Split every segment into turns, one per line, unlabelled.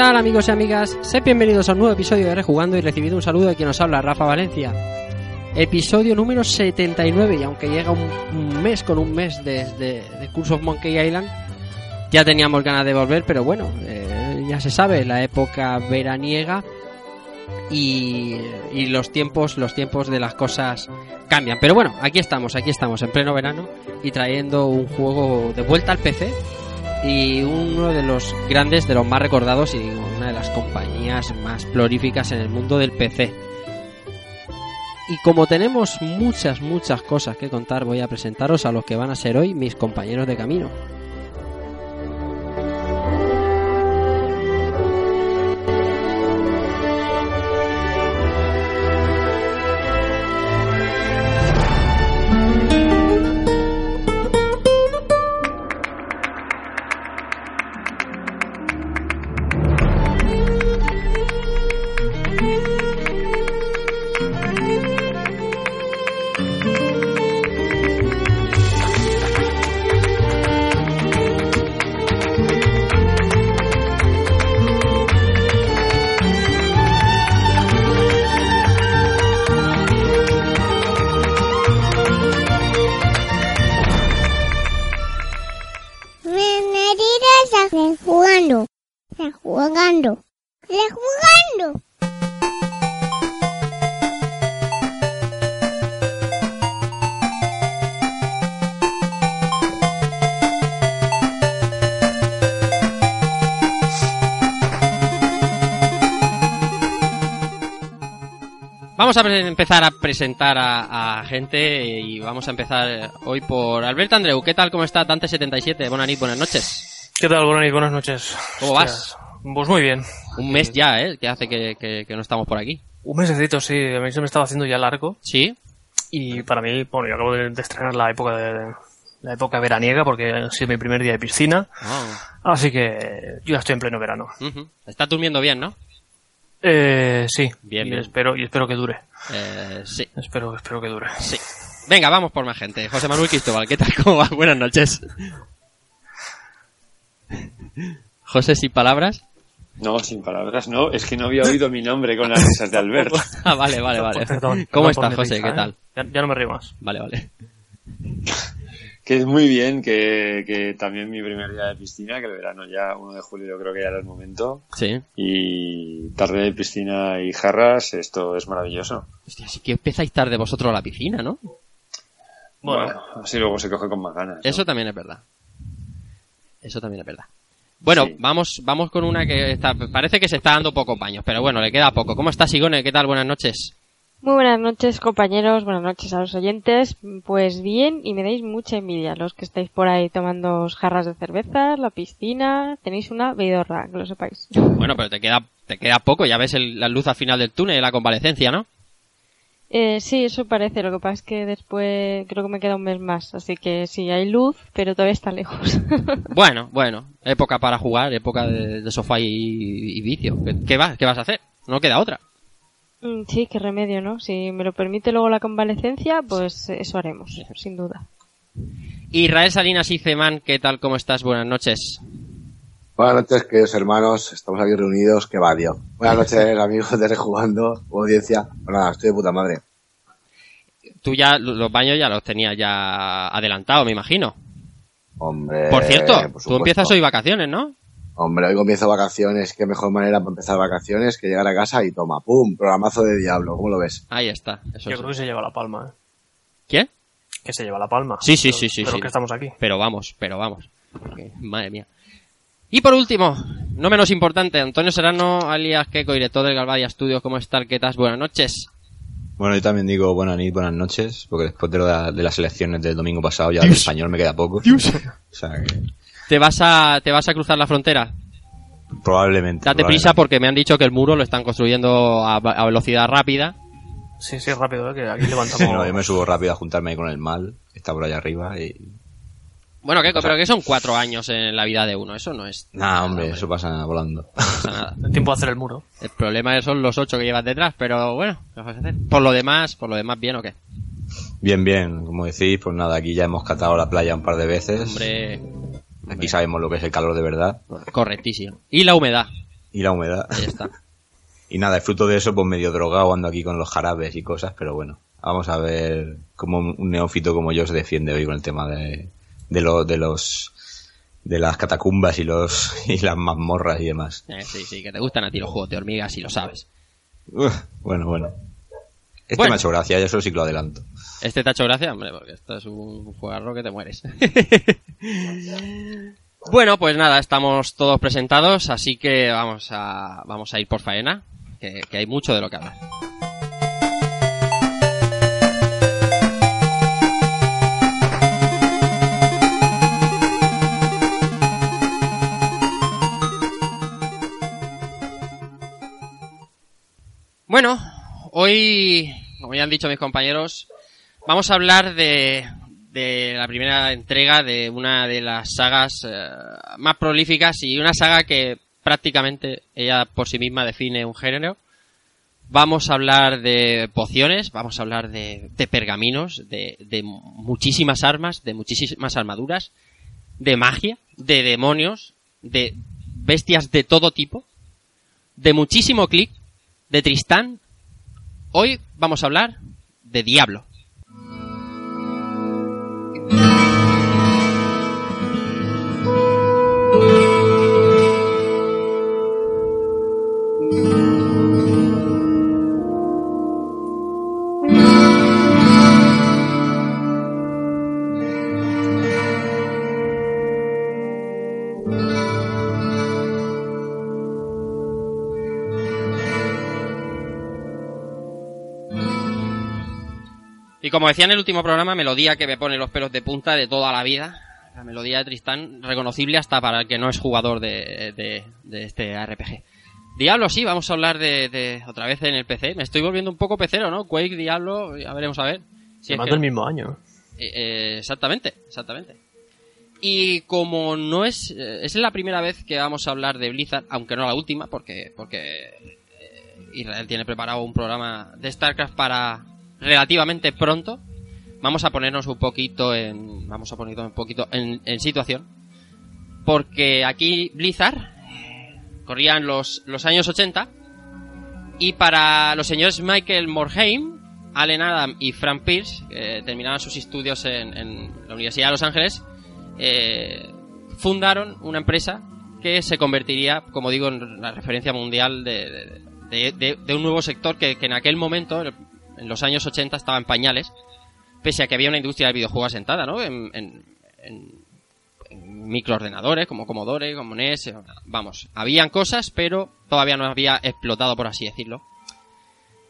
Tal amigos y amigas? Sed bienvenidos a un nuevo episodio de Rejugando y recibido un saludo de quien nos habla, Rafa Valencia. Episodio número 79 y aunque llega un, mes con un mes desde de, Curse of Monkey Island, ya teníamos ganas de volver, pero bueno, eh, ya se sabe, la época veraniega y, y los tiempos, los tiempos de las cosas cambian. Pero bueno, aquí estamos, aquí estamos en pleno verano y trayendo un juego de vuelta al PC y uno de los grandes, de los más recordados y una de las compañías más prolíficas en el mundo del PC. Y como tenemos muchas, muchas cosas que contar, voy a presentaros a los que van a ser hoy mis compañeros de camino. Vamos a empezar a presentar a, a gente y vamos a empezar hoy por Alberto Andreu. ¿Qué tal? ¿Cómo está? Dante77. Buenas noches, buenas noches.
¿Qué tal? Buenas, buenas noches.
¿Cómo
Hostias, Pues muy bien.
Un mes ya, ¿eh? Que hace que, que- que no estamos por aquí.
Un mesecito, sí. A mí se me estaba haciendo ya largo.
¿Sí?
Y para mí, bueno, yo acabo de, de estrenar la época de, la época veraniega porque ha sido mi primer día de piscina.
Ah,
Así que yo ya estoy en pleno verano.
ujú. Estás durmiendo bien, ¿no?
Eh, sí.
Bien,
y
bien.
espero, y espero que dure.
Eh, sí,
Espero, espero que dure.
sí. Venga, vamos por más gente. José Manuel Cristóbal, ¿qué tal? ¿Cómo va? Buenas noches. José, sin palabras.
No, sin palabras, no. Es que no había oído mi nombre con las risas de Albert.
Ah, vale, vale, vale.
Perdón,
¿Cómo estás, José?
risa,
¿Qué
¿eh?
tal?
Ya, ya no me río más.
Vale, vale.
Que es muy bien, que, que también mi primer día de piscina, que el verano ya, 1 de julio creo que ya era el momento.
Sí.
Y tarde de piscina y jarras, esto es maravilloso.
Hostia, sí que empezáis tarde vosotros a la piscina, ¿no?
Bueno,
Bueno, así luego se coge con más ganas. ¿no?
Eso también es verdad. Eso también es verdad. Bueno,
Sí.
vamos, vamos con una que está, parece que se está dando pocos baños, pero bueno, le queda poco. ¿Cómo estás, Sigone? ¿Qué tal? Buenas noches.
Muy buenas noches compañeros, buenas noches a los oyentes. Pues bien, y me dais mucha envidia los que estáis por ahí tomando jarras de cerveza, la piscina, tenéis una veidorra, que lo sepáis.
Bueno, pero te queda, te queda poco, ya ves el- la luz al final del túnel, la convalecencia, ¿no?
Eh, sí, eso parece, lo que pasa es que después creo que me queda un mes más, así que sí, hay luz, pero todavía está lejos.
Bueno, bueno, época para jugar, época de, de sofá y, y vicio. ¿Qué, qué vas, ¿Qué vas a hacer? No queda otra.
Mm, sí, qué remedio, ¿no? Si me lo permite luego la convalecencia, pues eso haremos, sin duda.
Israel Salinas y Ceman, ¿qué tal? ¿Cómo estás? Buenas noches.
Buenas noches, queridos hermanos. Estamos aquí reunidos. ¡Qué va, tío! Buenas noches, amigos de Rejugando, audiencia. Pues nada, estoy de puta madre.
Tú ya, los baños ya los tenías ya adelantado, me imagino.
Hombre.
Por cierto,
por
tú empiezas hoy vacaciones, ¿no?
Hombre, hoy comienzo vacaciones. Qué mejor manera para empezar vacaciones que llegar a casa y toma, ¡pum! Programazo de diablo. ¿Cómo lo ves?
Ahí está. Eso
yo
sí.
creo que se lleva la palma. ¿eh?
¿Quién?
Que se lleva la palma.
Sí, sí,
Pero-
sí, sí,
Pero
sí.
que estamos aquí.
Pero vamos, pero vamos. Madre mía. Y por último, no menos importante, Antonio Serrano, alias Keco, director del Galvadia Studios, ¿cómo estás? ¿Qué tal? Buenas noches.
Bueno, yo también digo buenas noches, buenas noches, porque después de, lo de, la- de las elecciones del domingo pasado ya el español me queda poco. O sea que
¿Te vas a, te vas a cruzar la frontera?
probablemente.
Date prisa porque me han dicho que el muro lo están construyendo a, a velocidad rápida.
Sí, sí, rápido, ¿eh? que aquí
Sí,
levantamos...
no, yo me subo rápido a juntarme ahí con el mal, que está por allá arriba y...
Bueno, que,
O sea-
pero que son cuatro años en la vida de uno, eso no es
Nah, hombre, eso pasa volando.
no pasa nada.
El tiempo de hacer el muro.
El problema son los ocho que llevas detrás, pero bueno, ¿qué vas a hacer? Por lo demás, por lo demás, bien o qué.
Bien, bien, como decís, pues nada, aquí ya hemos catado la playa un par de veces.
Hombre,
Aquí sabemos lo que es el calor de verdad
correctísimo. Y la humedad,
y la humedad.
ahí está.
Y nada, el fruto de eso, pues medio drogado ando aquí con los jarabes y cosas, pero bueno, vamos a ver cómo un neófito como yo se defiende hoy con el tema de, de, lo- de los de las catacumbas y los y las mazmorras y demás.
Eh, sí, sí, que te gustan a ti los juegos de hormigas y lo sabes.
Uf, bueno, bueno. Este
Bueno.
me ha hecho gracia, yo eso sí que lo adelanto.
¿Este te ha hecho gracia? Hombre, porque esto es un juegarro que te mueres. bueno, pues nada, estamos todos presentados, así que vamos a, vamos a ir por faena, que, que hay mucho de lo que hablar. Bueno, hoy, como ya han dicho mis compañeros, vamos a hablar de, de la primera entrega de una de las sagas eh, más prolíficas y una saga que prácticamente ella por sí misma define un género. Vamos a hablar de pociones, vamos a hablar de, de pergaminos, de, de muchísimas armas, de muchísimas armaduras, de magia, de demonios, de bestias de todo tipo, de muchísimo clic, de Tristán. Hoy vamos a hablar de Diablo. Y como decía en el último programa, melodía que me pone los pelos de punta de toda la vida. La melodía de Tristán, reconocible hasta para el que no es jugador de, de- de este RPG. Diablo, sí, vamos a hablar de, de otra vez en el PC. Me estoy volviendo un poco pecero, ¿no? Quake, Diablo, ya veremos a ver. Si es que-
del mismo año.
eh, eh, exactamente, exactamente. Y como no es eh, es la primera vez que vamos a hablar de Blizzard, aunque no la última, porque porque eh, Israel tiene preparado un programa de StarCraft para relativamente pronto. Vamos a ponernos un poquito en vamos a ponernos un poquito en, en situación, porque aquí Blizzard corrían los los años 80 y para los señores Michael Morhaime, Allen Adam y Frank Pierce, que terminaban sus estudios en, en la Universidad de Los Ángeles, eh, fundaron una empresa que se convertiría, como digo, en la referencia mundial de, de- de- de un nuevo sector que, que en aquel momento, en los años 80, estaba en pañales, pese a que había una industria del videojuego asentada, ¿no? En, en- en- en microordenadores, como Commodore, como NES, eh, vamos, habían cosas, pero todavía no había explotado, por así decirlo.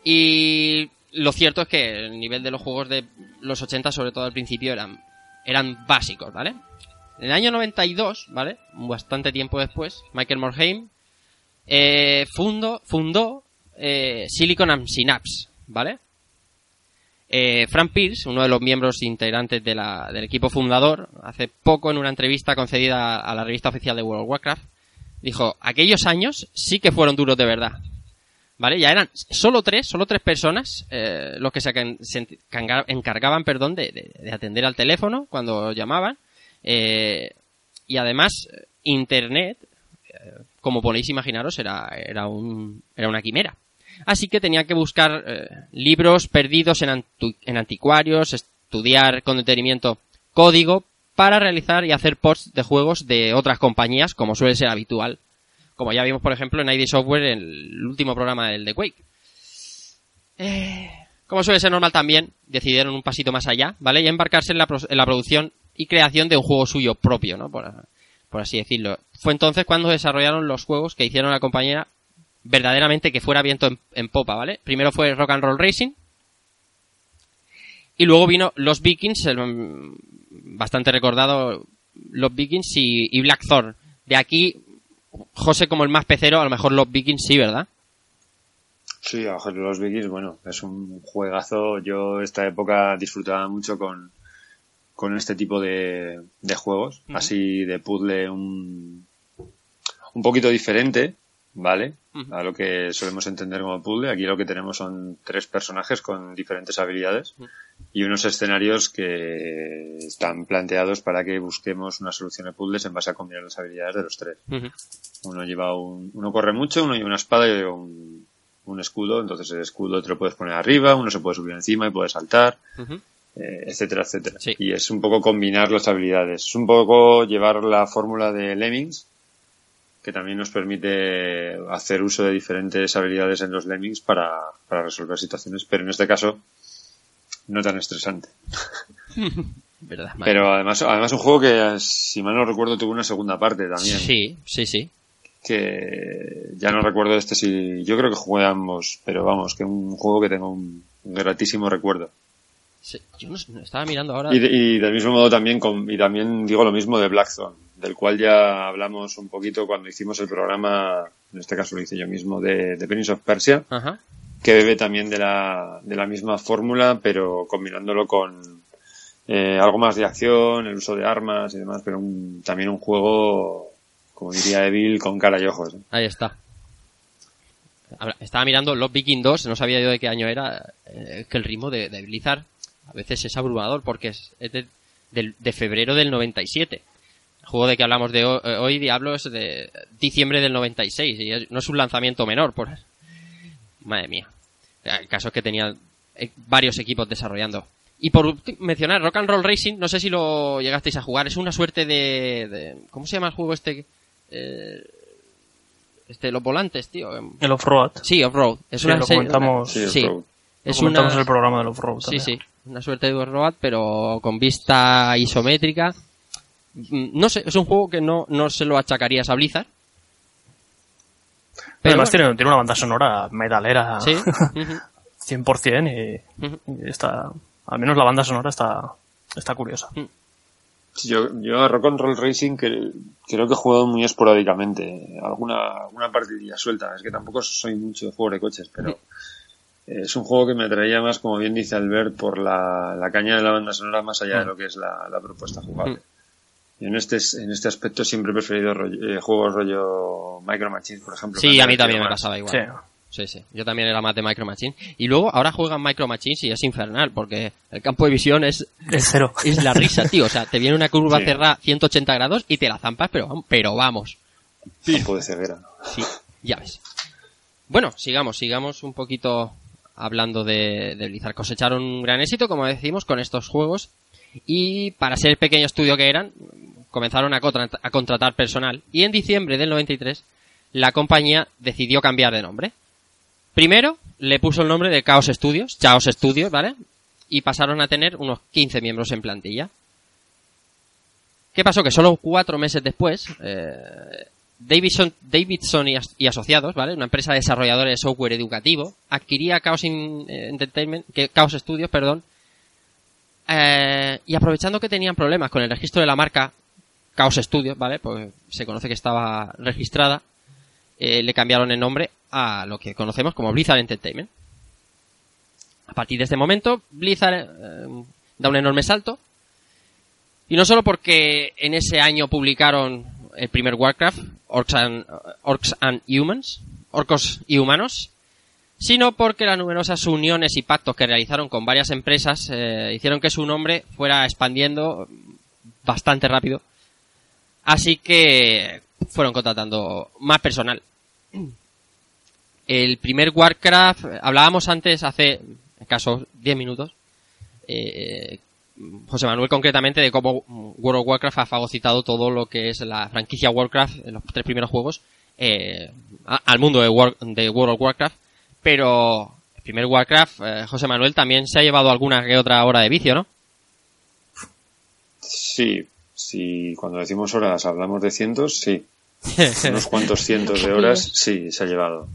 Y lo cierto es que el nivel de los juegos de los 80, sobre todo al principio, eran, eran básicos, ¿vale? En el año 92, ¿vale? Bastante tiempo después, Michael Morhaime eh, fundó, fundó eh, Silicon and Synapse, ¿vale? Eh, Frank Pierce, uno de los miembros integrantes del equipo fundador, hace poco en una entrevista concedida a la revista oficial de World of Warcraft, dijo, aquellos años sí que fueron duros de verdad. ¿Vale? Ya eran solo tres, solo tres personas eh, los que se, encargaban, perdón, de, de- de atender al teléfono cuando llamaban. Eh, y además, eh, Internet, eh, como podéis imaginaros, era, un, era una quimera. Así que tenía que buscar eh, libros perdidos en, anticuarios, estudiar con detenimiento código para realizar y hacer ports de juegos de otras compañías, como suele ser habitual. Como ya vimos, por ejemplo, en ID Software en el último programa del de Quake. Eh, como suele ser normal también, decidieron un pasito más allá, ¿vale? Y embarcarse en la, producción y creación de un juego suyo propio, ¿no? Por, por así decirlo. Fue entonces cuando desarrollaron los juegos que hicieron la compañía verdaderamente que fuera viento en, en popa, ¿vale? Primero fue Rock and Roll Racing, Y luego vino Los Vikings, el, mm, bastante recordado Los Vikings y, y Blackthorn. De aquí, José como el más pecero, a lo mejor Los Vikings sí, ¿verdad?
Sí, a ver, los Vikings, bueno, es un juegazo. Yo esta época disfrutaba mucho con, con este tipo de, de juegos, así de puzzle un, un poquito diferente, ¿vale? A lo que solemos entender como puzzle. Aquí lo que tenemos son tres personajes con diferentes habilidades y unos escenarios que están planteados para que busquemos una solución de puzzles en base a combinar las habilidades de los tres. Uno lleva un, uno corre mucho, uno lleva una espada y un, un escudo, entonces el escudo te lo puedes poner arriba, uno se puede subir encima y puede saltar, eh, etcétera, etcétera.
Sí.
Y es un poco combinar las habilidades, es un poco llevar la fórmula de Lemmings, que también nos permite hacer uso de diferentes habilidades en los Lemmings para, para resolver situaciones, pero en este caso no tan estresante.
¿Verdad?
Pero además, además un juego que, si mal no recuerdo, tuvo una segunda parte también.
Sí, sí, sí.
que ya no recuerdo este si yo creo que jugué a ambos pero vamos que un juego que tengo un, un gratísimo recuerdo
Sí, Yo no, estaba mirando ahora.
y, de- y del mismo modo también con, y también digo lo mismo de Blackthorn del cual ya hablamos un poquito cuando hicimos el programa en este caso lo hice yo mismo de, de Prince of Persia
Ajá.
que bebe también de la, de la misma fórmula pero combinándolo con eh, algo más de acción el uso de armas y demás pero un- también un juego como diría Evil con cara y ojos ¿eh?
Ahí está. Estaba mirando Los Viking 2, no sabía yo de qué año era, eh, que el ritmo de, de Blizzard a veces es abrumador porque es, es de, del- de febrero del 97. El juego de que hablamos de ho- eh, hoy, Diablo, es de diciembre del 96 y es- no es un lanzamiento menor. Por... Madre mía. El caso es que tenía eh, varios equipos desarrollando. Y por mencionar Rock and Roll Racing, no sé si lo llegasteis a jugar, es una suerte de... de- ¿Cómo se llama el juego este? Eh, este, los volantes, tío. em,
El off-road.
Sí, off-road. Es
Sí,
una
lo
serie-
comentamos.
Sí,
Sí,
off-road.
es
Lo comentamos
una,
el programa del off-road.
sí,
también.
sí, una suerte de off-road, pero con vista isométrica. Mm, No sé, es un juego que no, no se lo achacarías a Blizzard. Pero
Además
bueno,
tiene, tiene una banda sonora metalera
sí, ujú,
100% y, y está, al menos la banda sonora está, está curiosa.
Sí, Yo, yo a Rock and Roll Racing que, creo que he jugado muy esporádicamente. Alguna, alguna partidilla suelta. Es que tampoco soy mucho de juegos de coches, pero eh, es un juego que me atraía más, como bien dice Albert, por la, la caña de la banda sonora más allá de lo que es la, la propuesta jugable. Y en este, en este aspecto siempre he preferido rollo- eh, juegos rollo Micro Machines, por ejemplo.
Sí, a mí también me
más.
pasaba igual.
Sí.
Sí, sí. Yo también era más de Micro Machine. Y luego, ahora juegan Micro Machines y es infernal, porque el campo de visión es,
El cero.
es la risa, tío. O sea, te viene una curva
Sí.
cerrada 180 grados y te la zampas, pero, pero vamos.
Campo de ceguera.
Sí, ya ves. Bueno, sigamos, sigamos un poquito hablando de, de Blizzard. Cosecharon un gran éxito, como decimos, con estos juegos. Y para ser el pequeño estudio que eran, comenzaron a, contra- a contratar personal. Y en diciembre del 93, la compañía decidió cambiar de nombre. Primero, le puso el nombre de Chaos Studios, Chaos Studios, ¿vale? Y pasaron a tener unos 15 miembros en plantilla. ¿Qué pasó? Que solo cuatro meses después, eh, Davidson, Davidson y, as- y Asociados, ¿vale? Una empresa desarrolladora de software educativo, adquiría Chaos eh, Entertainment, que, Chaos Studios, perdón, eh, y aprovechando que tenían problemas con el registro de la marca Chaos Studios, ¿vale? Pues se conoce que estaba registrada, eh, le cambiaron el nombre a lo que conocemos como Blizzard Entertainment. A partir de este momento, Blizzard eh, da un enorme salto. Y no solo porque en ese año publicaron el primer Warcraft, Orcs and, Orcs and Humans, Orcos y Humanos, sino porque las numerosas uniones y pactos que realizaron con varias empresas eh, hicieron que su nombre fuera expandiendo bastante rápido. Así que fueron contratando más personal. El primer Warcraft, hablábamos antes, hace escasos 10 minutos, eh, José Manuel concretamente de cómo World of Warcraft ha fagocitado todo lo que es la franquicia Warcraft en los tres primeros juegos eh, al mundo de World of Warcraft. Pero el primer Warcraft, eh, José Manuel también se ha llevado alguna que otra hora de vicio, ¿no?
Sí, sí, cuando decimos horas hablamos de cientos, sí. Unos cuantos cientos de horas, sí, se ha llevado.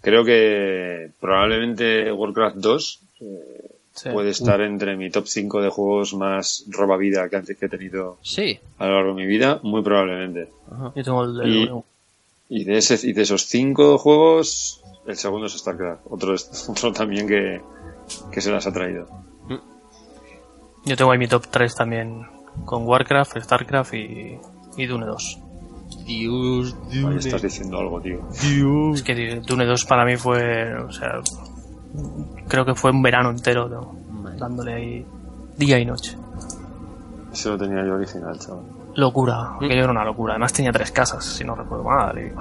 Creo que probablemente Warcraft 2 eh,
Sí.
puede estar entre mi top 5 de juegos más roba vida que antes que he tenido
Sí.
a lo largo de mi vida, muy probablemente.
Yo tengo el,
Y-
el-
Y de ese y de esos cinco juegos, el segundo es StarCraft. Otro, es- otro también que, que se las ha traído.
yo tengo ahí mi top 3 también con Warcraft, Starcraft y, y Dune 2.
Dios,
Ahí estás diciendo algo, tío.
Es que Dune 2 para mí fue, o sea, creo que fue un verano entero, ¿no? dándole ahí día y noche.
Ese lo tenía yo original, chaval.
Locura, aquello era una locura. Además tenía tres casas, si no recuerdo mal. y-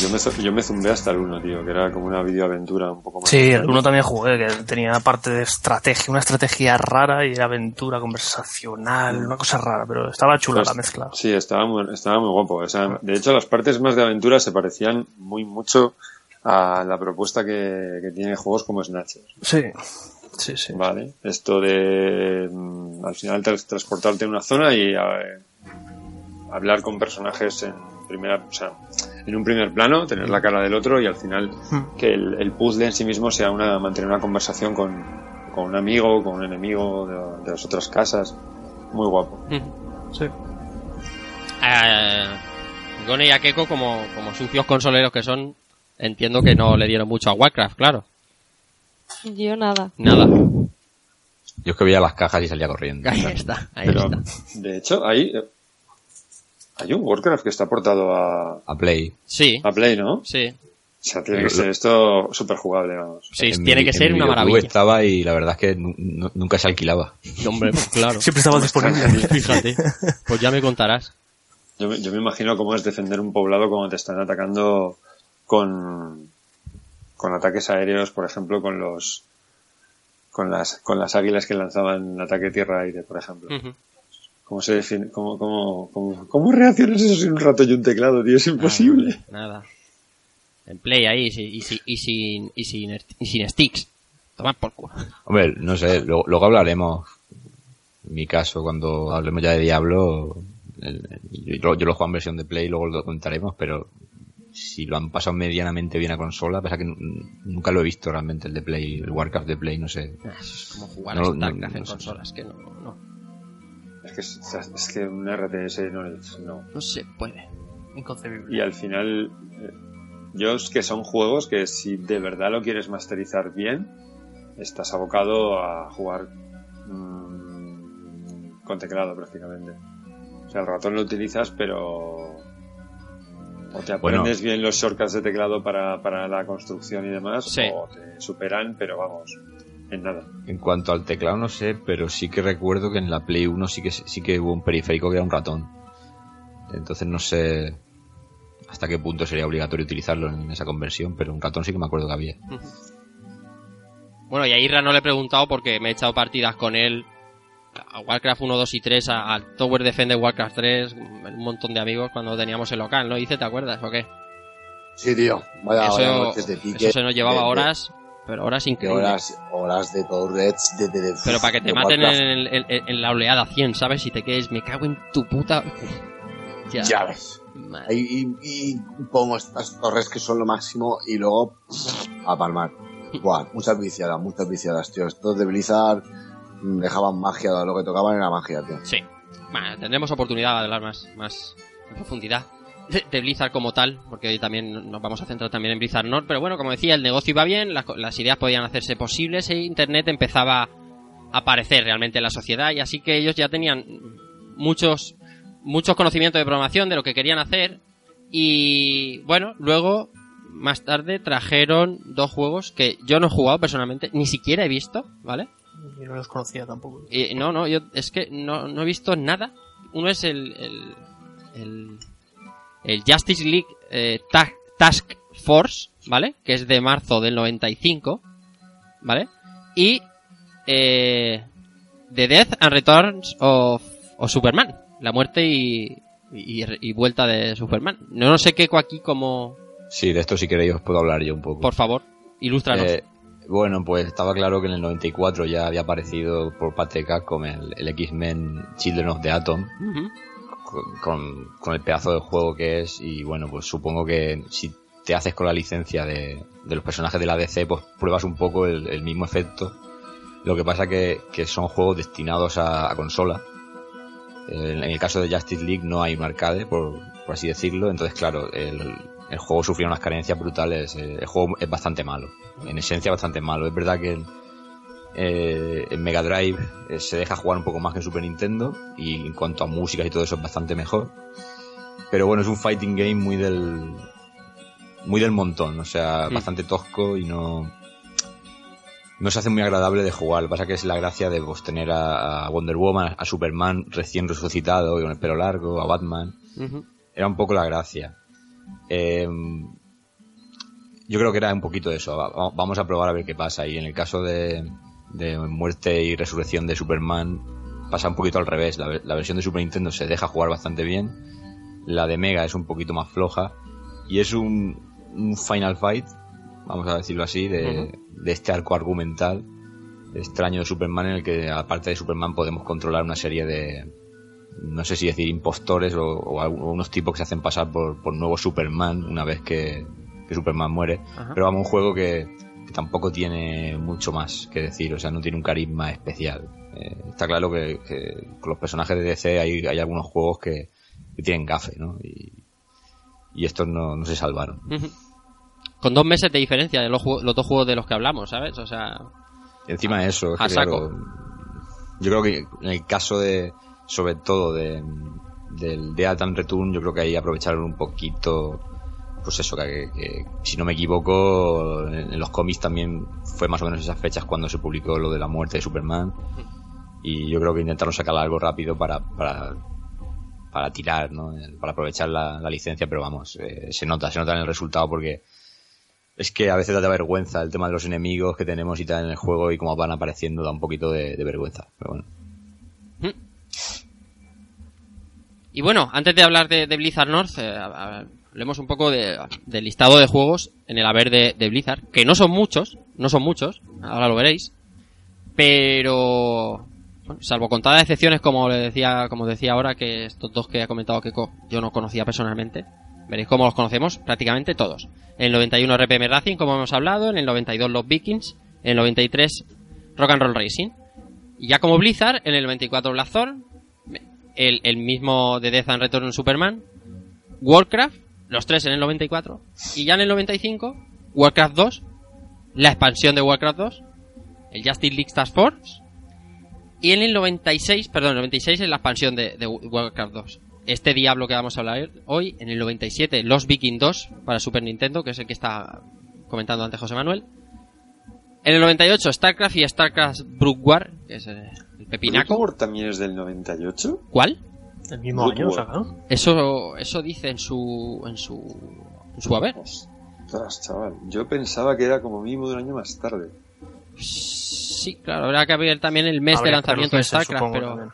Yo me, yo me zumbé hasta el 1, tío, que era como una videoaventura un poco más.
Sí, el uno también jugué, que tenía parte de estrategia, una estrategia rara y era aventura conversacional, una cosa rara, pero estaba chula
Pues,
la mezcla.
Sí, estaba muy, estaba muy guapo. O sea, de hecho, las partes más de aventura se parecían muy mucho a la propuesta que, que tiene juegos como Snatcher.
Sí, sí, sí.
Vale. Esto de mm, al final transportarte a una zona y eh, hablar con personajes en primera, o sea, en un primer plano, tener la cara del otro y al final
Mm.
que el, el puzzle en sí mismo sea una mantener una conversación con, con un amigo, con un enemigo de, de las otras casas. Muy guapo.
Sí.
Eh, Gone y Akeko, como, como sucios consoleros que son, entiendo que no le dieron mucho a Warcraft, claro.
Yo nada.
Nada.
Yo es que veía las cajas y salía corriendo.
Ahí está, ahí
Pero,
está.
de hecho, hay, hay un Warcraft que está portado a,
A Play.
Sí,
a Play, ¿no?
sí.
O sea, tiene que ser esto súper jugable, vamos.
Sí,
En
tiene
mi-
que ser una maravilla.
estaba y la verdad es que nu- nu- nunca se alquilaba.
Hombre, pues claro.
Siempre estaba disponible.
Fíjate. Pues ya me contarás.
Yo, me- yo me imagino cómo es defender un poblado cuando te están atacando con, con ataques aéreos, por ejemplo, con los con las con las águilas que lanzaban ataque tierra-aire, por ejemplo. ¿Cómo se define, cómo, cómo, cómo, cómo reaccionas eso sin un ratón y un teclado, tío? Es imposible.
Nada. En play ahí y, si- y, si- y sin, y, sin, y sin sticks. Toma por culo.
Hombre, no sé, luego, luego hablaremos. En mi caso, cuando hablemos ya de Diablo, el- yo, yo lo juego en versión de Play, luego lo contaremos, pero si lo han pasado medianamente bien a consola, pasa que nunca lo he visto realmente el de Play, el Warcraft de Play, no sé.
Ah, es como jugar
No,
a StarCraft
no
en consolas, que no,
que, es, que un RTS no es, no.
no se puede.
Inconcebible.
Y al final, eh, yo es que son juegos que si de verdad lo quieres masterizar bien, estás abocado a jugar mm, con teclado prácticamente. O sea, el ratón lo utilizas, pero o te
Bueno.
aprendes bien los shortcuts de teclado para, para la construcción y demás,
Sí.
o te superan, pero vamos, en nada.
En cuanto al teclado no sé, pero sí que recuerdo que en la Play 1 sí que, sí que hubo un periférico que era un ratón. Entonces no sé hasta qué punto sería obligatorio utilizarlo en esa conversión, pero un ratón sí que me acuerdo que había.
Bueno, y a Irra no le he preguntado porque me he echado partidas con él a Warcraft 1, 2 y 3, a, a Tower Defender Warcraft 3, un montón de amigos cuando teníamos el local, ¿no? Dice, ¿te acuerdas o qué?
Sí, tío. Vaya, vaya
Eso,
noches de pique.
eso se nos llevaba
de- de-
horas, pero horas increíbles.
horas, horas de Tourets, de, de, de-
Pero para que te maten en, el- en- en la oleada 100, ¿sabes? Y te quedes, me cago en tu puta... Ya.
Ya ves.
Madre.
Y, y, y pongo estas torres que son lo máximo y luego a palmar. Buah, muchas viciadas, muchas viciadas, tío. Estos de Blizzard mm, dejaban magia, lo que tocaban era magia, tío.
Sí. Bueno, tendremos oportunidad de hablar más, más en profundidad de, Blizzard como tal, porque hoy también nos vamos a centrar también en Blizzard North. Pero bueno, como decía, el negocio iba bien, las, las ideas podían hacerse posibles e Internet empezaba a aparecer realmente en la sociedad y así que ellos ya tenían muchos muchos conocimientos de programación de lo que querían hacer y bueno, luego más tarde trajeron dos juegos que yo no he jugado personalmente, ni siquiera he visto, ¿vale?
Yo no los conocía tampoco.
Eh, no, no, yo es que no, no he visto nada. Uno es el. el, el, el Justice League eh, Ta- Task Force, ¿vale? Que es de marzo del 95, ¿vale? Y. Eh, The Death and Returns of, of Superman. La muerte y, y, y vuelta de Superman. No, no sé qué aquí como.
Sí, de esto si queréis os puedo hablar yo un poco.
Por favor, ilústranos.
Eh, bueno, pues estaba claro que en el 94 ya había aparecido por parte de Capcom el, el X-Men Children of the Atom con, con- con el pedazo de juego que es y bueno, pues supongo que si te haces con la licencia de, los personajes de la DC, pues pruebas un poco el, mismo efecto Lo que pasa que, que son juegos destinados a, consola. En, el caso de Justice League no hay un arcade, por, por así decirlo. Entonces, claro, el, el juego sufrió unas carencias brutales. El juego es bastante malo. En esencia, bastante malo. Es verdad que eh, en Mega Drive eh, se deja jugar un poco más que en Super Nintendo. Y en cuanto a músicas y todo eso es bastante mejor. Pero bueno, es un fighting game muy del. Muy del montón. O sea,
Mm.
bastante tosco y no. No se hace muy agradable de jugar. Lo que pasa que es la gracia de pues, tener a, Wonder Woman, a Superman recién resucitado y con el pelo largo, a Batman era un poco la gracia. Eh, yo creo que era un poquito eso. Va- va- Vamos a probar a ver qué pasa. Y en el caso de, de muerte y resurrección de Superman, pasa un poquito al revés. La, la versión de Super Nintendo se deja jugar bastante bien. La de Mega es un poquito más floja. Y es un, un Final Fight, vamos a decirlo así, de, de este arco argumental extraño de Superman en el que, aparte de Superman, podemos controlar una serie de, no sé si decir impostores o, o tipos que se hacen pasar por, por nuevo Superman una vez que, que Superman muere.
Ajá.
Pero vamos, un juego que, que tampoco tiene mucho más que decir, o sea, no tiene un carisma especial. Eh, está claro que, que con los personajes de DC hay, hay algunos juegos que, que tienen gafe, ¿no? Y, y estos no, no se salvaron.
Con dos meses de diferencia de los, los dos juegos de los que hablamos, ¿sabes? O sea,
encima de eso, es
A
que,
saco.
claro, yo creo que en el caso de, sobre todo de, del de Altan Return, yo creo que ahí aprovecharon un poquito, pues eso, que, si no me equivoco, en, los cómics también fue más o menos esas fechas cuando se publicó lo de la muerte de Superman. Y yo creo que intentaron sacar algo rápido para, para, para tirar, ¿no? Para aprovechar la, licencia, pero vamos, eh, se nota, se nota en el resultado porque es que a veces da vergüenza el tema de los enemigos que tenemos y tal en el juego y cómo van apareciendo da un poquito de, vergüenza. Pero bueno.
Y bueno, antes de hablar de, Blizzard North, eh, hablemos un poco de- del listado de juegos en el haber de, Blizzard, que no son muchos, no son muchos, ahora lo veréis, pero bueno, salvo contadas excepciones como le decía, como decía ahora que estos dos que ha comentado Keiko yo no conocía personalmente, veréis cómo los conocemos prácticamente todos. En el 91 RPM Racing, como hemos hablado, en el 92 los Vikings, en el 93 Rock and Roll Racing. Y ya como Blizzard, en el 94 Blackthorn, el, el mismo de Death and Return Superman, Warcraft, los tres en el 94, y ya en el 95, Warcraft 2, la expansión de Warcraft 2, el Justice League Task Force, y en el 96, perdón, el 96 es la expansión de, de Warcraft 2. Este Diablo que vamos a hablar hoy, en el 97, Los Viking 2 para Super Nintendo, que es el que está comentando antes José Manuel. En el 98, StarCraft y StarCraft Brook War, que es el, el pepinaco.
¿Bloodborne también es del 98?
¿Cuál?
El mismo año.
Eso, eso dice en su, en su, en su haber.
Ostras, chaval. Yo pensaba que era como mínimo de un año más tarde.
Sí, claro, habrá que ver también el mes de lanzamiento de StarCraft,
supongo,
pero,
también.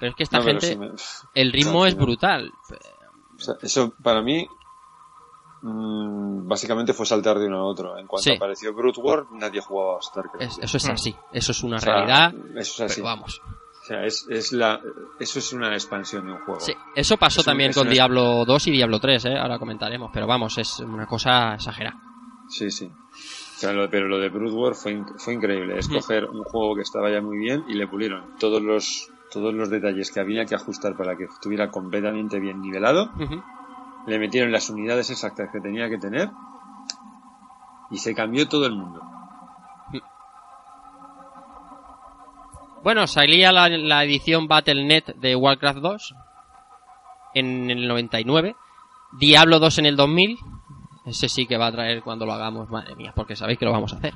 pero es que esta
No,
gente,
me-
el ritmo
Claro,
es brutal.
O sea, eso para mí mm, básicamente fue saltar de uno a otro. En cuanto
Sí.
apareció Brute War, nadie jugaba a StarCraft.
Es- eso es así, eso es una
O sea,
realidad,
Eso es así.
pero vamos.
O sea, es, es la, eso es una expansión de un juego.
Sí, eso pasó
Es
también con Diablo 2 y Diablo 3, ¿eh? ahora comentaremos, pero vamos, es una cosa exagerada.
Sí, sí. O sea, lo- pero lo de Brood War fue, fue increíble. Es
Ujú.
coger un juego que estaba ya muy bien y le pulieron todos los, todos los detalles que había que ajustar para que estuviera completamente bien nivelado. Le metieron las unidades exactas que tenía que tener y se cambió todo el mundo.
Bueno, salía la, la edición Battle.net de Warcraft 2 en el 99, Diablo 2 en el 2000, ese sí que va a traer cuando lo hagamos, madre mía, porque sabéis que lo vamos a hacer.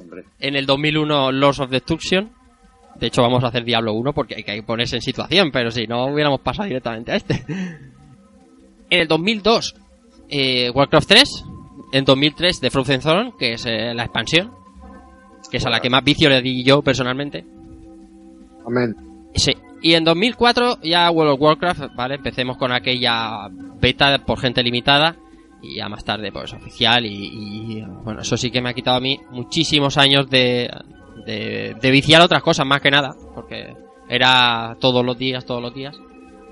Hombre,
En el 2001 Lords of Destruction, de hecho vamos a hacer Diablo 1 porque hay que ponerse en situación, pero si no hubiéramos pasado directamente a este. En el 2002 eh, Warcraft 3, en 2003 The Frozen Throne, que es eh, la expansión, que es a la que más vicio le di yo personalmente.
Amén.
Sí. Y en 2004 ya World of Warcraft, ¿vale? Empecemos con aquella beta por gente limitada y ya más tarde pues oficial y, y, bueno, eso sí que me ha quitado a mí muchísimos años de, de, de viciar otras cosas más que nada, porque era todos los días, todos los días.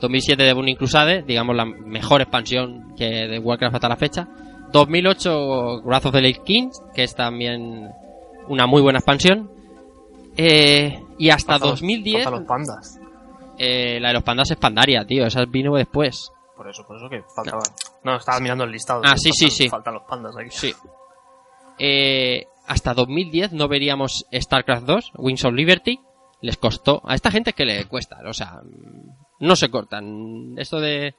2007 de Burning Crusade, digamos la mejor expansión que de Warcraft hasta la fecha. 2008 Wrath of the Lake King, que es también una muy buena expansión. Eh, y hasta
los-
2010,
faltan los pandas.
eh, la de los pandas es Pandaria, tío. Esa vino después.
Por eso, por eso que faltaban. No, estaba mirando el listado.
Ah, sí, sí,
Faltan-
sí.
Faltan los pandas aquí.
Sí. Eh, hasta 2010 no veríamos StarCraft 2, Wings of Liberty. Les costó. A esta gente que le cuesta. O sea, no se cortan. Esto de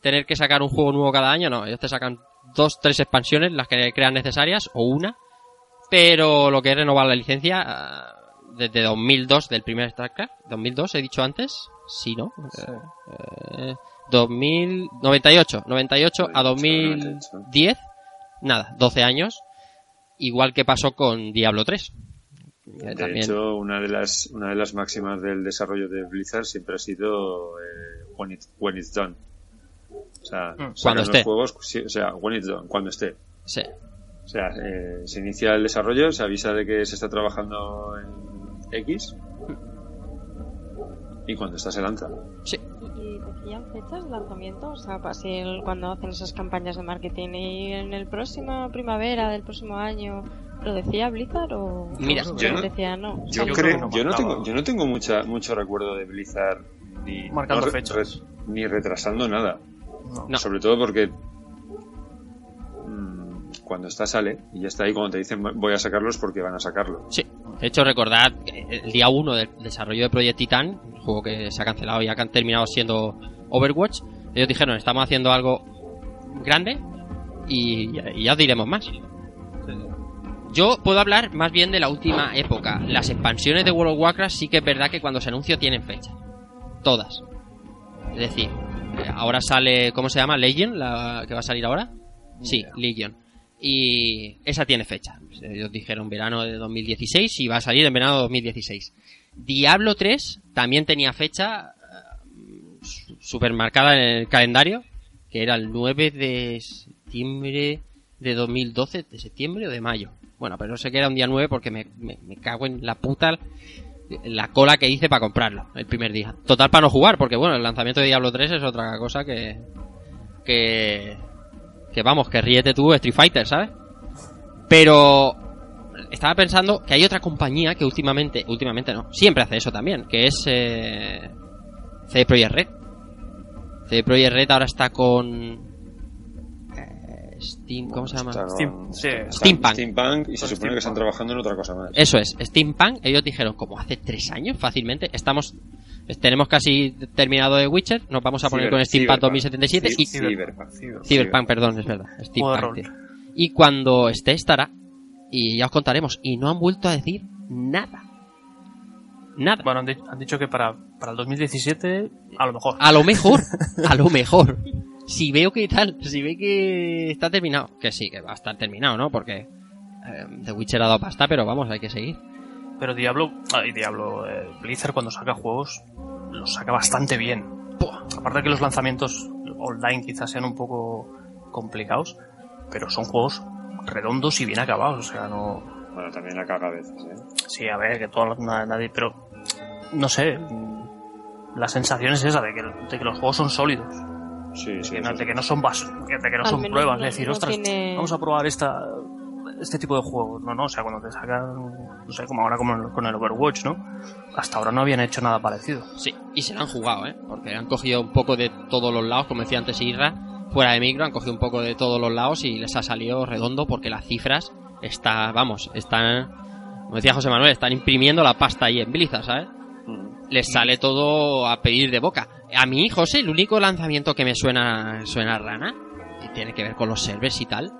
tener que sacar un juego nuevo cada año, no. Ellos te sacan dos, tres expansiones, las que crean necesarias, o una. Pero lo que es renovar la licencia, ah, desde 2002, del primer StarCraft. 2002, he dicho antes. Sí, ¿no? Eh, 2000, 98, 98 a 2010, nada, 12 años, igual que pasó con Diablo 3. Eh,
De
también-
hecho, una de las una de las máximas del desarrollo de Blizzard siempre ha sido eh, when, it- when it's done. O sea,
Mm.
Cuando
los
esté.
juegos, sí, o sea, when it's done, cuando esté.
sí.
O sea, eh, se inicia el desarrollo, se avisa de que se está trabajando en X y cuando está se lanza.
Sí.
¿Y decían fechas de lanzamiento? O sea, para si el- cuando hacen esas campañas de marketing y en el próximo primavera del próximo año, ¿lo decía Blizzard o
Mira,
yo no-
decía no?
Yo,
Yo
creo,
no
yo no tengo, yo no tengo mucha, mucho recuerdo de Blizzard ni,
Marcando
no
fechas.
re- ni retrasando nada.
No.
No.
Sobre todo porque mm, cuando está sale y ya está ahí cuando te dicen voy a sacarlos porque van a sacarlo.
Sí. De hecho, recordad el día 1 del desarrollo de Project Titan, un juego que se ha cancelado y ha terminado siendo Overwatch, ellos dijeron, estamos haciendo algo grande y, y ya os diremos más. Yo puedo hablar más bien de la última época. Las expansiones de World of Warcraft sí que es verdad que cuando se anunció tienen fecha. Todas. Es decir, ahora sale, ¿cómo se llama? Legion, la que va a salir ahora. Sí, Legion. Y esa tiene fecha. Ellos dijeron verano de 2016 y va a salir en verano de 2016. Diablo 3 también tenía fecha eh, supermarcada en el calendario, que era el 9 de septiembre de 2012, de septiembre o de mayo. Bueno, pero no sé que era un día 9 porque me, me- me cago en la puta la cola que hice para comprarlo el primer día. Total para no jugar, porque bueno, el lanzamiento de Diablo 3 es otra cosa que que que vamos, que ríete tú Street Fighter, ¿sabes? Pero estaba pensando que hay otra compañía que últimamente, últimamente no, siempre hace eso también, que es eh, CD Projekt Red. CD Projekt Red ahora está con eh, Steam, ¿cómo se llama?
Steam- sí.
Steampunk.
Steampunk y se supone que están trabajando en otra cosa más.
Eso es, Steampunk, ellos dijeron como hace tres años fácilmente, estamos tenemos casi terminado de Witcher, nos vamos a poner
Ciber-
con Steampunk
Cyberpunk.
2077 y
Cyberpunk.
Cyberpunk, perdón, es verdad, Steampunk. Y cuando esté estará y ya os contaremos y no han vuelto a decir nada. Nada.
Bueno, han dicho que para, para el 2017, a lo mejor.
A lo mejor, a lo mejor. Si veo que tal, si ve que está terminado, que sí, que va a estar terminado, ¿no? Porque eh, The Witcher ha dado pasta, pero vamos, hay que seguir.
Pero Diablo, ay, Diablo, eh, Blizzard cuando saca juegos, los saca bastante bien. Aparte de que los lanzamientos online quizás sean un poco complicados, pero son juegos redondos y bien acabados, o sea, no...
Bueno, también la caga a veces, ¿eh?
Sí, a ver, que todo, na- nadie, pero no sé, la sensación es esa de que, de que los juegos son sólidos,
Sí, sí.
que no- de que no son bas, de que no
Al
son pruebas,
no-
es decir,
no
ostras,
tiene-
vamos a probar esta este tipo de juegos, no, no, o sea, cuando te sacan, no sé, como ahora como con el Overwatch, ¿no? Hasta ahora no habían hecho nada parecido.
Sí, y se lo han jugado, ¿eh? Porque han cogido un poco de todos los lados, como decía antes Irra, fuera de micro, han cogido un poco de todos los lados y les ha salido redondo porque las cifras está, vamos, están, como decía José Manuel, están imprimiendo la pasta ahí en Blizzard, ¿sabes?
Mm.
Les sale todo a pedir de boca. A mí, José, el único lanzamiento que me suena, suena rana, y tiene que ver con los servers y tal,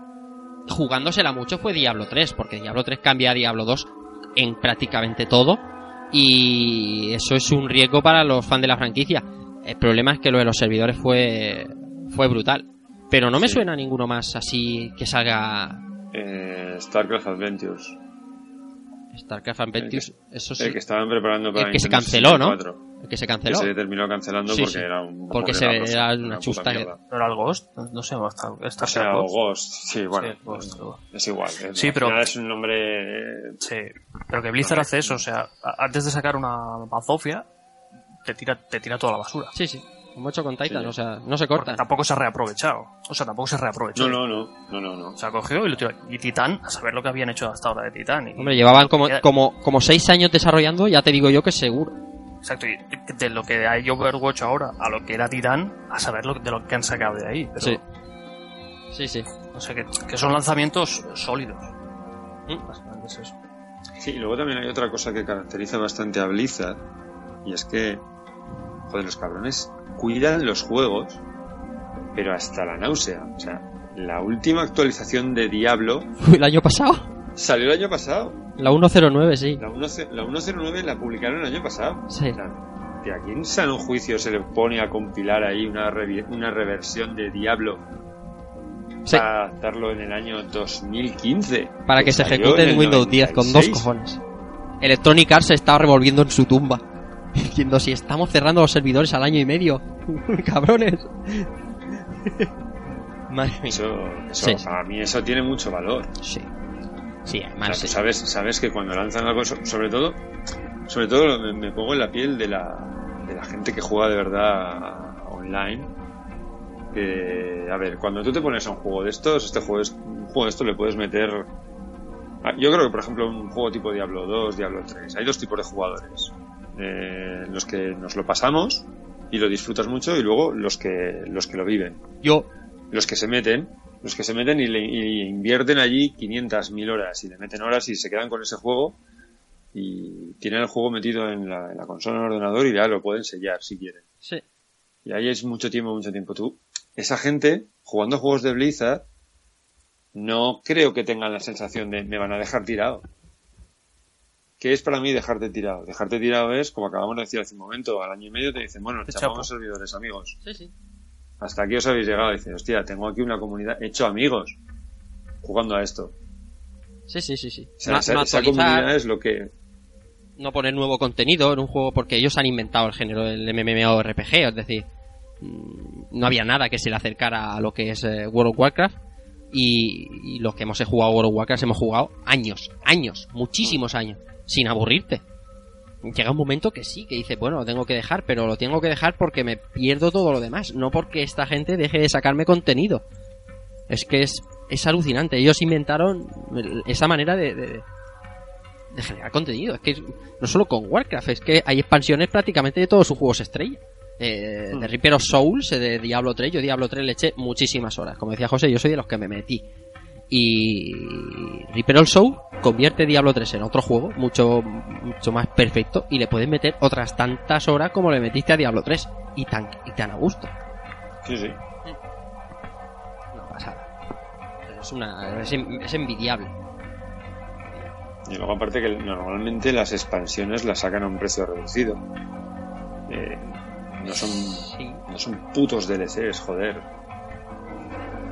jugándosela mucho fue Diablo 3, porque Diablo 3 cambia a Diablo 2 en prácticamente todo, y eso es un riesgo para los fans de la franquicia. El problema es que lo de los servidores fue, fue brutal. Pero no me
Sí.
suena ninguno más así que salga
Eh, StarCraft Adventures.
StarCraft Adventures. Eso sí,
El que estaban preparando para
el que se canceló, ¿no?
64,
el que se
Que
canceló.
se terminó cancelando
Sí,
porque
sí.
era un
Porque se era una
puta
chusta que-
mierda.
¿No era el Ghost? No sé, está, está
O sea, o Ghost, sí, bueno,
Sí, Ghost,
es igual. es-
Sí, pero-
es un nombre...
Sí, pero que Blizzard hace eso, o sea, antes de sacar una bazofia, te tira, te tira toda la basura.
Sí, sí. Como hecho con Titan,
Sí.
o sea, no se
Porque
corta.
tampoco se ha reaprovechado. O sea, tampoco se reaprovechó.
No, no, no, no, no, no.
Se ha cogido y lo tiró. Y Titán, a saber lo que habían hecho hasta ahora de Titán. y-
Hombre, llevaban como, como, como seis años desarrollando, ya te digo yo que seguro.
Exacto, y de lo que hay Overwatch ahora a lo que era Titán, a saber lo, de lo que han sacado de ahí. Pero,
Sí. Sí, sí.
No sé, que, que son lanzamientos sólidos.
Mm.
Básicamente es eso.
Sí, y luego también hay otra cosa que caracteriza bastante a Blizzard, y es que, joder, los cabrones cuidan los juegos, pero hasta la náusea. O sea, la última actualización de Diablo
el año pasado.
Salió el año pasado.
La 109, sí.
La, 10 la 109 la publicaron el año pasado.
Sí.
O sea, ¿de a quién sano juicio se le pone a compilar ahí una, revi- una reversión de Diablo
Sí.
para adaptarlo en el año 2015?
Para que se
salió
ejecute
en
en Windows 10 con dos
96.
cojones. Electronic Arts se estaba revolviendo en su tumba. Diciendo, si estamos cerrando los servidores al año y medio. Cabrones. Madre mía.
Eso, eso
Sí, sí.
para mí eso tiene mucho valor.
Sí. Sí,
O sea,
además. sí.
sabes, sabes que cuando lanzan algo, so- sobre todo, sobre todo me, me pongo en la piel de la, de la gente que juega de verdad online. Que, a ver, cuando tú te pones a un juego de estos, este juego, es, un juego de estos le puedes meter. Ah, Yo creo que, por ejemplo, un juego tipo Diablo 2, Diablo 3, hay dos tipos de jugadores. Eh, los que nos lo pasamos y lo disfrutas mucho, y luego los que, los que lo viven
Yo,
los que se meten, los que se meten y, le, y invierten allí 500, 1000 horas y le meten horas y se quedan con ese juego y tienen el juego metido en la, en la consola en el ordenador y ya lo pueden sellar si quieren.
sí.
Y ahí es mucho tiempo, mucho tiempo. Tú, esa gente, jugando juegos de Blizzard, no creo que tengan la sensación de me van a dejar tirado. ¿Qué es para mí dejarte tirado? Dejarte tirado es, como acabamos de decir hace un momento, al año y medio te dicen, bueno,
Te
chapamos servidores, amigos
Sí, sí.
Hasta aquí os habéis llegado. Dice, hostia, tengo aquí una comunidad, he hecho amigos jugando a esto.
Sí, sí, sí, sí.
O sea,
No-
esa,
no
esa
actualizar,
comunidad es lo que...
no poner nuevo contenido en un juego porque ellos han inventado el género del MMORPG, es decir, mm, no había nada que se le acercara a lo que es eh, World of Warcraft y, y los que hemos jugado World of Warcraft hemos jugado años, años, muchísimos años, sin aburrirte. Llega un momento que sí, que dices, bueno, lo tengo que dejar, pero lo tengo que dejar porque me pierdo todo lo demás, no porque esta gente deje de sacarme contenido. Es que es, es alucinante. Ellos inventaron esa manera de, de- de generar contenido. Es que no solo con Warcraft, es que hay expansiones prácticamente de todos sus juegos estrella. Eh, De Reaper of Souls, eh, de Diablo 3, yo Diablo 3 le eché muchísimas horas. Como decía José, yo soy de los que me metí. Y Reaper Souls convierte Diablo 3 en otro juego mucho, mucho más perfecto y le puedes meter otras tantas horas como le metiste a Diablo 3 y tan, y tan a gusto.
Sí, sí.
Una pasada. Es, una, es, en- es envidiable.
Y luego aparte que normalmente las expansiones las sacan a un precio reducido. Eh, no son
Sí.
no son putos DLCs, joder.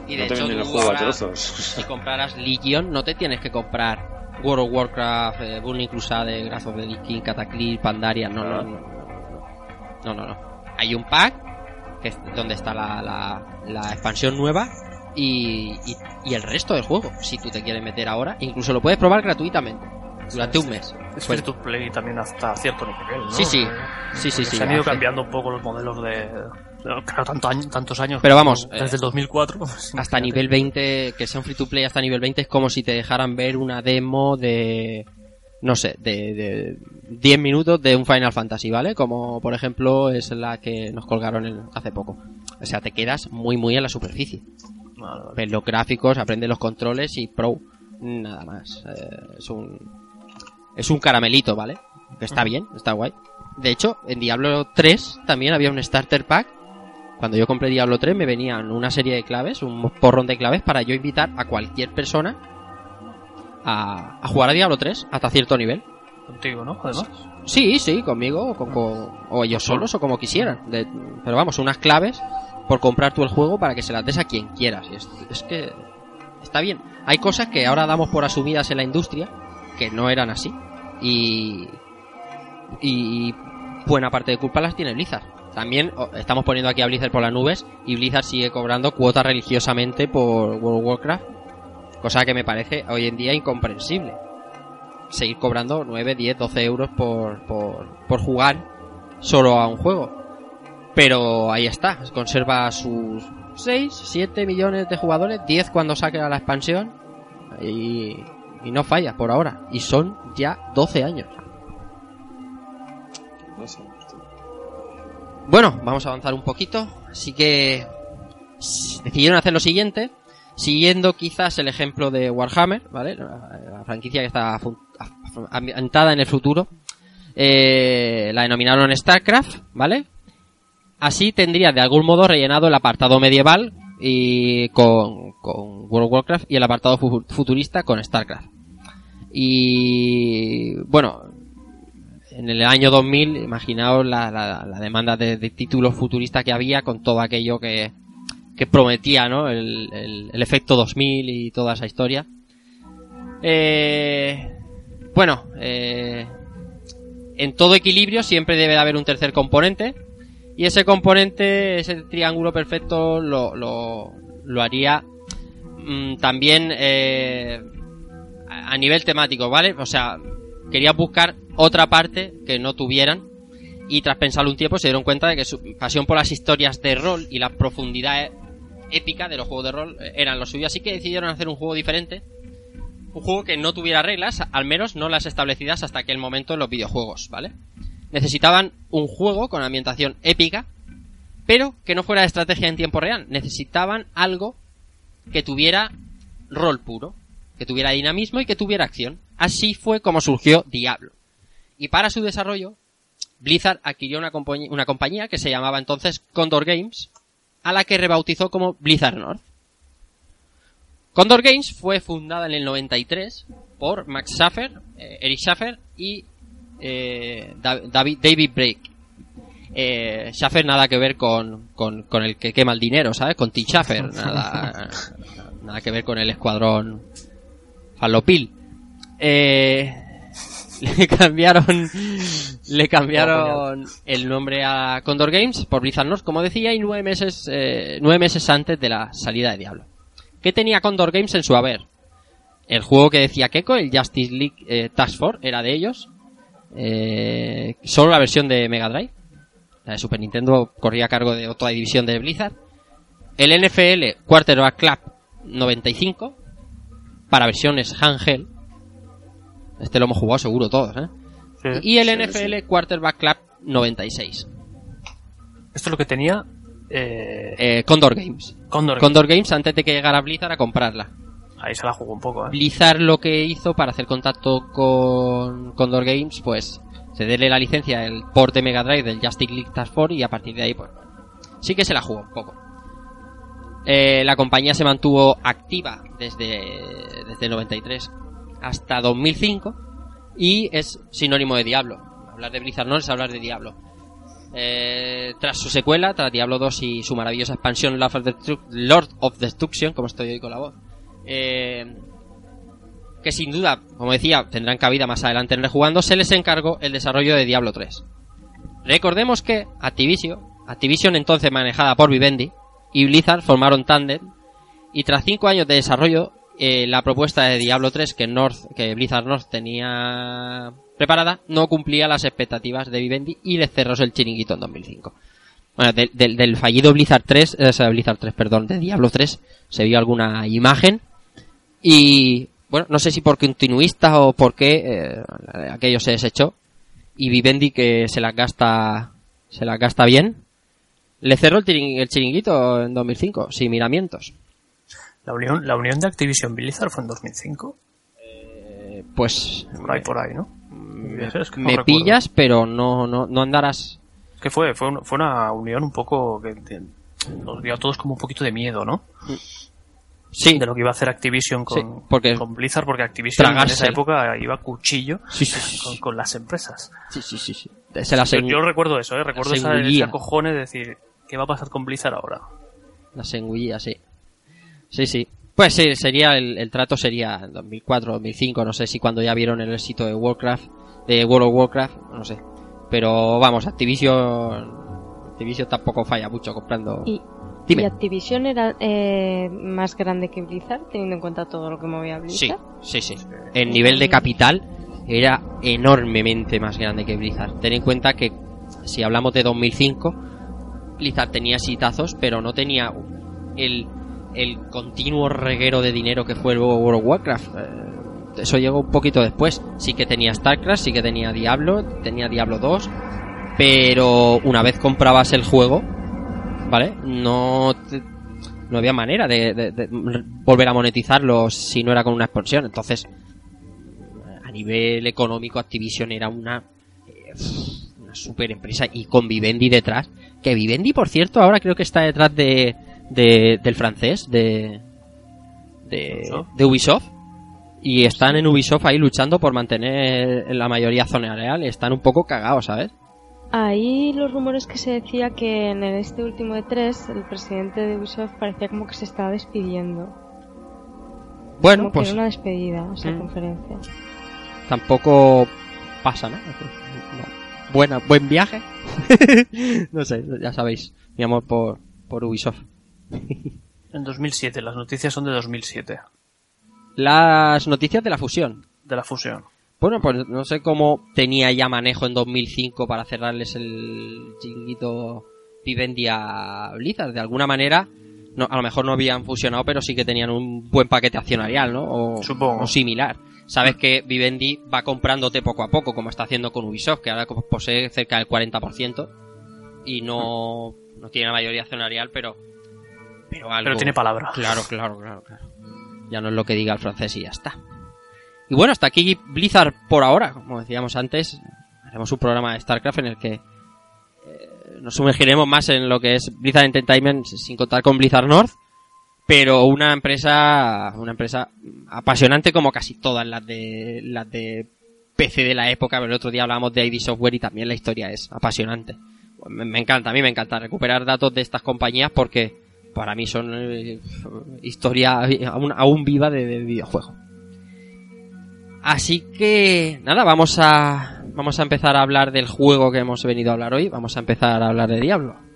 Y
no
de
te
hecho,
venden el
tú
juego a
ahora-
trozos.
si compraras Legion, no te tienes que comprar World of Warcraft, eh, Burning Crusade, Wrath of the King, Cataclysm, Pandaria. No, no, no, no, no, no, no, no. Hay un pack que es donde está la, la, la expansión nueva y, y, y el resto del juego. Si tú te quieres meter ahora, incluso lo puedes probar gratuitamente durante un mes.
Es
Pues-
free to play también hasta cierto nivel, ¿no?
Sí, sí.
Eh,
Sí, sí, sí.
Se han ido
hace-
cambiando un poco los modelos de. Claro, tanto año- tantos años.
Pero vamos,
Desde
eh,
el 2004. pues,
hasta nivel 20, que sea un free to play hasta nivel 20 es como si te dejaran ver una demo de, no sé, de, de 10 minutos de un Final Fantasy, ¿vale? Como por ejemplo es la que nos colgaron hace poco. O sea, te quedas muy muy en la superficie.
Vale, vale.
Ves los gráficos, aprendes los controles y pro, nada más. Eh, es un es un caramelito, ¿vale? Que está bien, está guay. De hecho, en Diablo 3 también había un starter pack. Cuando yo compré Diablo 3 me venían una serie de claves, un porrón de claves para yo invitar a cualquier persona a, a jugar a Diablo 3 hasta cierto nivel.
Contigo, ¿no? Además.
Sí, sí, conmigo, o, con- con- o ellos solos, o como quisieran. De- pero vamos, unas claves por comprar tú el juego para que se las des a quien quieras. Es, es que está bien. Hay cosas que ahora damos por asumidas en la industria que no eran así. Y, y buena parte de culpa las tiene Blizzard. También o, estamos poniendo aquí a Blizzard por las nubes y Blizzard sigue cobrando cuotas religiosamente por World of Warcraft. Cosa que me parece hoy en día incomprensible seguir cobrando 9, 10, 12 euros por, por, por jugar solo a un juego. Pero ahí está, conserva sus 6, 7 millones de jugadores, 10 cuando saque a la expansión y, y no falla por ahora. Y son ya 12 años.
No sé.
Bueno, vamos a avanzar un poquito. Así que decidieron hacer lo siguiente, siguiendo quizás el ejemplo de Warhammer, ¿vale? La, franquicia que está ambientada en el futuro. Eh, la denominaron StarCraft, ¿vale? Así tendría de algún modo rellenado el apartado medieval y con, con World of Warcraft y el apartado fu- futurista con StarCraft. Y bueno, en el año 2000, imaginaos la, la- demanda de, títulos futuristas que había con todo aquello que, que prometía, ¿no? El, el- efecto 2000 y toda esa historia. Eh, bueno, eh, en todo equilibrio siempre debe de haber un tercer componente. Y ese componente, ese triángulo perfecto, lo, lo, lo haría mm, también eh, a nivel temático, ¿vale? O sea, quería buscar otra parte que no tuvieran y tras pensarlo un tiempo se dieron cuenta de que su pasión por las historias de rol y la profundidad e- épica de los juegos de rol eh, eran lo suyo, así que decidieron hacer un juego diferente, un juego que no tuviera reglas, al menos no las establecidas hasta aquel momento en los videojuegos, ¿vale? Necesitaban un juego con ambientación épica, pero que no fuera de estrategia en tiempo real, necesitaban algo que tuviera rol puro, que tuviera dinamismo y que tuviera acción. Así fue como surgió Diablo. Y para su desarrollo, Blizzard adquirió una, compañía- una compañía que se llamaba entonces Condor Games, a la que rebautizó como Blizzard North. Condor Games fue fundada en el 93 por Max Schaffer, eh, Eric Schaffer y eh, Da- David, David Blake. Eh, Schaffer nada que ver con, con, con el que quema el dinero, ¿sabes? Con Tim Schaffer, nada, nada que ver con el escuadrón Falopil. Eh, le cambiaron le cambiaron el nombre a Condor Games por Blizzard North, como decía, y nueve meses eh, nueve meses antes de la salida de Diablo. ¿Qué tenía Condor Games en su haber? El juego que decía Keiko, el Justice League eh, Task Force, era de ellos. Eh, solo la versión de Mega Drive. La de Super Nintendo corría a cargo de otra división de Blizzard. El NFL Quarterback Club 95 para versiones handheld. Este lo hemos jugado seguro todos, ¿eh?
Sí.
Y el
Sí,
NFL Quarterback Club 96.
Esto es lo que tenía eh,
Eh, Condor Games.
Condor.
Condor Games antes de que llegara Blizzard a comprarla.
Ahí se la jugó un poco, ¿eh?
Blizzard lo que hizo para hacer contacto con Condor Games, pues cederle la licencia el port de Mega Drive del Justice League Task Force y a partir de ahí, pues sí que se la jugó un poco. Eh, la compañía se mantuvo activa desde, desde el 93 hasta 2005 y es sinónimo de Diablo. Hablar de Blizzard no es hablar de Diablo. Eh, tras su secuela, tras Diablo 2 y su maravillosa expansión Lord of Destruction, como estoy hoy con la voz, eh, que sin duda, como decía, tendrán cabida más adelante en Rejugando, se les encargó el desarrollo de Diablo 3. Recordemos que Activision, Activision entonces manejada por Vivendi, y Blizzard formaron Tandem, y tras cinco años de desarrollo, eh, la propuesta de Diablo 3 que, North, que Blizzard North tenía preparada no cumplía las expectativas de Vivendi y les cerró el chiringuito en 2005. Bueno, del- del- del fallido Blizzard 3, eh, Blizzard 3, perdón, de Diablo 3, se vio alguna imagen y bueno, no sé si por continuista o por qué eh, aquello se desechó y Vivendi que se las gasta se las gasta bien le cerró el, chiring- el chiringuito en 2005 sin miramientos.
La unión, la unión de Activision Blizzard fue en 2005.
Eh, pues
Por ahí, por ahí, ¿no?
me,
Es que no
me
recuerdo.
pillas, pero no no no andarás
que fue, fue, un- fue una unión un poco que que nos dio a todos como un poquito de miedo, ¿no?
sí
De lo que iba a hacer Activision con,
Sí, porque-
con Blizzard, porque Activision en esa época iba a cuchillo
sí sí sí,
con, con las empresas.
sí, sí, sí, sí. se las
Yo, recuerdo eso, ¿eh? Recuerdo esa, ese acojone de decir, ¿qué va a pasar con Blizzard ahora?
Las engullía, sí. Sí, sí. Pues sí, sería el, el trato sería en 2004, 2005, no sé si cuando ya vieron el éxito de Warcraft, de World of Warcraft, no sé. Pero vamos, Activision, Activision tampoco falla mucho comprando.
Y,
Dime.
¿y Activision era eh, más grande que Blizzard, teniendo en cuenta todo lo que movía
Sí,
Blizzard?
sí, sí. El nivel de capital era enormemente más grande que Blizzard. Ten en cuenta que si hablamos de 2005, Blizzard tenía sitazos, pero no tenía el, el continuo reguero de dinero que fue luego World of Warcraft. Eh, eso llegó un poquito después. Sí que tenía StarCraft, sí que tenía Diablo, tenía Diablo 2, pero una vez comprabas el juego, ¿vale? No te- no había manera de, de- de volver a monetizarlo si no era con una expansión. Entonces, a nivel económico, Activision era una, eh, una super empresa y con Vivendi detrás. Que Vivendi, por cierto, ahora creo que está detrás de, de- del francés, de, de,
Ubisoft.
de Ubisoft. Y están en Ubisoft ahí luchando por mantener la mayoría zona real. Están un poco cagados, ¿sabes?
Ahí los rumores que se decía que en el- este último de tres el presidente de Ubisoft parecía como que se estaba despidiendo.
Bueno,
como
pues
que era una despedida esa
Mm.
conferencia.
tampoco pasa nada. No. Buena, buen viaje. no sé, ya sabéis, mi amor por, por Ubisoft.
En 2007, las noticias son de 2007,
Las noticias de la fusión.
de la fusión.
Bueno, pues no sé cómo tenía ya manejo en 2005 para cerrarles el chinguito Vivendi a Blizzard. De alguna manera, no, a lo mejor no habían fusionado, pero sí que tenían un buen paquete accionarial, ¿no? O,
Supongo.
o similar. Sabes que Vivendi va comprándote poco a poco, como está haciendo con Ubisoft, que ahora posee cerca del 40% y no, no tiene la mayoría accionarial, pero, pero algo.
Pero tiene palabra.
Claro, claro, claro, claro. Ya no es lo que diga el francés y ya está. Y bueno, hasta aquí Blizzard por ahora. Como decíamos antes, haremos un programa de StarCraft en el que nos sumergiremos más en lo que es Blizzard Entertainment sin contar con Blizzard North. Pero una empresa, una empresa apasionante como casi todas las de, las de PC de la época. El otro día hablábamos de ID Software y también la historia es apasionante. Me, encanta, a mí me encanta recuperar datos de estas compañías porque para mí son eh, historia aún, viva de, de videojuego. Así que nada, vamos a vamos a empezar a hablar del juego que hemos venido a hablar hoy. Vamos a empezar a hablar de Diablo.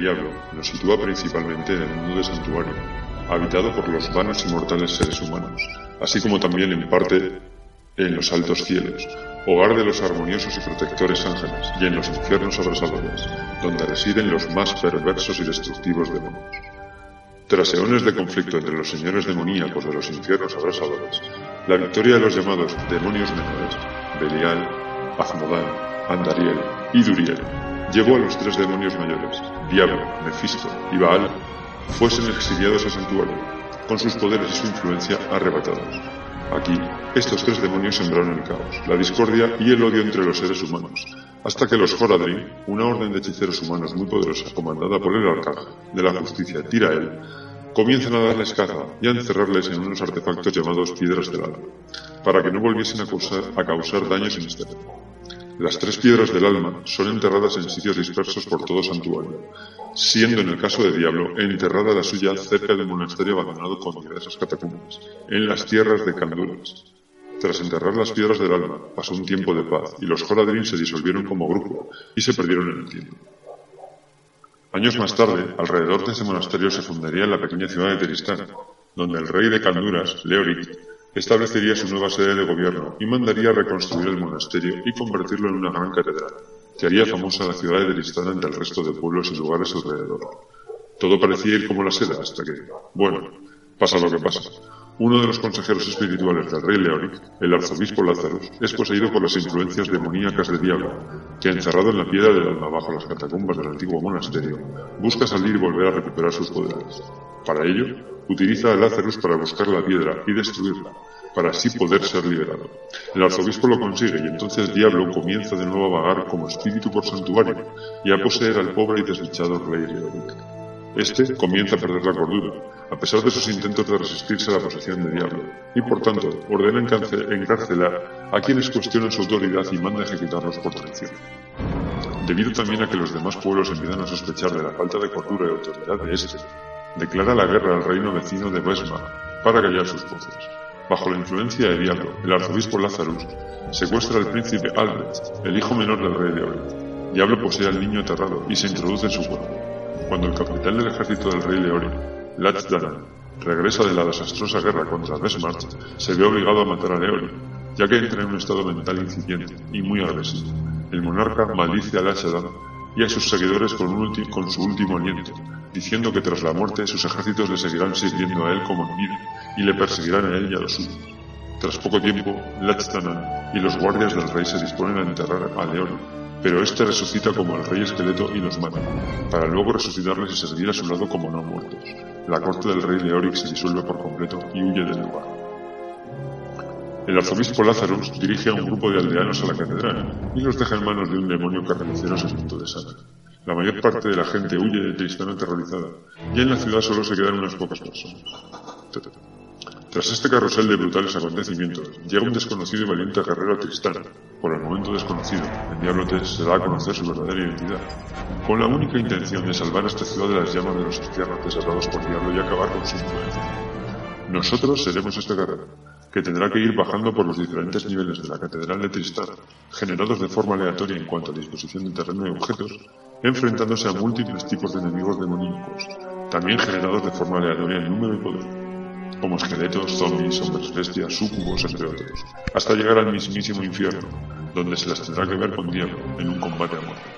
Diablo nos sitúa principalmente en el mundo de Santuario, habitado por los vanos y mortales seres humanos, así como también en parte en los altos cielos, hogar de los armoniosos y protectores ángeles, y en los infiernos abrasadores, donde residen los más perversos y destructivos demonios. Tras eones de conflicto entre los señores demoníacos de los infiernos abrasadores, la victoria de los llamados demonios menores, Belial, Azmodán, Andariel y Duriel, llevó a los tres demonios mayores, Diablo, Mefisto y Baal, fuesen exiliados a Santuario, con sus poderes y su influencia arrebatados. Aquí, estos tres demonios sembraron el caos, la discordia y el odio entre los seres humanos, hasta que los Horadrim, una orden de hechiceros humanos muy poderosa comandada por el arcángel de la justicia Tirael, comienzan a darles caza y a encerrarles en unos artefactos llamados piedras del alma, para que no volviesen a causar, daños en este. Las tres piedras del alma son enterradas en sitios dispersos por todo santuario, siendo en el caso de Diablo enterrada la suya cerca de un monasterio abandonado con diversas catacumbas, en las tierras de Canduras. Tras enterrar las piedras del alma, pasó un tiempo de paz y los Horadrim se disolvieron como grupo y se perdieron en el tiempo. Años más tarde, alrededor de ese monasterio se fundaría la pequeña ciudad de Teristán, donde el rey de Canduras, Leoric, establecería su nueva sede de gobierno y mandaría reconstruir el monasterio y convertirlo en una gran catedral, que haría famosa la ciudad de Teristán ante el resto de pueblos y lugares alrededor. Todo parecía ir como la seda hasta que, bueno, pasa lo que pasa. Uno de los consejeros espirituales del rey Leoric, el arzobispo Lazarus, es poseído por las influencias demoníacas del diablo, que encerrado en la piedra del alma bajo las catacumbas del antiguo monasterio, busca salir y volver a recuperar sus poderes. Para ello, utiliza a Lazarus para buscar la piedra y destruirla, para así poder ser liberado. El arzobispo lo consigue y entonces Diablo comienza de nuevo a vagar como espíritu por santuario y a poseer al pobre y desdichado rey Leoric. Este comienza a perder la cordura, a pesar de sus intentos de resistirse a la posesión de Diablo, y por tanto ordena encarcelar a quienes cuestionan su autoridad y manda ejecutarlos por traición. Debido también a que los demás pueblos empiezan a sospechar de la falta de cordura y autoridad de este, declara la guerra al reino vecino de Vesma para callar sus voces. Bajo la influencia de Diablo, el arzobispo Lazarus secuestra al príncipe Albert, el hijo menor del rey de Ori. Diablo posee al niño aterrado y se introduce en su cuerpo. Cuando el capitán del ejército del rey Latch Danan, regresa de la desastrosa guerra contra Vesmart, se ve obligado a matar a Leori, ya que entra en un estado mental incipiente y muy agresivo. El monarca maldice a Latchadan y a sus seguidores con, con su último aliento, diciendo que tras la muerte sus ejércitos le seguirán sirviendo a él como en vida y le perseguirán a él y a los suyos. Tras poco tiempo, Latchadan y los guardias del rey se disponen a enterrar a Leori, pero este resucita como el rey esqueleto y los mata, para luego resucitarles y servir a su lado como no muertos. La corte del rey Leoric se disuelve por completo y huye del lugar. El arzobispo Lazarus dirige a un grupo de aldeanos a la catedral y los deja en manos de un demonio carnicero sediento de sangre. La mayor parte de la gente huye de Tristán aterrorizada y en la ciudad solo se quedan unas pocas personas. Tras este carrusel de brutales acontecimientos, llega un desconocido y valiente guerrero Tristán, por el momento desconocido, el Diablo 3 se da a conocer su verdadera identidad, con la única intención de salvar a esta ciudad de las llamas de los infiernos desatados por Diablo y acabar con su influencia. Nosotros seremos este guerrero, que tendrá que ir bajando por los diferentes niveles de la Catedral de Tristán, generados de forma aleatoria en cuanto a disposición de terreno y objetos, enfrentándose a múltiples tipos de enemigos demoníacos, también generados de forma aleatoria en número y poder como esqueletos, zombies, hombres bestias, súcubos, entre otros, hasta llegar al mismísimo infierno, donde se las tendrá que ver con Diablo en un combate a muerte.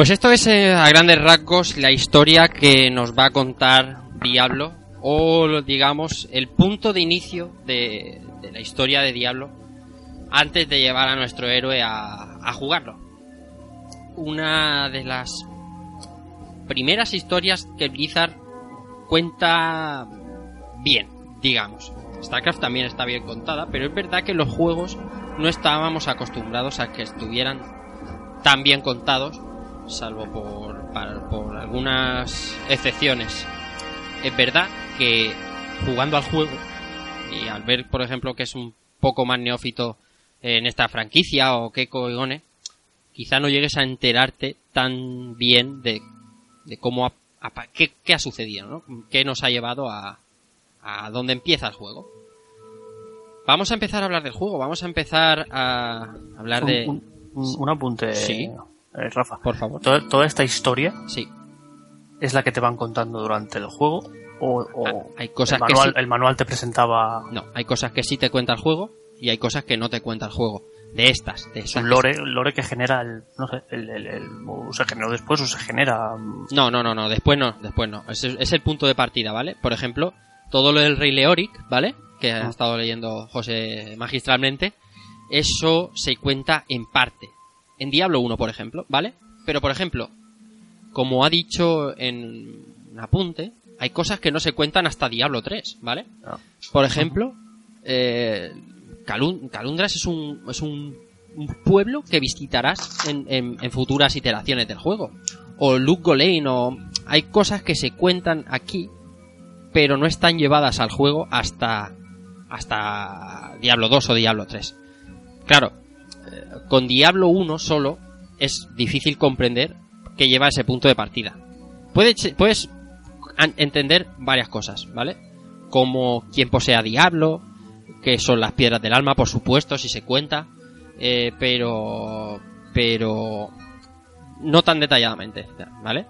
Pues esto es eh, a grandes rasgos la historia que nos va a contar Diablo, o digamos el punto de inicio de, la historia de Diablo antes de llevar a nuestro héroe a jugarlo. Una de las primeras historias que Blizzard cuenta bien, digamos. StarCraft también está bien contada, pero es verdad que los juegos no estábamos acostumbrados a que estuvieran tan bien contados, salvo por, para- por algunas excepciones. Es verdad que jugando al juego, y al ver, por ejemplo, que es un poco más neófito en esta franquicia o qué cojones, quizá no llegues a enterarte tan bien de, de cómo ha, ha- qué, qué ha sucedido, ¿no? ¿Qué nos ha llevado a, a dónde empieza el juego? Vamos a empezar a hablar del juego, vamos a empezar a hablar de...
Un, un- un apunte,
Sí.
Eh, Rafa.
Por favor.
Toda, toda esta historia
Sí,
es la que te van contando durante el juego o, o
Ah, hay cosas
el,
que sí.
el manual te presentaba
no, hay cosas que sí te cuenta el juego y hay cosas que no te cuenta el juego. De estas, de
es
estas.
un lore, el lore que genera el, no sé, el, el- el- o se generó después o se genera mm,
No, no, no, no, después no, después no. Es, es el punto de partida, ¿vale? Por ejemplo, todo lo del Rey Leoric, ¿vale? Que ha
Ah.
estado leyendo José magistralmente, eso se cuenta en parte. En Diablo 1, por ejemplo, ¿vale? Pero, por ejemplo, como ha dicho en un apunte, hay cosas que no se cuentan hasta Diablo 3, ¿vale?
Ah.
Por ejemplo, eh, Calun- Calundras es un, es un, un pueblo que visitarás en, en- en futuras iteraciones del juego. O Luke Golane, o... Hay cosas que se cuentan aquí, pero no están llevadas al juego hasta, hasta Diablo 2 o Diablo 3. Claro, con Diablo 1 solo es difícil comprender que lleva ese punto de partida. Puedes, puedes entender varias cosas, ¿vale? cómo, quién posee a Diablo, que son las piedras del alma, por supuesto, si se cuenta, eh, pero, pero no tan detalladamente, ¿vale?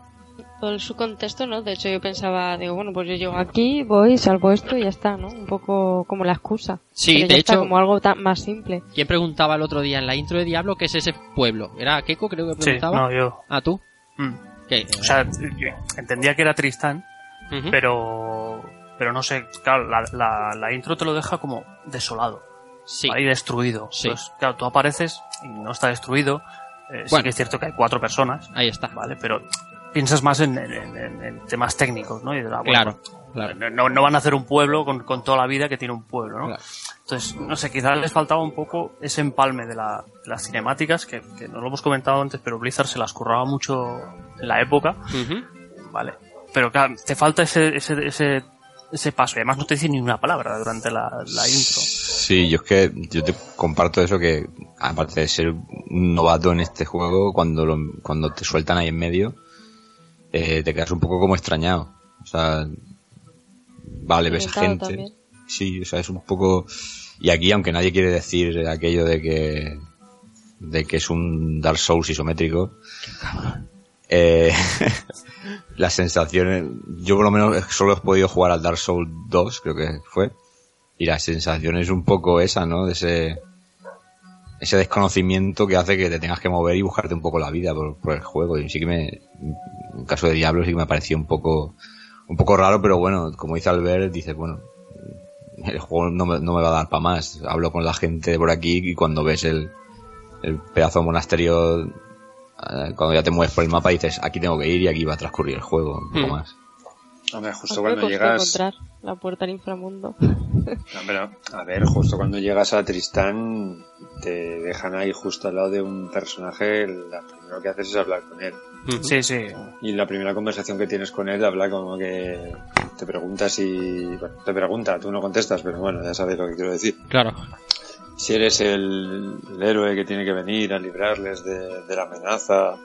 Por su contexto, ¿no? De hecho, yo pensaba, digo, bueno, pues yo llego aquí, voy, salvo esto y ya está, ¿no? Un poco como la excusa.
Sí,
Pero
de
ya está,
hecho-
como algo tan más simple.
¿Quién preguntaba el otro día en la intro de Diablo qué es ese pueblo? ¿Era Keiko, creo que
Sí,
preguntaba?
no, yo.
¿Ah, tú?
Mm.
¿Qué?
O sea, entendía que era Tristán, pero pero no sé, claro, la, la, la intro te lo deja como desolado
Sí.
y destruido.
Sí.
Entonces, claro, tú apareces y no está destruido. Eh, sí que es cierto que hay cuatro personas,
Ahí está.
¿vale? Pero piensas más en, en- en- en temas técnicos, ¿no? Y dirás, bueno,
Claro, claro.
No, van a hacer un pueblo con, con toda la vida que tiene un pueblo, ¿no?
Claro.
Entonces, no sé, quizás les faltaba un poco ese empalme de, la- de las cinemáticas, que, que no lo hemos comentado antes, pero Blizzard se las curraba mucho en la época. ¿vale? Pero claro, te falta ese, ese, ese, ese paso, y además no te dice ni una palabra durante la, la intro.
Sí, yo es que yo te comparto eso que aparte de ser un novato en este juego, cuando lo, cuando te sueltan ahí en medio, eh, te quedas un poco como extrañado. O sea, vale, ves
Limitado
gente.
también.
Sí, o sea, es un poco y aquí aunque nadie quiere decir aquello de que de que es un Dark Souls isométrico, eh, las sensaciones, yo por lo menos solo he podido jugar al Dark Souls 2, creo que fue, y la sensación es un poco esa, ¿no? De ese, ese desconocimiento que hace que te tengas que mover y buscarte un poco la vida por, por el juego. Y sí que me, en caso de Diablo sí que me pareció un poco, un poco raro, pero bueno, como dice Albert, dices, bueno, el juego no me, no me va a dar para más. Hablo con la gente por aquí y cuando ves el, el pedazo de monasterio, eh, cuando ya te mueves por el mapa dices, aquí tengo que ir y aquí va a transcurrir el juego, un poco
Mm.
más.
Hombre, justo cuando llegas.
encontrar la puerta al inframundo.
No, pero, a ver, justo cuando llegas a Tristán, te dejan ahí justo al lado de un personaje, lo primero que haces es hablar con él.
Sí, sí.
Y la primera conversación que tienes con él habla como que te pregunta si... Bueno, te pregunta, tú no contestas, pero bueno, ya sabes lo que quiero decir.
Claro.
Si eres el, el héroe que tiene que venir a librarles de, de la amenaza,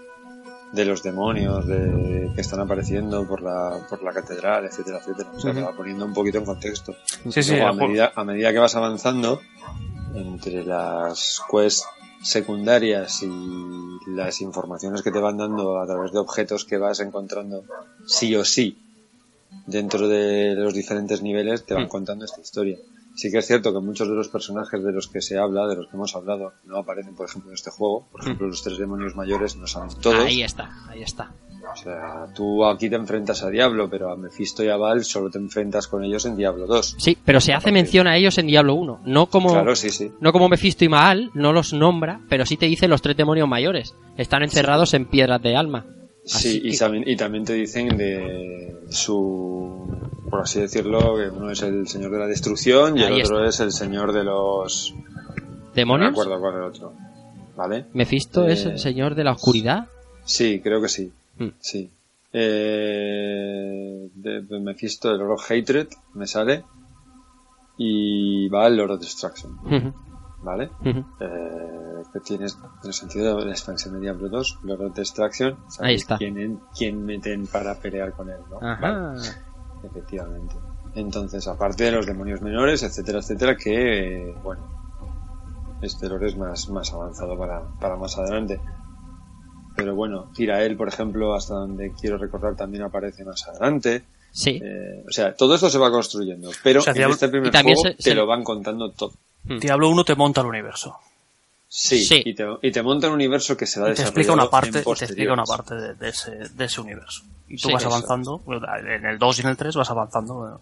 de los demonios de, que están apareciendo por la, por la catedral, etcétera, etcétera. O sea,
Ujú.
va poniendo un poquito en contexto.
Sí, sí,
Luego, a, medida, a medida que vas avanzando, entre las quests secundarias y las informaciones que te van dando a través de objetos que vas encontrando sí o sí dentro de los diferentes niveles, te van
Mm.
contando esta historia. Sí que es cierto que muchos de los personajes de los que se habla, de los que hemos hablado, no aparecen, por ejemplo, en este juego. Por ejemplo, los tres demonios mayores no salen todos.
Ahí está, ahí está.
O sea, tú aquí te enfrentas a Diablo, pero a Mephisto y a Val solo te enfrentas con ellos en Diablo 2.
Sí, pero se hace mención a ellos en Diablo 1, no como
Claro, sí, sí.
no como Mephisto y Maal, no los nombra, pero sí te dice los tres demonios mayores. Están encerrados en piedras de alma.
Sí, y, también, y también te dicen de su, por así decirlo, que uno es el señor de la destrucción y el otro es el señor de los... No
¿Demonios?
acuerdo cuál era el otro. ¿Vale?
¿Mephisto es
Eh,
el señor de la oscuridad?
Sí, creo que sí.
Mm.
Sí. Eh, de, de Mephisto, el Lord of Hatred, me sale. Y va el Lord of Destruction. ¿Vale? Eh, que tienes, en el sentido de la expansión de Diablo 2, Lord of Destruction.
Ahí está.
Quién, en- quién meten para pelear con él, ¿no? Vale.
Ajá.
Efectivamente. Entonces, aparte de los demonios menores, etcétera, etcétera, que, eh, bueno, este lore es más, más avanzado para, para más adelante. Pero bueno, Tirael, por ejemplo, hasta donde quiero recordar, también aparece más adelante.
Sí.
Eh, o sea, todo esto se va construyendo, pero
O sea,
en este primer
y también
juego
se-
te
se-
lo van contando todo.
Diablo 1 te monta el universo.
Sí,
Sí.
Y, te, y te monta un universo que se va
Y te explica una parte, y te explica una parte de, de ese, de ese universo. Y tú
Sí,
vas
eso.
avanzando, en el 2 y en el 3 vas avanzando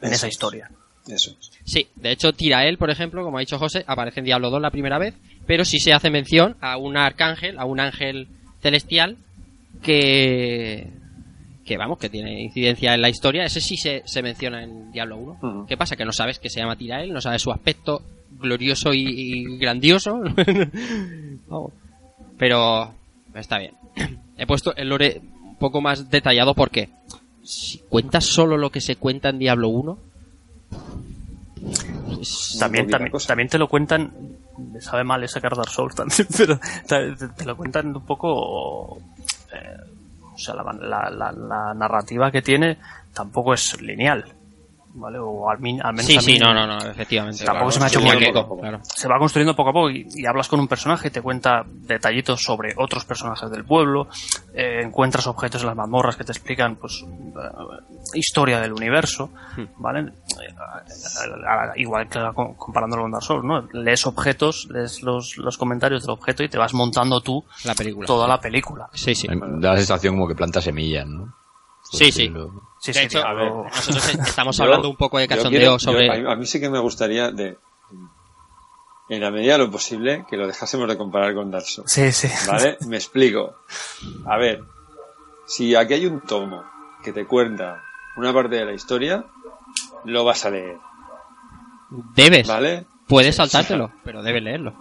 en
Eso
esa
es.
historia.
Eso es.
Sí, de hecho Tirael, por ejemplo, como ha dicho José, aparece en Diablo 2 la primera vez, pero sí se hace mención a un arcángel, a un ángel celestial que que vamos, que tiene incidencia en la historia, ese sí se, se menciona en Diablo 1.
Ujú.
¿Qué pasa? Que no sabes que se llama Tirael, no sabes su aspecto glorioso y, y grandioso. Vamos. Pero está bien. He puesto el lore un poco más detallado porque si cuentas solo lo que se cuenta en Diablo 1, es-
También, también, también te lo cuentan, me sabe mal ese Dark Souls también, pero te, te- te lo cuentan un poco, eh, o sea, la, la- la- la narrativa que tiene tampoco es lineal. ¿Vale? O al, min- al menos
Sí,
a
sí,
mí-
no, no, no, efectivamente.
Tampoco
claro.
se me ha hecho muy poco.
claro.
se va construyendo poco a poco y, y hablas con un personaje, te cuenta detallitos sobre otros personajes del pueblo, eh, encuentras objetos en las mazmorras que te explican pues eh, historia del universo,
Hmm.
¿vale? Eh, igual que comparándolo con Dark Souls, ¿no? Lees objetos, lees los, los comentarios del objeto y te vas montando tú
La película.
toda la película.
Sí, sí.
Da la sensación como que planta semillas, ¿no? Por
Sí, sí.
Sí,
De
sí,
hecho,
Diablo-
nosotros estamos
Yo-
hablando un poco de cachondeo
quiero-
sobre...
yo- a, mí, a mí sí que me gustaría, de, en la medida de lo posible, que lo dejásemos de comparar con Dark Souls.
Sí, sí.
¿Vale? Me explico. A ver, si aquí hay un tomo que te cuenta una parte de la historia, lo vas a leer,
Debes.
¿vale?
Puedes saltártelo, pero debes leerlo.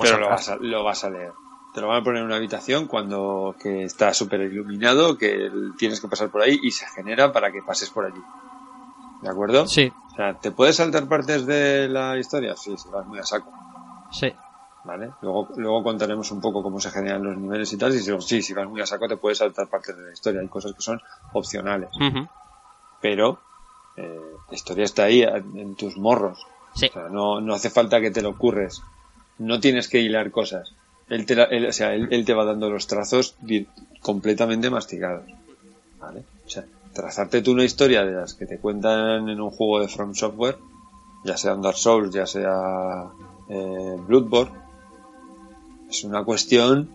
Pero lo vas, a, lo vas a leer. Te lo van a poner en una habitación cuando que está súper iluminado, que tienes que pasar por ahí y se genera para que pases por allí. ¿De acuerdo?
Sí,
O sea, ¿te puedes saltar partes de la historia? Sí, si vas muy a saco.
sí.
¿Vale? Luego, luego contaremos un poco cómo se generan los niveles y tal. Y si, sí, si vas muy a saco te puedes saltar partes de la historia. Hay cosas que son opcionales. Pero eh, la historia está ahí en en tus morros.
Sí.
O sea, no, no hace falta que te lo ocurres. No tienes que hilar cosas. Él te, la- él- o sea, él, él te va dando los trazos completamente masticados. ¿Vale? O sea, trazarte tú una historia de las que te cuentan en un juego de From Software, ya sea Dark Souls, ya sea eh, Bloodborne, es una cuestión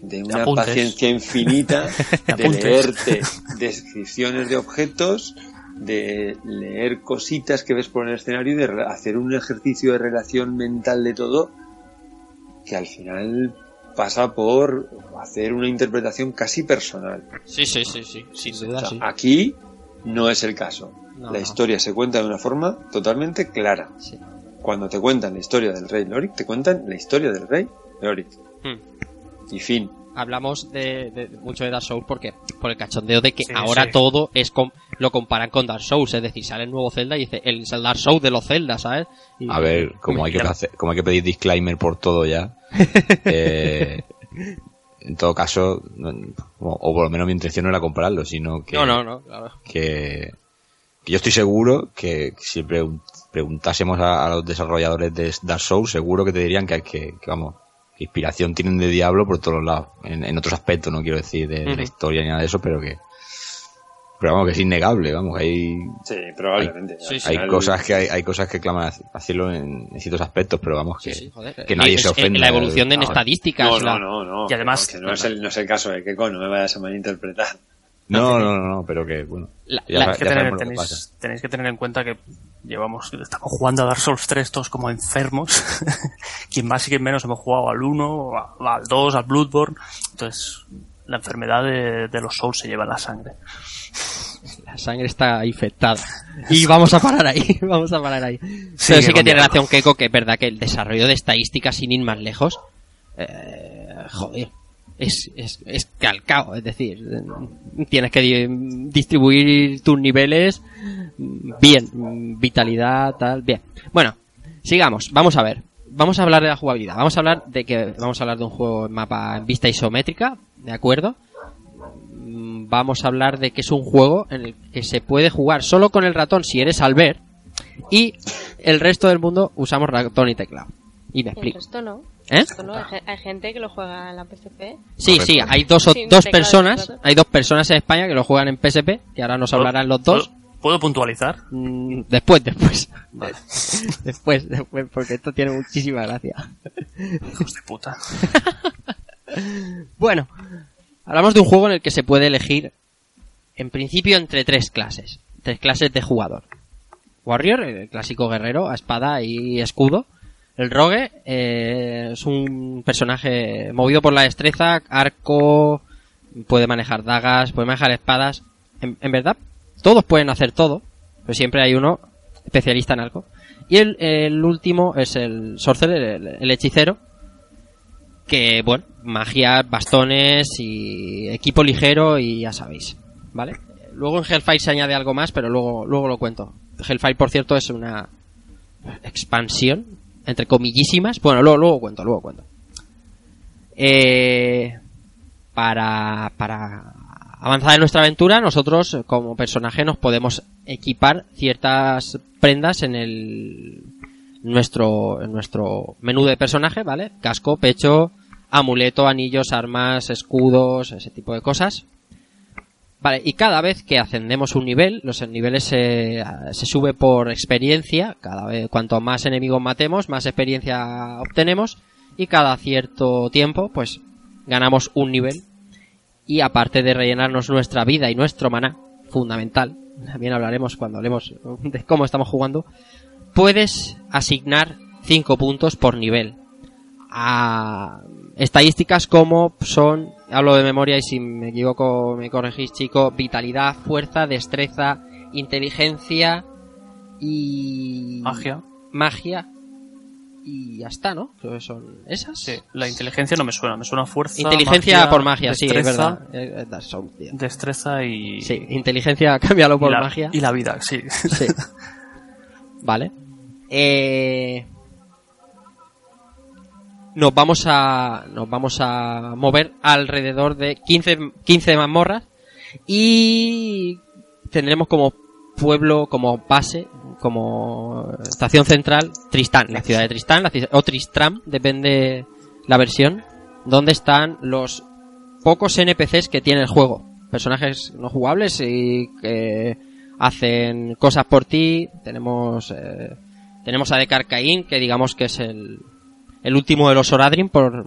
de una
apuntes.
paciencia infinita de leerte descripciones de objetos, de leer cositas que ves por el escenario y de hacer un ejercicio de relación mental de todo que al final pasa por hacer una interpretación casi personal.
Sí, sí, sí, sí. Sin duda,
O sea,
sí.
Aquí no es el caso.
No,
la
no.
historia se cuenta de una forma totalmente clara.
Sí.
Cuando te cuentan la historia del rey Lorik, te cuentan la historia del rey Lorik.
Hmm.
Y fin.
Hablamos de, de- mucho de Dark Souls porque por el cachondeo de que
Sí,
ahora
sí.
todo es com- lo comparan con Dark Souls, es decir, sale el nuevo Zelda y dice el, Dark Souls de los Zelda, ¿sabes? Y-
A ver, como hay que hacer, como hay que pedir disclaimer por todo ya. eh, en todo caso, o, o por lo menos mi intención no era compararlo, sino que,
No, no, no, claro.
que, que yo estoy seguro que si pregun- preguntásemos a, a los desarrolladores de Dark Souls, seguro que te dirían que, que, que, vamos, inspiración tienen de Diablo por todos lados, en, en otros aspectos, no quiero decir de, la historia ni nada de eso, pero que, pero vamos, que es innegable, vamos, hay,
Sí, probablemente.
Sí,
Al
sí.
hay cosas que hay, hay cosas que claman hacia- hacerlo en, en ciertos aspectos, pero vamos que,
Sí, sí, joder.
que nadie
Es-
se
es
ofenda.
La evolución en
Ahora.
estadísticas.
No,
la-
no, no, no.
Y además-
que no, que no es el, no es el caso de que no me vayas a malinterpretar.
No, no, no, no, pero que bueno.
La-
ya
la-
Hay que tener-
pasa.
tenéis, tenéis que tener en cuenta que llevamos, estamos jugando a Dark Souls 3 todos como enfermos. quien más y quien menos hemos jugado al 1, a- al 2, al Bloodborne. Entonces, la enfermedad de, de los Souls se lleva en la sangre.
La sangre está infectada. Y vamos a parar ahí, vamos a parar ahí. Pero sí que tiene relación Keiko, que es verdad que el desarrollo de estadísticas sin ir más lejos, eh, joder, es, es, es calcao, es decir, tienes que di- distribuir tus niveles mm, bien, mm, vitalidad, tal, bien. Bueno, sigamos, vamos a ver. Vamos a hablar de la jugabilidad. Vamos a hablar de que vamos a hablar de un juego en mapa en vista isométrica, ¿de acuerdo? Mm, Vamos a hablar de que es un juego en el que se puede jugar solo con el ratón si eres Albert y el resto del mundo usamos ratón y teclado. Y me
El
explico.
resto no.
¿Eh?
Esto no, hay, ge- hay gente que lo juega en la PSP.
Sí,
Correcto.
sí, hay dos, o- dos personas, hay dos personas en España que lo juegan en PSP, que ahora nos hablarán los dos.
¿Puedo, puntualizar?
Mm, Después, después. después, después, porque esto tiene muchísima gracia.
Hijos de puta.
Bueno, hablamos de un juego en el que se puede elegir, en principio, entre tres clases. Tres clases de jugador. Warrior, el clásico guerrero, a espada y escudo. El Rogue eh, es un personaje movido por la destreza, arco, puede manejar dagas, puede manejar espadas. En, en verdad, todos pueden hacer todo, pero siempre hay uno especialista en arco. Y el, último es el Sorcerer, el hechicero, que, bueno, magia, bastones y equipo ligero y ya sabéis, ¿vale? Luego en Hellfire se añade algo más, pero luego, luego lo cuento. Hellfire, por cierto, es una expansión, entre comillísimas. Bueno, luego, luego cuento, luego cuento. Eh, para, para avanzada en nuestra aventura, nosotros como personaje nos podemos equipar ciertas prendas en el nuestro en nuestro menú de personaje, ¿vale? Casco, pecho, amuleto, anillos, armas, escudos, ese tipo de cosas. Vale, y cada vez que ascendemos un nivel, los niveles se, se sube por experiencia, cada vez cuanto más enemigos matemos, más experiencia obtenemos y cada cierto tiempo pues ganamos un nivel y aparte de rellenarnos nuestra vida y nuestro maná, fundamental, también hablaremos cuando hablemos de cómo estamos jugando, puedes asignar 5 puntos por nivel a estadísticas como son, hablo de memoria y si me equivoco me corregís chico, vitalidad, fuerza, destreza, inteligencia y...
Magia.
Magia. Y ya está, ¿no? Creo que son esas.
Sí, la inteligencia no me suena, me suena fuerza.
Inteligencia
magia,
por magia, sí, es verdad. Eh, eh,
Destreza y.
Sí, inteligencia, cámbialo por
y la,
magia.
Y la vida, sí.
Sí. Vale. Eh... Nos vamos a nos vamos a mover alrededor de 15 15 mazmorras y tendremos como pueblo como base como estación central Tristán, la ciudad de Tristán, la o Tristram, depende la versión, donde están los pocos NPCs que tiene el juego, personajes no jugables y que hacen cosas por ti. Tenemos eh, tenemos a Decarcaín, que digamos que es el, el último de los Oradrim por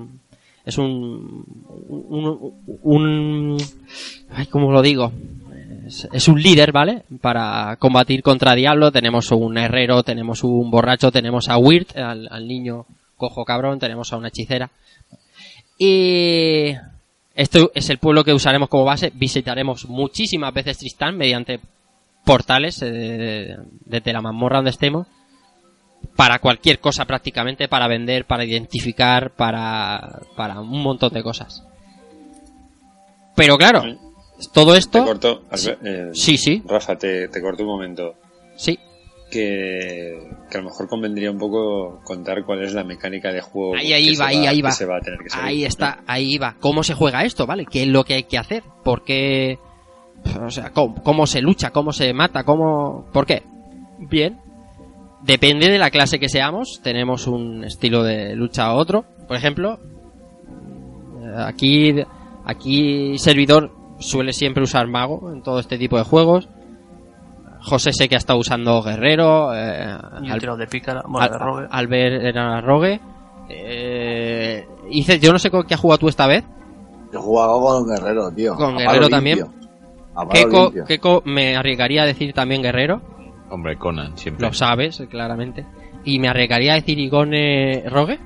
es un un, un ay, ¿cómo lo digo? Es, un líder, ¿vale? Para combatir contra Diablo tenemos un herrero, tenemos un borracho, tenemos a Wirt, al, al niño cojo cabrón, tenemos a una hechicera. Y esto es el pueblo que usaremos como base. Visitaremos muchísimas veces Tristán mediante portales eh, desde la mazmorra donde estemos. Para cualquier cosa prácticamente, para vender, para identificar, para, para un montón de cosas. Pero claro, todo
Te
esto...
corto. Eh,
Sí, sí,
Rafa, te, te corto un momento.
sí.
Que, que a lo mejor convendría un poco contar cuál es la mecánica de juego.
Ahí, ahí va, ahí, ahí va.
se va a tener que seguir.
Ahí está, ahí va. ¿Cómo se juega esto, vale? ¿Qué es lo que hay que hacer? ¿Por qué? O sea, ¿cómo, cómo se lucha? ¿Cómo se mata? ¿Cómo? ¿Por qué? Bien. Depende de la clase que seamos. Tenemos un estilo de lucha u otro. Por ejemplo, eh, aquí, aquí servidor suele siempre usar mago en todo este tipo de juegos. José sé que ha estado usando guerrero. Eh,
Y
Al-
de pícara, bueno, de
al-
rogue.
Albert era rogue. Eh, Ices, yo no sé con qué has jugado tú esta vez.
Yo jugaba con un guerrero, tío.
Con
A
guerrero también. Keiko me arriesgaría a decir también guerrero.
Hombre, Conan, siempre.
Lo sabes, claramente. Y me arriesgaría a decir Igone rogue.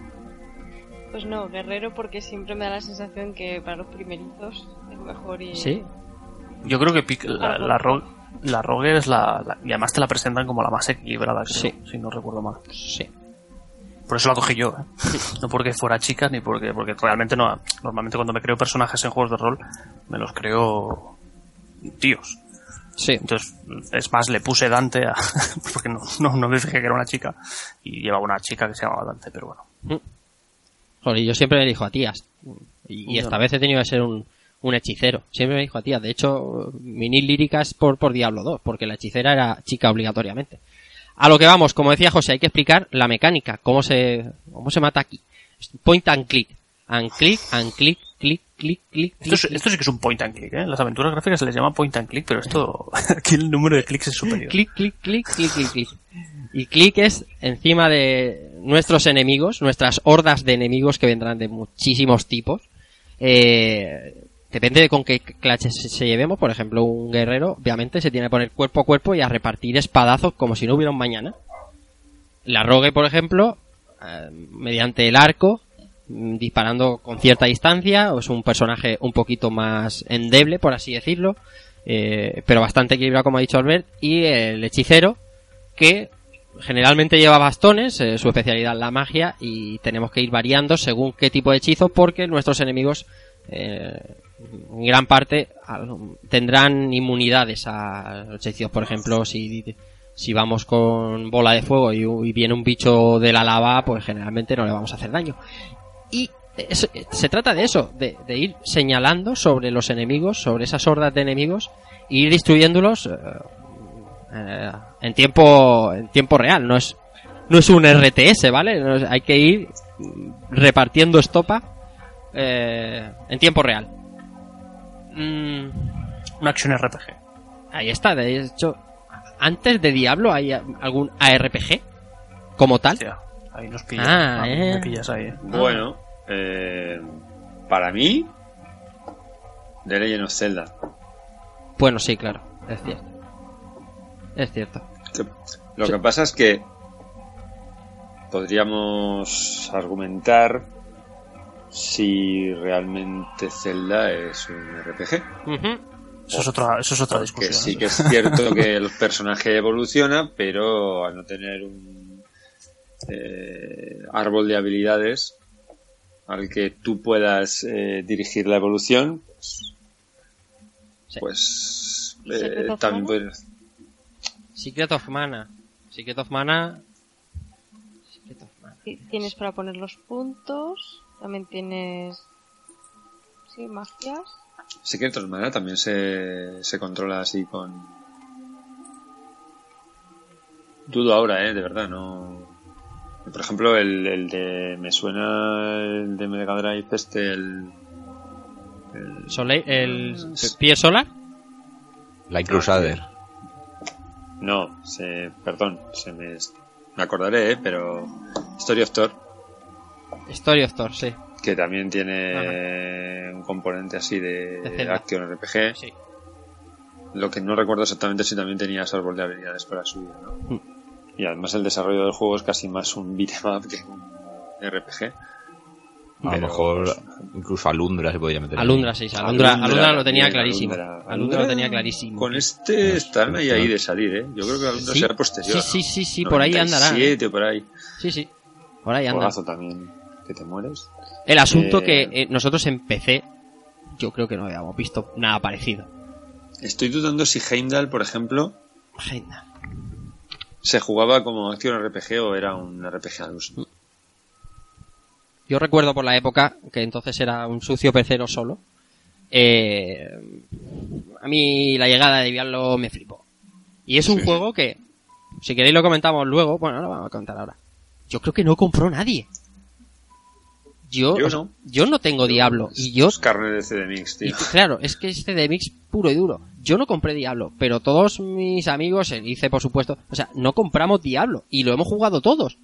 Pues no, guerrero porque siempre me da la sensación que para los primerizos es mejor y...
Sí.
Yo creo que pic- la, la, ro- la rogue es la, la- Y además te la presentan como la más equilibrada, creo,
Sí.
si no recuerdo mal.
Sí.
Por eso la cogí yo, ¿eh? No porque fuera chica, ni porque, porque realmente no. Normalmente cuando me creo personajes en juegos de rol, me los creo tíos.
Sí.
Entonces, es más, le puse Dante a, porque no, no, no me fijé que era una chica. Y llevaba una chica que se llamaba Dante, pero bueno.
Joder, yo siempre me elijo a tías. Y, y esta vez he tenido que ser un, un hechicero. Siempre me elijo a tías. De hecho, mi nick lírica es por, por Diablo 2, porque la hechicera era chica obligatoriamente. A lo que vamos, como decía José, hay que explicar la mecánica, cómo se, cómo se mata aquí. Point and click. And click, and click, click, click, click.
Esto, es- esto sí que es un point and click, ¿eh? Las aventuras gráficas se les llama point and click, pero esto, aquí el número de clics es superior.
clic, clic, clic, clic, clic, clic. Y clic es encima de nuestros enemigos, nuestras hordas de enemigos que vendrán de muchísimos tipos. Eh, depende de con qué clase se llevemos. Por ejemplo, un guerrero, obviamente, se tiene que poner cuerpo a cuerpo y a repartir espadazos como si no hubiera un mañana. La rogue, por ejemplo, eh, mediante el arco, disparando con cierta distancia, es un personaje un poquito más endeble, por así decirlo, eh, pero bastante equilibrado, como ha dicho Albert, y el hechicero, que generalmente lleva bastones, eh, su especialidad es la magia, y tenemos que ir variando según qué tipo de hechizo, porque nuestros enemigos, eh, en gran parte, tendrán inmunidades a los hechizos. Por ejemplo, si, si vamos con bola de fuego y, y viene un bicho de la lava, pues generalmente no le vamos a hacer daño. Y Es- se trata de eso, de, de ir señalando sobre los enemigos, sobre esas hordas de enemigos, e ir destruyéndolos eh, eh, en tiempo en tiempo real. No es no es un RTS, ¿vale? No es- hay que ir repartiendo estopa eh, en tiempo real. Mm,
Una acción RPG.
ahí está, de hecho, antes de Diablo hay algún ARPG como tal.
Hostia, ahí nos pillas.
Ah,
Ah,
eh.
Me pillas ahí.
Bueno, eh, para mí, The Legend of Zelda.
Bueno, sí, claro, es cierto. Es cierto.
Lo
Sí.
que pasa es que podríamos argumentar si realmente Zelda es un RPG.
Eso es otra, eso es otra
Que
discusión.
sí
¿eh?
que es cierto que el personaje evoluciona, pero al no tener un eh, árbol de habilidades al que tú puedas eh, dirigir la evolución, pues,
Sí.
pues
Secret
eh,
of
también
Mana?
podrías-
Secret of Mana. Secret of Mana. Secret of Mana.
Ti- Tienes para poner los puntos. También tienes. Sí, magias.
Secret of Mana también se, se controla así con... Dudo ahora, eh, de verdad, no... Por ejemplo, el, el de... Me suena el de Mega Drive este, el... el-
Soleil, el pie solar.
Light Crusader.
No, se, perdón, se me, me acordaré, eh, pero Story of Thor,
Story of Thor, sí.
que también tiene un componente así de,
De.
Action RPG.
Sí.
Lo que no recuerdo exactamente si también tenía ese árbol de habilidades para subir, ¿no?
Mm.
Y además el desarrollo del juego es casi más un beat'em up que un RPG.
A lo mejor
pues,
incluso Alundra se podía meter.
Alundra, sí. Alundra,
Alundra
Alundra lo tenía clarísimo.
Alundra.
Alundra lo tenía clarísimo.
Con este están ahí, ahí de salir, ¿eh? Yo creo que Alundra
Sí,
será posterior.
sí, sí, sí, sí, por ahí andará. ¿eh?
97 o por ahí.
Sí, sí. Por ahí anda.
Juegazo también, que te mueres.
El asunto
Eh,
que eh, nosotros en PC, yo creo que no habíamos visto nada parecido.
Estoy dudando si Heimdall, por ejemplo,
Agenda.
Se jugaba como acción RPG o era un RPG al uso.
Yo recuerdo por la época, que entonces era un sucio pecero solo, eh, a mí la llegada de Diablo me flipó. Y es un
Sí.
juego que, si queréis lo comentamos luego, bueno, lo vamos a contar ahora. Yo creo que no compró nadie. Yo,
Yo no.
yo no tengo Diablo. Y yo,
Es carne de CD Mix,
y
tío.
claro, es que este de mix puro y duro. Yo no compré Diablo, pero todos mis amigos, el ICE por supuesto, o sea, no compramos Diablo. Y lo hemos jugado todos.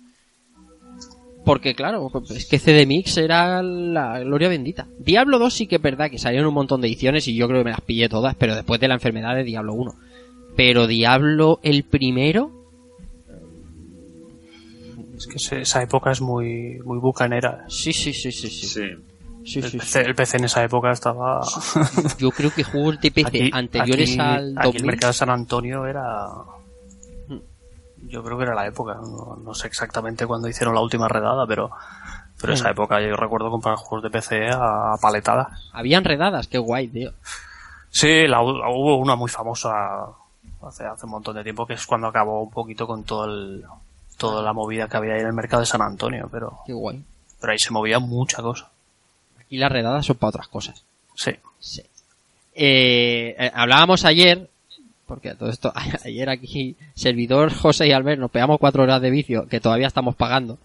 Porque claro, es que CD Mix era la gloria bendita. Diablo 2 sí que es verdad que salieron un montón de ediciones y yo creo que me las pillé todas, pero después de la enfermedad de Diablo 1. Pero Diablo el primero,
Es que esa época es muy, muy bucanera.
sí, sí, sí, sí, sí.
Sí.
Sí,
El
sí, sí.
PC, el PC en esa época estaba...
Yo creo que juegos de PC
Aquí-
anteriores
aquí-
al
aquí
2000.
el mercado de San Antonio era... Yo creo que era la época. No, no sé exactamente cuándo hicieron la última redada, pero... Pero esa
Mm.
época yo recuerdo comprar juegos de PC a, a paletadas.
Habían redadas, qué guay, tío.
Sí, la, la- hubo una muy famosa hace, hace un montón de tiempo, que es cuando acabó un poquito con todo el, toda la movida que había ahí en el mercado de San Antonio, pero,
Qué guay.
pero ahí se movía mucha cosa.
Aquí las redadas son para otras cosas.
Sí.
Sí. Eh, eh, hablábamos ayer, porque a todo esto, ayer aquí, servidor José y Albert, nos pegamos cuatro horas de vicio que todavía estamos pagando.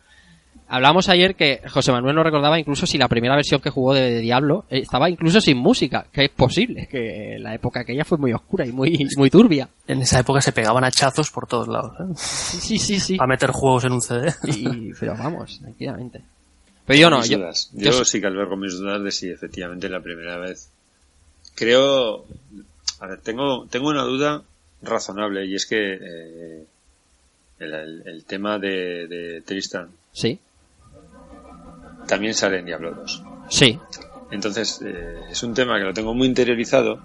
Hablábamos ayer que José Manuel nos recordaba incluso si la primera versión que jugó de, Diablo eh, estaba incluso sin música, que es posible, que la época aquella fue muy oscura y muy, muy turbia.
En esa época se pegaban hachazos por todos lados, ¿eh?
Sí, sí, sí, sí.
A meter juegos en un CD.
Y, pero vamos, tranquilamente. Pero yo no,
Mis
yo,
dudas.
yo
Yo,
sí-
sí que albergo mis dudas de si efectivamente la primera vez. Creo. A ver, tengo, tengo una duda razonable y es que eh, el, el- el tema de, de Tristan
sí,
también sale en Diablo 2.
sí,
Entonces, eh, es un tema que lo tengo muy interiorizado.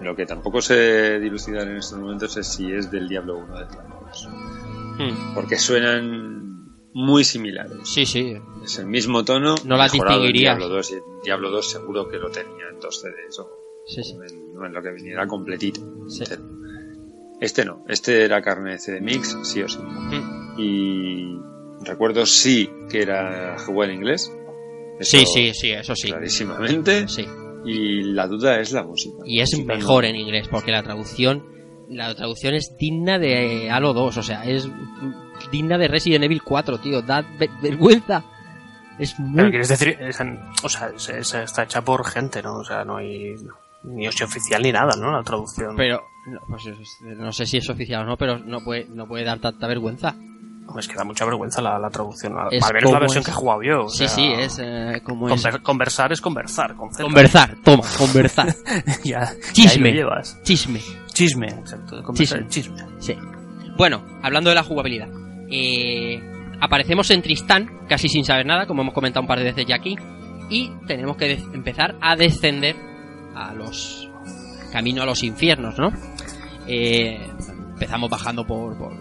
Lo que tampoco sé dilucidar en estos momentos es si es del Diablo 1 o del Diablo 2.
Hmm.
Porque suenan muy similares.
sí, sí.
Es el mismo tono.
No las distinguirías.
Diablo 2 y en Diablo 2 seguro que lo tenía en dos CDs o
Sí, sí.
en, en lo que viniera completito.
Sí.
Este no, este era carne de CD Mix, sí o sí.
Hmm.
Y recuerdo sí que era jugué en inglés,
Sí,
Eso
sí, sí, eso sí.
Clarísimamente.
Sí.
Y la duda es la música.
Y es mejor
no.
en inglés, porque la traducción, la traducción es digna de Halo 2, o sea, es digna de Resident Evil 4, tío, da ve- vergüenza. Es
Pero
muy...
quieres decir, es en- o sea, es- es- está hecha por gente, ¿no? O sea, no hay ni es oficial ni nada, ¿no? La traducción.
Pero, no, pues es- no sé si es oficial o no, pero no puede, no puede dar tanta vergüenza.
Es que da mucha vergüenza la, la traducción. Al
Es
al menos la versión
es-
que he jugado yo. o
Sí,
sea,
sí, es eh, como es.
conver- conversar es conversar. Con Z.
Conversar, toma, conversar.
ya,
Chisme.
ya lo llevas.
Chisme.
Chisme, exacto. Conversar, chisme.
Sí. Bueno, hablando de la jugabilidad. eh, aparecemos en Tristán, casi sin saber nada, como hemos comentado un par de veces ya aquí. Y tenemos que empezar a descender a los... Camino a los infiernos, ¿no? Eh, empezamos bajando por, por,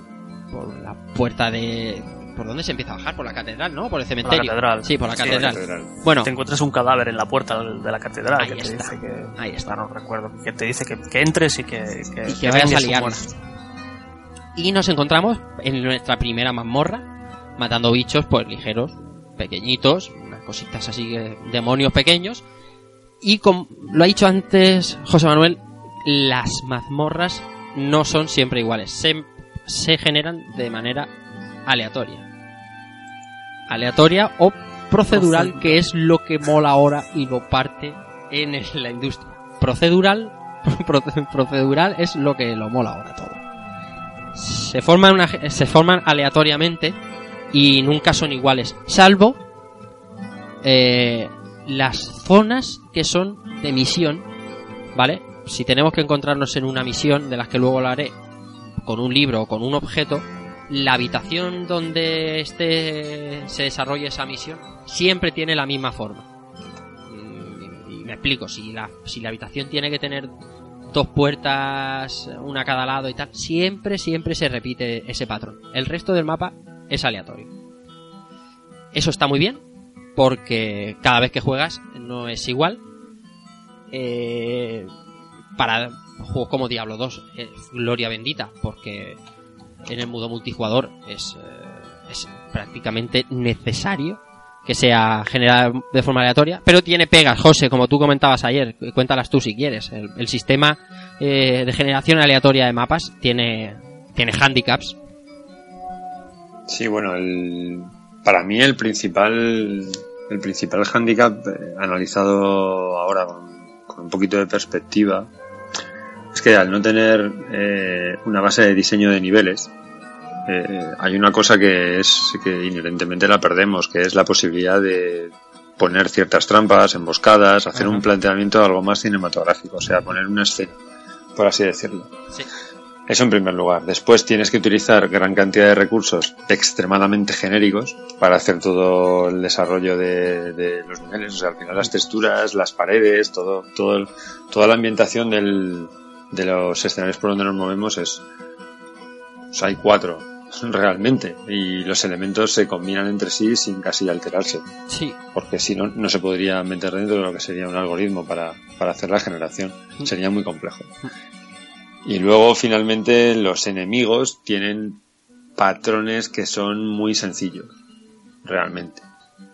por la puerta de... ¿Por dónde se empieza a bajar? Por la catedral, ¿no? Por el
Por la
cementerio.
catedral.
Sí, por la catedral. Bueno,
Te encuentras un cadáver en la puerta de la catedral
Ahí
que te dice que.
Ahí está.
No recuerdo. Que te dice que, que entres y que. Que,
Y que vayas a liarla.
monstruo.
Y nos encontramos en nuestra primera mazmorra, matando bichos, pues ligeros, pequeñitos, unas cositas así, que- demonios pequeños. Y como lo ha dicho antes José Manuel, las mazmorras no son siempre iguales, se, se generan de manera aleatoria. Aleatoria o procedural, que es lo que mola ahora y lo parte en la industria. Procedural, proce- procedural es lo que lo mola ahora todo se forman, una- se forman aleatoriamente y nunca son iguales, salvo eh, las zonas que son de misión, ¿vale? Si tenemos que encontrarnos en una misión, de las que luego lo haré, con un libro o con un objeto, la habitación donde esté, se desarrolle esa misión siempre tiene la misma forma. Mm, Y me explico, si la, si la habitación tiene que tener dos puertas, una a cada lado y tal, siempre, siempre se repite ese patrón. El resto del mapa es aleatorio. Eso está muy bien, porque cada vez que juegas no es igual. Eh, para juegos como Diablo 2, es gloria bendita, porque en el modo multijugador es, eh, es prácticamente necesario que sea generada de forma aleatoria, pero tiene pegas, José, como tú comentabas ayer, cuéntalas tú si quieres. El, sistema eh, de generación aleatoria de mapas tiene, tiene handicaps.
Sí, bueno, el, para mí el principal, el principal handicap eh, analizado ahora con un poquito de perspectiva es que al no tener eh, una base de diseño de niveles, eh, hay una cosa que es que inherentemente la perdemos, que es la posibilidad de poner ciertas trampas, emboscadas, hacer un planteamiento algo más cinematográfico, o sea, poner una escena, por así decirlo.
Sí.
Eso en primer lugar. Después tienes que utilizar gran cantidad de recursos extremadamente genéricos para hacer todo el desarrollo de, de los niveles. O sea, al final las texturas, las paredes, todo, todo, el- toda la ambientación del, de los escenarios por donde nos movemos es, o sea, hay cuatro realmente y los elementos se combinan entre sí sin casi alterarse
Sí,
porque si no, no se podría meter dentro de lo que sería un algoritmo para, para hacer la generación. Sería muy complejo. Y luego, finalmente, los enemigos tienen patrones que son muy sencillos, realmente.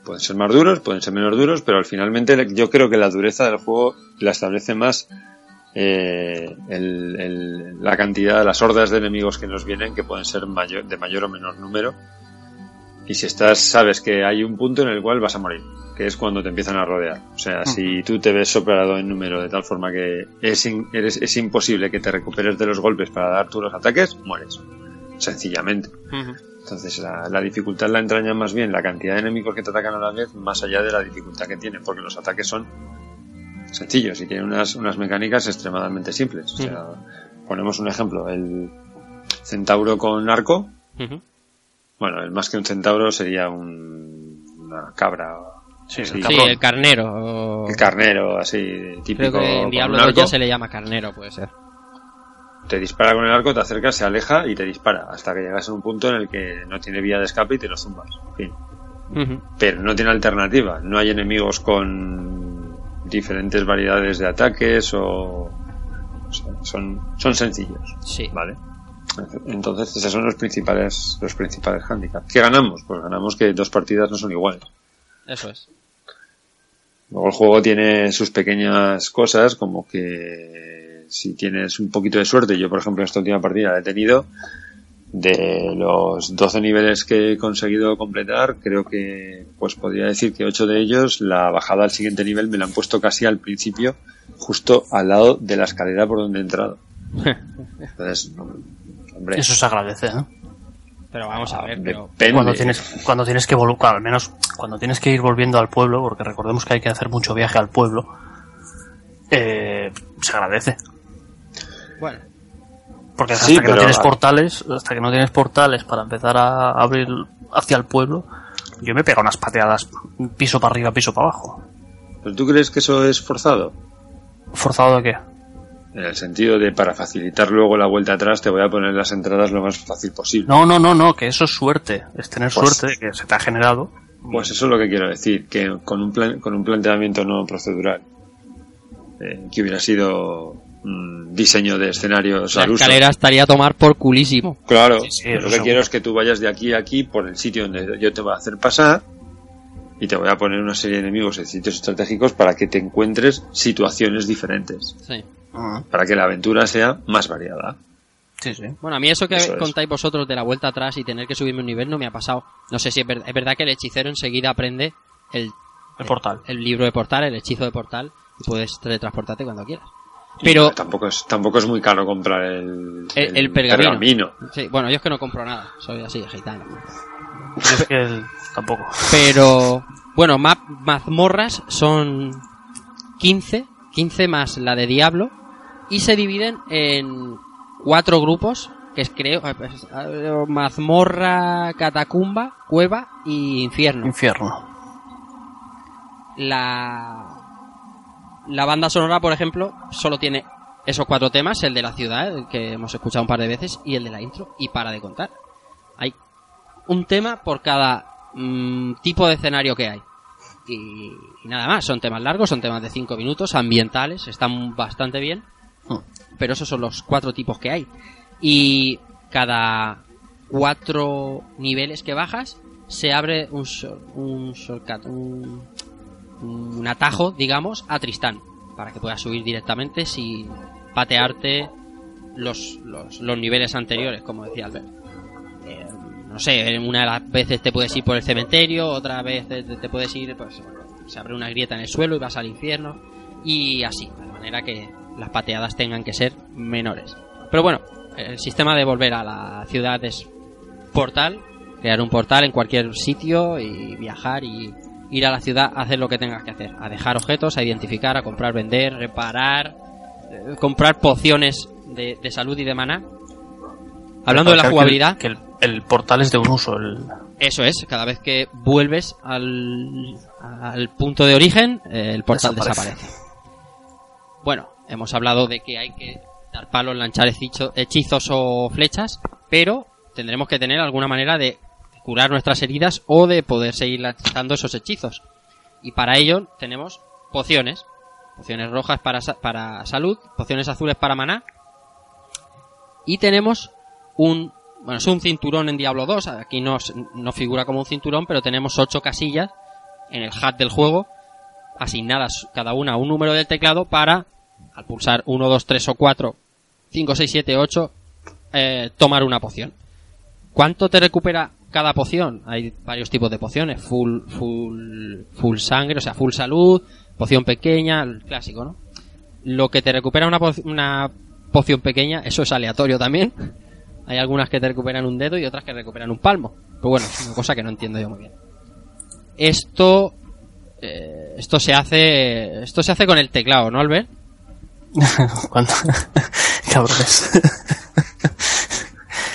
Pueden ser más duros, pueden ser menos duros, pero al finalmente yo creo que la dureza del juego la establece más eh, el- el- la cantidad, las hordas de enemigos que nos vienen, que pueden ser mayor, de mayor o menor número. Y si estás, sabes que hay un punto en el cual vas a morir, que es cuando te empiezan a rodear. O sea, si tú te ves superado en número de tal forma que es, in- eres- es imposible que te recuperes de los golpes para dar tú los ataques, mueres. Sencillamente. Entonces la, la dificultad la entraña más bien la cantidad de enemigos que te atacan a la vez, más allá de la dificultad que tienen, porque los ataques son sencillos y tienen unas, unas mecánicas extremadamente simples. O sea, ponemos un ejemplo, el centauro con arco, bueno, el más que un centauro sería un- una cabra.
Sí,
sí, el carnero.
el carnero, así, típico.
Creo que en
con
Diablo
un
2 ya se le llama carnero, puede ser.
Te dispara con el arco, te acercas, se aleja y te dispara, hasta que llegas a un punto en el que no tiene vía de escape y te lo zumbas. En fin.
Ujú.
pero no tiene alternativa. No hay enemigos con diferentes variedades de ataques o, o sea, son, son sencillos.
Sí.
¿Vale? Entonces, esos son los principales, los principales handicaps. ¿Qué ganamos? Pues ganamos que dos partidas no son iguales.
Eso es.
Luego el juego tiene sus pequeñas cosas, como que si tienes un poquito de suerte, yo por ejemplo en esta última partida la he tenido, de los 12 niveles que he conseguido completar, creo que pues podría decir que 8 de ellos la bajada al siguiente nivel me la han puesto casi al principio, justo al lado de la escalera por donde he entrado. Entonces, no, hombre,
Eso se agradece, ¿no?
Pero vamos a ver, pero...
depende.
Cuando tienes, cuando tienes que volver, al menos cuando tienes que ir volviendo al pueblo, porque recordemos que hay que hacer mucho viaje al pueblo, eh, se agradece.
Bueno,
Porque hasta
Sí,
que no tienes portales, hasta que no tienes portales para empezar a abrir hacia el pueblo, yo me pego unas pateadas piso para arriba, piso para abajo.
¿Pero tú crees que eso es forzado?
¿Forzado de qué?
En el sentido de para facilitar luego la vuelta atrás te voy a poner las entradas lo más fácil posible.
No, no, no, no, que eso es suerte, es tener
Pues-
suerte de que se te ha generado.
Pues eso es lo que quiero decir, que con un, plan- con un planteamiento no procedural, eh, que hubiera sido diseño de escenarios
la
al uso.
escalera estaría a tomar por culísimo.
Claro,
Sí,
lo que
seguro.
quiero es que tú vayas de aquí a aquí por el sitio donde yo te voy a hacer pasar y te voy a poner una serie de enemigos en sitios estratégicos para que te encuentres situaciones diferentes,
Sí.
Ah,
para que la aventura sea más variada.
Sí, sí.
Bueno, a mí eso que
Eso es.
contáis vosotros de la vuelta atrás y tener que subirme un nivel no me ha pasado. No sé si es, ver- es verdad que el hechicero enseguida aprende el,
El portal.
el libro de portal, el hechizo de portal, y puedes teletransportarte cuando quieras. Pero,
tampoco es tampoco es muy caro comprar el,
El- el pergamino.
pergamino.
sí, bueno, yo es que no compro nada, soy así, gitano.
Yo es que el- tampoco.
Pero, bueno, ma- mazmorras son 15, 15 más la de Diablo, y se dividen en cuatro grupos, que es creo, eh, pues, mazmorra, catacumba, cueva y infierno.
Infierno.
La, la banda sonora, por ejemplo, solo tiene esos cuatro temas, el de la ciudad, el que hemos escuchado un par de veces, y el de la intro, y para de contar. Hay un tema por cada mm, tipo de escenario que hay. Y, y nada más, son temas largos, son temas de cinco minutos, ambientales, están bastante bien,
Hmm.
pero esos son los cuatro tipos que hay. Y cada cuatro niveles que bajas, se abre un, shor- un shortcut, un, un atajo, digamos, a Tristán, para que puedas subir directamente sin patearte los, los, niveles anteriores, como decía Albert. Eh, no sé, una de las veces te puedes ir por el cementerio, otra vez te, te puedes ir, pues se abre una grieta en el suelo y vas al infierno, y así, de manera que las pateadas tengan que ser menores. Pero bueno, el sistema de volver a la ciudad es portal, crear un portal en cualquier sitio y viajar y ir a la ciudad a hacer lo que tengas que hacer, a dejar objetos, a identificar, a comprar, vender, reparar, eh, comprar pociones de, de salud y de maná. Hablando de la
Recalcar que el-
jugabilidad,
Que el, el portal es de un uso. El,
eso es, cada vez que vuelves al, al punto de origen, eh, el portal
Desaparece.
desaparece. Bueno, hemos hablado de que hay que dar palos, lanzar hechizo- hechizos o flechas, pero tendremos que tener alguna manera de curar nuestras heridas o de poder seguir lanzando esos hechizos. Y para ello tenemos pociones. Pociones rojas para, para salud, pociones azules para maná. Y tenemos un... Bueno, es un cinturón en Diablo 2. Aquí no, no figura como un cinturón, pero tenemos ocho casillas en el HUD del juego asignadas cada una a un número del teclado para, al pulsar 1, 2, 3 o 4, 5, 6, 7, 8, eh, tomar una poción. ¿Cuánto te recupera cada poción? Hay varios tipos de pociones. Full, full, full sangre, o sea, full salud, poción pequeña, el clásico, ¿no? Lo que te recupera una, una poción pequeña, eso es aleatorio también. Hay algunas que te recuperan un dedo y otras que recuperan un palmo. Pero bueno, es una cosa que no entiendo yo muy bien. Esto, eh, esto se hace, esto se hace con el teclado, ¿no, Albert?
cabrones.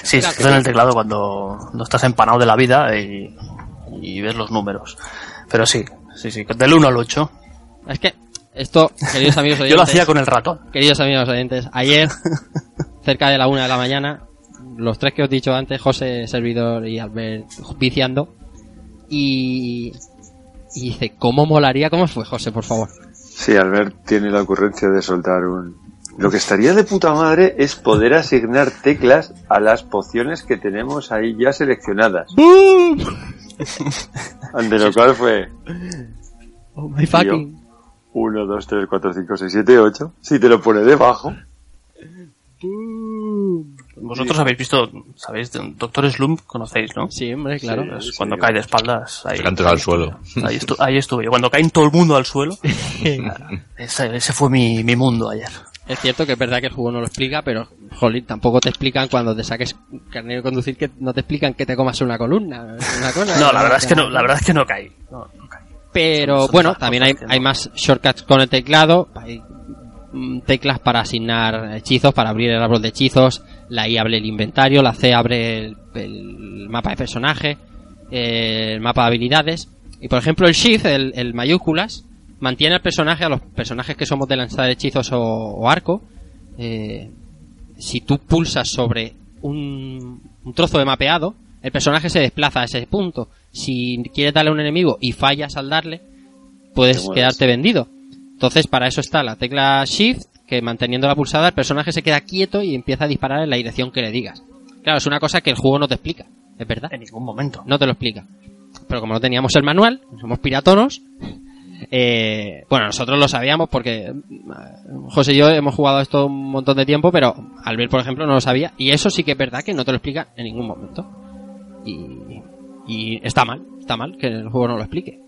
Sí, se hace en el teclado cuando no estás empanado de la vida y, y ves los números. Pero sí, sí, sí, del 1 al 8.
Es que esto, queridos amigos oyentes,
Yo lo hacía con el ratón.
queridos amigos oyentes, ayer, cerca de la una de la mañana, los tres que os he dicho antes, José, servidor y Albert viciando, y, y dice, ¿cómo molaría? ¿Cómo fue, José, por favor?
Sí, Albert tiene la ocurrencia de soltar un... Lo que estaría de puta madre es poder asignar teclas a las pociones que tenemos ahí ya seleccionadas. Ante lo cual fue...
Oh my fucking...
1, 2, 3, 4, 5, 6, 7, 8. Si te lo pone debajo.
Vosotros habéis visto, sabéis, Doctor Slump conocéis, ¿no?
Sí, hombre, claro.
Sí.
Pues cuando cae de espaldas, ahí,
Cantos al suelo.
ahí, estu- ahí estuve yo. Cuando cae todo el mundo al suelo, ese, ese fue mi, mi mundo ayer.
Es cierto que es verdad que el juego no lo explica, pero, jolín, tampoco te explican cuando te saques carnet de conducir que no te explican que te comas una columna. Una cosa,
No, la verdad es que no, la verdad es que no caí. No, no caí.
Pero
Son
bueno, también hay,
no.
hay más shortcuts con el teclado, hay mm, teclas para asignar hechizos, para abrir el árbol de hechizos, la I abre el inventario, la C abre el, el mapa de personaje, eh, el mapa de habilidades, y por ejemplo el Shift, el, el mayúsculas, mantiene al personaje, a los personajes que somos de lanzar hechizos o, o arco, eh, si tú pulsas sobre un, un trozo de mapeado, el personaje se desplaza a ese punto. Si quieres darle a un enemigo y fallas al darle, puedes quedarte vendido. Entonces, para eso está la tecla Shift, que manteniendo la pulsada, el personaje se queda quieto y empieza a disparar en la dirección que le digas. Claro, es una cosa que el juego no te explica, es verdad.
En ningún momento.
No te lo explica. Pero como no teníamos el manual, somos piratonos, eh, bueno, nosotros lo sabíamos porque eh, José y yo hemos jugado esto un montón de tiempo, pero Albert, por ejemplo, no lo sabía. Y eso sí que es verdad que no te lo explica en ningún momento. Y, y está mal, está mal que el juego no lo explique.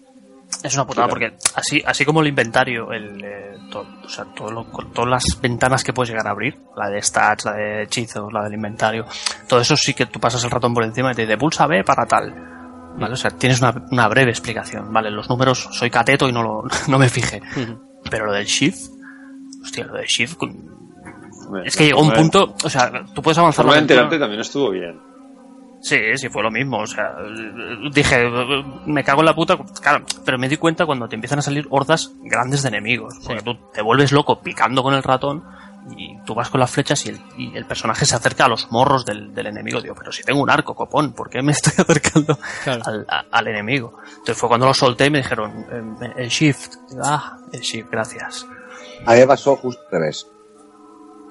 Es una putada porque así, así como el inventario, el, eh, to- o sea, todo lo- con todas las ventanas que puedes llegar a abrir, la de stats, la de hechizos, la del inventario, todo eso sí que tú pasas el ratón por encima y te dice pulsa B para tal. ¿Vale? O sea, tienes una, una breve explicación. Vale, los números soy cateto y no lo, no me fijé. Pero lo del shift, hostia, lo del shift, es que llegó un punto, o sea, tú puedes avanzar
forma enterarte también estuvo bien.
Sí, sí, fue lo mismo. O sea, dije, me cago en la puta. Claro, pero me di cuenta cuando te empiezan a salir hordas grandes de enemigos. Porque tú te vuelves loco picando con el ratón y tú vas con las flechas y el, y el personaje se acerca a los morros del, del enemigo. Digo, pero si tengo un arco, copón, ¿por qué me estoy acercando
Claro.
al, a- al enemigo? Entonces fue cuando lo solté y me dijeron, "Eh, el shift. Digo, ah, el shift, gracias.
A mí me pasó justo al revés.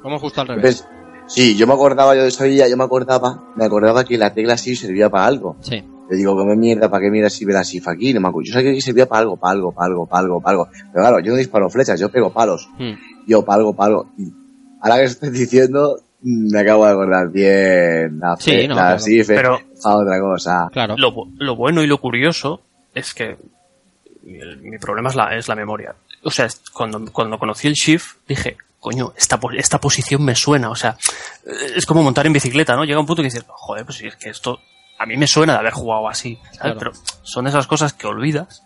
Como justo al revés.
Sí, yo me acordaba, yo sabía, yo me acordaba, me acordaba que la tecla sí servía para algo.
Sí.
Le digo, ¿qué mierda? ¿Para qué mierda sirve la SIF aquí? No me acuerdo. Yo sabía que servía para algo, para algo, para algo, para algo, para algo. Pero claro, yo no disparo flechas, yo pego palos.
Mm.
Yo para algo, para algo. Y ahora que estoy diciendo, me acabo de acordar bien. La,
Sí,
fe-
no,
la
claro.
Pero-
para otra cosa.
Claro.
Lo, lo bueno y lo curioso es que el- mi problema es la, es la memoria. O sea, cuando, cuando conocí el shift dije, coño, esta, esta posición me suena. O sea, es como montar en bicicleta, ¿no? Llega un punto que dices, joder, pues sí, es que esto a mí me suena de haber jugado así. ¿sabes?
Claro.
Pero son esas cosas que olvidas,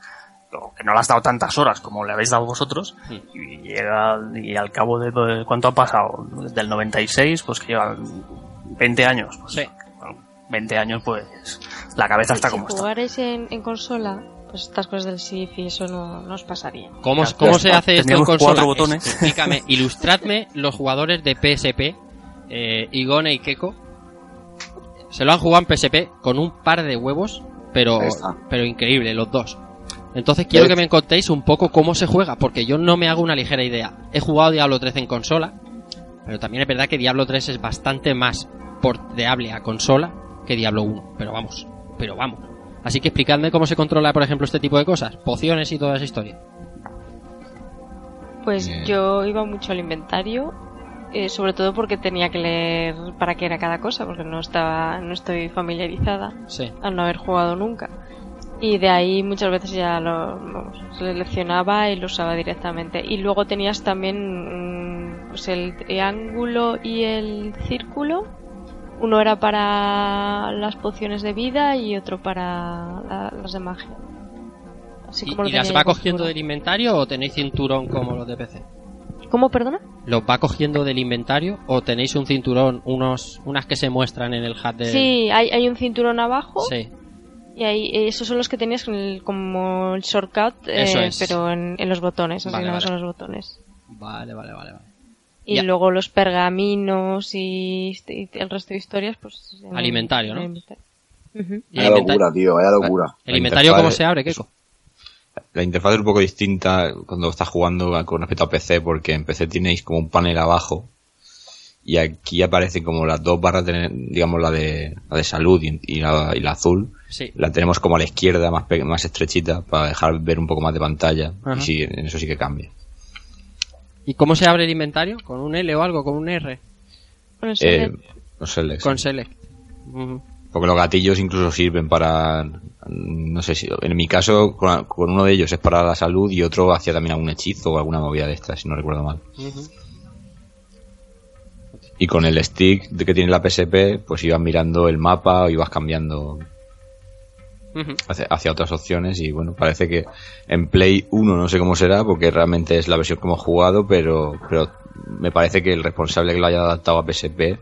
o que no le has dado tantas horas como le habéis dado vosotros, y llega, y al cabo de, de- ¿cuánto ha pasado? Desde el 96, pues que llevan 20 años. Pues,
Sí.
bueno, 20 años, pues la cabeza está
si
como está.
jugarais en, en consola, pues estas cosas del SIF y eso no, no os pasaría.
¿Cómo,
Ya,
cómo
ya
se
está.
hace esto en consola?
cuatro botones.
Es- Explícame, ilustradme los jugadores de PSP, eh, Igone y Keko. Se lo han jugado en PSP con un par de huevos, pero,
está.
pero increíble, los dos. Entonces quiero que me contéis un poco cómo se juega, porque yo no me hago una ligera idea. He jugado Diablo 3 en consola, pero también es verdad que Diablo 3 es bastante más porteable a consola que Diablo 1. Pero vamos, pero vamos. Así que explicadme cómo se controla, por ejemplo, este tipo de cosas, pociones y toda esa historia.
Pues
Bien.
yo iba mucho al inventario, eh, sobre todo porque tenía que leer para qué era cada cosa, porque no estaba, no estoy familiarizada
Sí.
al no haber jugado nunca. Y de ahí muchas veces ya lo vamos, seleccionaba y lo usaba directamente. Y luego tenías también mm, pues el triángulo y el círculo. Uno era para las pociones de vida y otro para la- las de magia. Así
¿Y,
como lo
y las va cogiendo del inventario o tenéis cinturón como los de PC?
¿Cómo, perdona?
¿Los va cogiendo del inventario o tenéis un cinturón, unos, unas que se muestran en el HUD de...
Sí, hay, hay un cinturón abajo
Sí.
Y hay, esos son los que tenías con el- como el shortcut, eh,
es.
pero en, en los botones,
Vale,
asignados
vale.
a los botones.
Vale, vale, vale. vale.
Y
Ya.
luego los pergaminos y, y el resto de historias, pues... en-
Al inventario, ¿no?
en el inventario. Ujú.
¿Y el
Vaya
inventa-
locura, tío, vaya locura.
¿El
La
inventario
interfaz
cómo
es-
se abre, Keiko?
La interfaz es un poco distinta cuando estás jugando con respecto a PC, porque en PC tenéis como un panel abajo y aquí aparecen como las dos barras, de, digamos la de, la de salud y, y la, y la azul.
Sí.
La tenemos como a la izquierda, más, más estrechita, para dejar ver un poco más de pantalla.
Ajá.
Y sí, en eso sí que cambia.
¿Y cómo se abre el inventario? ¿Con un L o algo? ¿Con un R?
Con el
Eh,
select.
Con Select.
Porque los gatillos incluso sirven para, no sé si, en mi caso, con, con uno de ellos es para la salud y otro hacía también algún hechizo o alguna movida de estas, si no recuerdo mal.
Ujú.
Y con el stick de que tiene la PSP, pues ibas mirando el mapa o ibas cambiando hacia, hacia otras opciones y bueno, parece que en Play 1 no sé cómo será porque realmente es la versión que hemos jugado, pero, pero me parece que el responsable que lo haya adaptado a PSP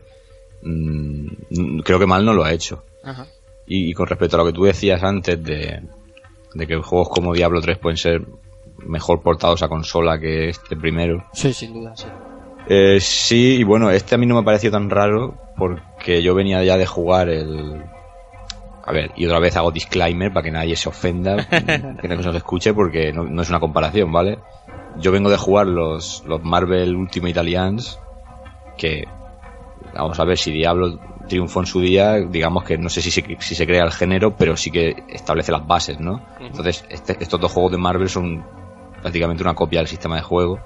mm, creo que mal no lo ha hecho.
Ajá.
Y, y con respecto a lo que tú decías antes de, de que juegos como Diablo 3 pueden ser mejor portados a consola que este primero.
Sí, sin duda, sí.
Eh, sí, y bueno, este a mí no me pareció tan raro porque yo venía ya de jugar el... A ver, y otra vez hago disclaimer para que nadie se ofenda, que no se nos escuche porque no, no es una comparación, ¿vale? Yo vengo de jugar los, los Marvel Ultimate Alliance, que vamos a ver si Diablo triunfó en su día, digamos que no sé si se, si se crea el género, pero sí que establece las bases, ¿no? Entonces, este- estos dos juegos de Marvel son prácticamente una copia del sistema de juego.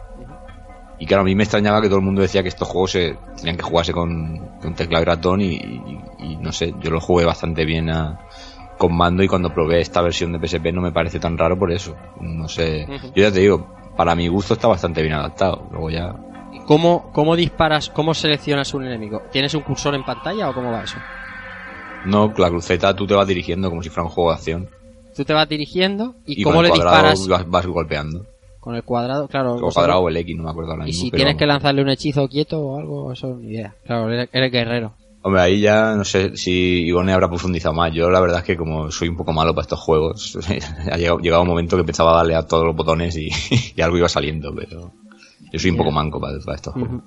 Y claro, a mí me extrañaba que todo el mundo decía que estos juegos se, tenían que jugarse con, con teclado y ratón y, y- y no sé, yo lo jugué bastante bien a- con mando y cuando probé esta versión de PSP no me parece tan raro por eso. No sé, yo ya te digo, para mi gusto está bastante bien adaptado. Luego ya...
¿Y ¿Cómo, ¿Cómo disparas, cómo seleccionas un enemigo? ¿Tienes un cursor en pantalla o cómo va eso?
No, la cruceta tú te vas dirigiendo como si fuera un juego de acción.
Tú te vas dirigiendo y,
Y,
cómo
con
le
el cuadrado
disparas
vas, vas golpeando.
Con el cuadrado, claro.
O cuadrado o el X, no me acuerdo ahora
Y
mismo.
si
pero-
tienes que lanzarle un hechizo quieto o algo, eso ni idea. Claro, eres, eres guerrero.
Hombre, ahí ya no sé si Igone habrá profundizado más. Yo la verdad es que como soy un poco malo para estos juegos, ha llegado, llegado un momento que empezaba a darle a todos los botones y, y algo iba saliendo, pero yo soy un poco manco para, para estos juegos.
Ujú.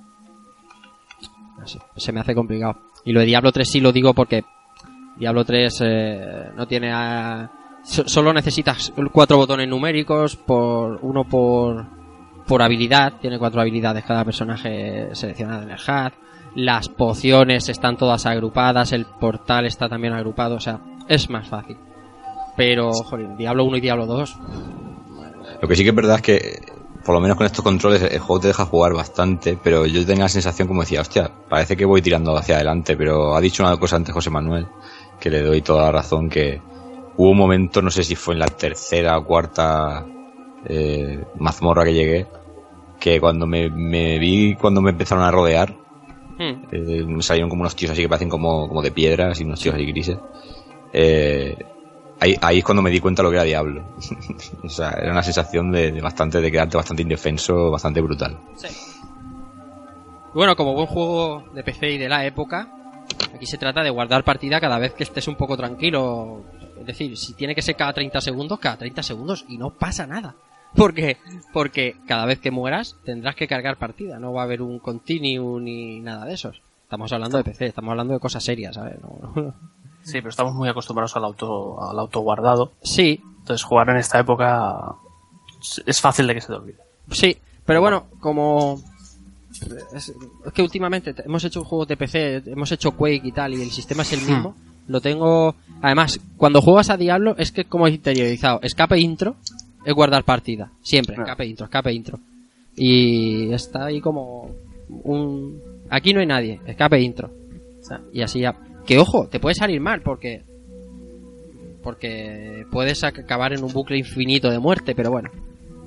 No sé, se me hace complicado. Y lo de Diablo 3 sí lo digo porque Diablo 3 eh, no tiene... a- so- solo necesitas cuatro botones numéricos, por uno por, por habilidad. Tiene cuatro habilidades cada personaje seleccionado en el HUD. Las pociones están todas agrupadas, el portal está también agrupado, o sea, es más fácil. Pero, joder, Diablo 1 y Diablo 2
Lo que sí que es verdad es que, por lo menos con estos controles, el juego te deja jugar bastante, pero yo tengo la sensación como decía, hostia, parece que voy tirando hacia adelante, pero ha dicho una cosa antes José Manuel, que le doy toda la razón, que hubo un momento, no sé si fue en la tercera o cuarta eh, mazmorra que llegué, que cuando me, me vi, cuando me empezaron a rodear,
Hmm.
eh, me salieron como unos tíos así que parecen como, como de piedra, así unos tíos así grises. Eh, ahí, ahí es cuando me di cuenta lo que era Diablo. o sea, era una sensación de, de bastante, de quedarte bastante indefenso, bastante brutal.
Bueno, como buen juego de PC y de la época, aquí se trata de guardar partida cada vez que estés un poco tranquilo. Es decir, si tiene que ser cada 30 segundos, cada 30 segundos y no pasa nada. ¿Por qué? Porque cada vez que mueras tendrás que cargar partida, no va a haber un continue ni nada de esos. Estamos hablando de PC, estamos hablando de cosas serias, ¿sabes? No-
Sí, pero estamos muy acostumbrados al auto, al auto guardado.
Sí,
Entonces jugar en esta época es fácil de que se te olvide.
Sí, pero bueno, como... Es, que últimamente te- hemos hecho juegos de PC, hemos hecho Quake y tal, y el sistema es el mismo. Lo tengo... Además, cuando juegas a Diablo es que como interiorizado. Escape intro es guardar partida. Siempre, escape intro, escape intro. Y está ahí como un... Aquí no hay nadie, escape intro. O sea, y así ya... Que ojo, te puede salir mal porque... Porque puedes ac- acabar en un bucle infinito de muerte, pero bueno.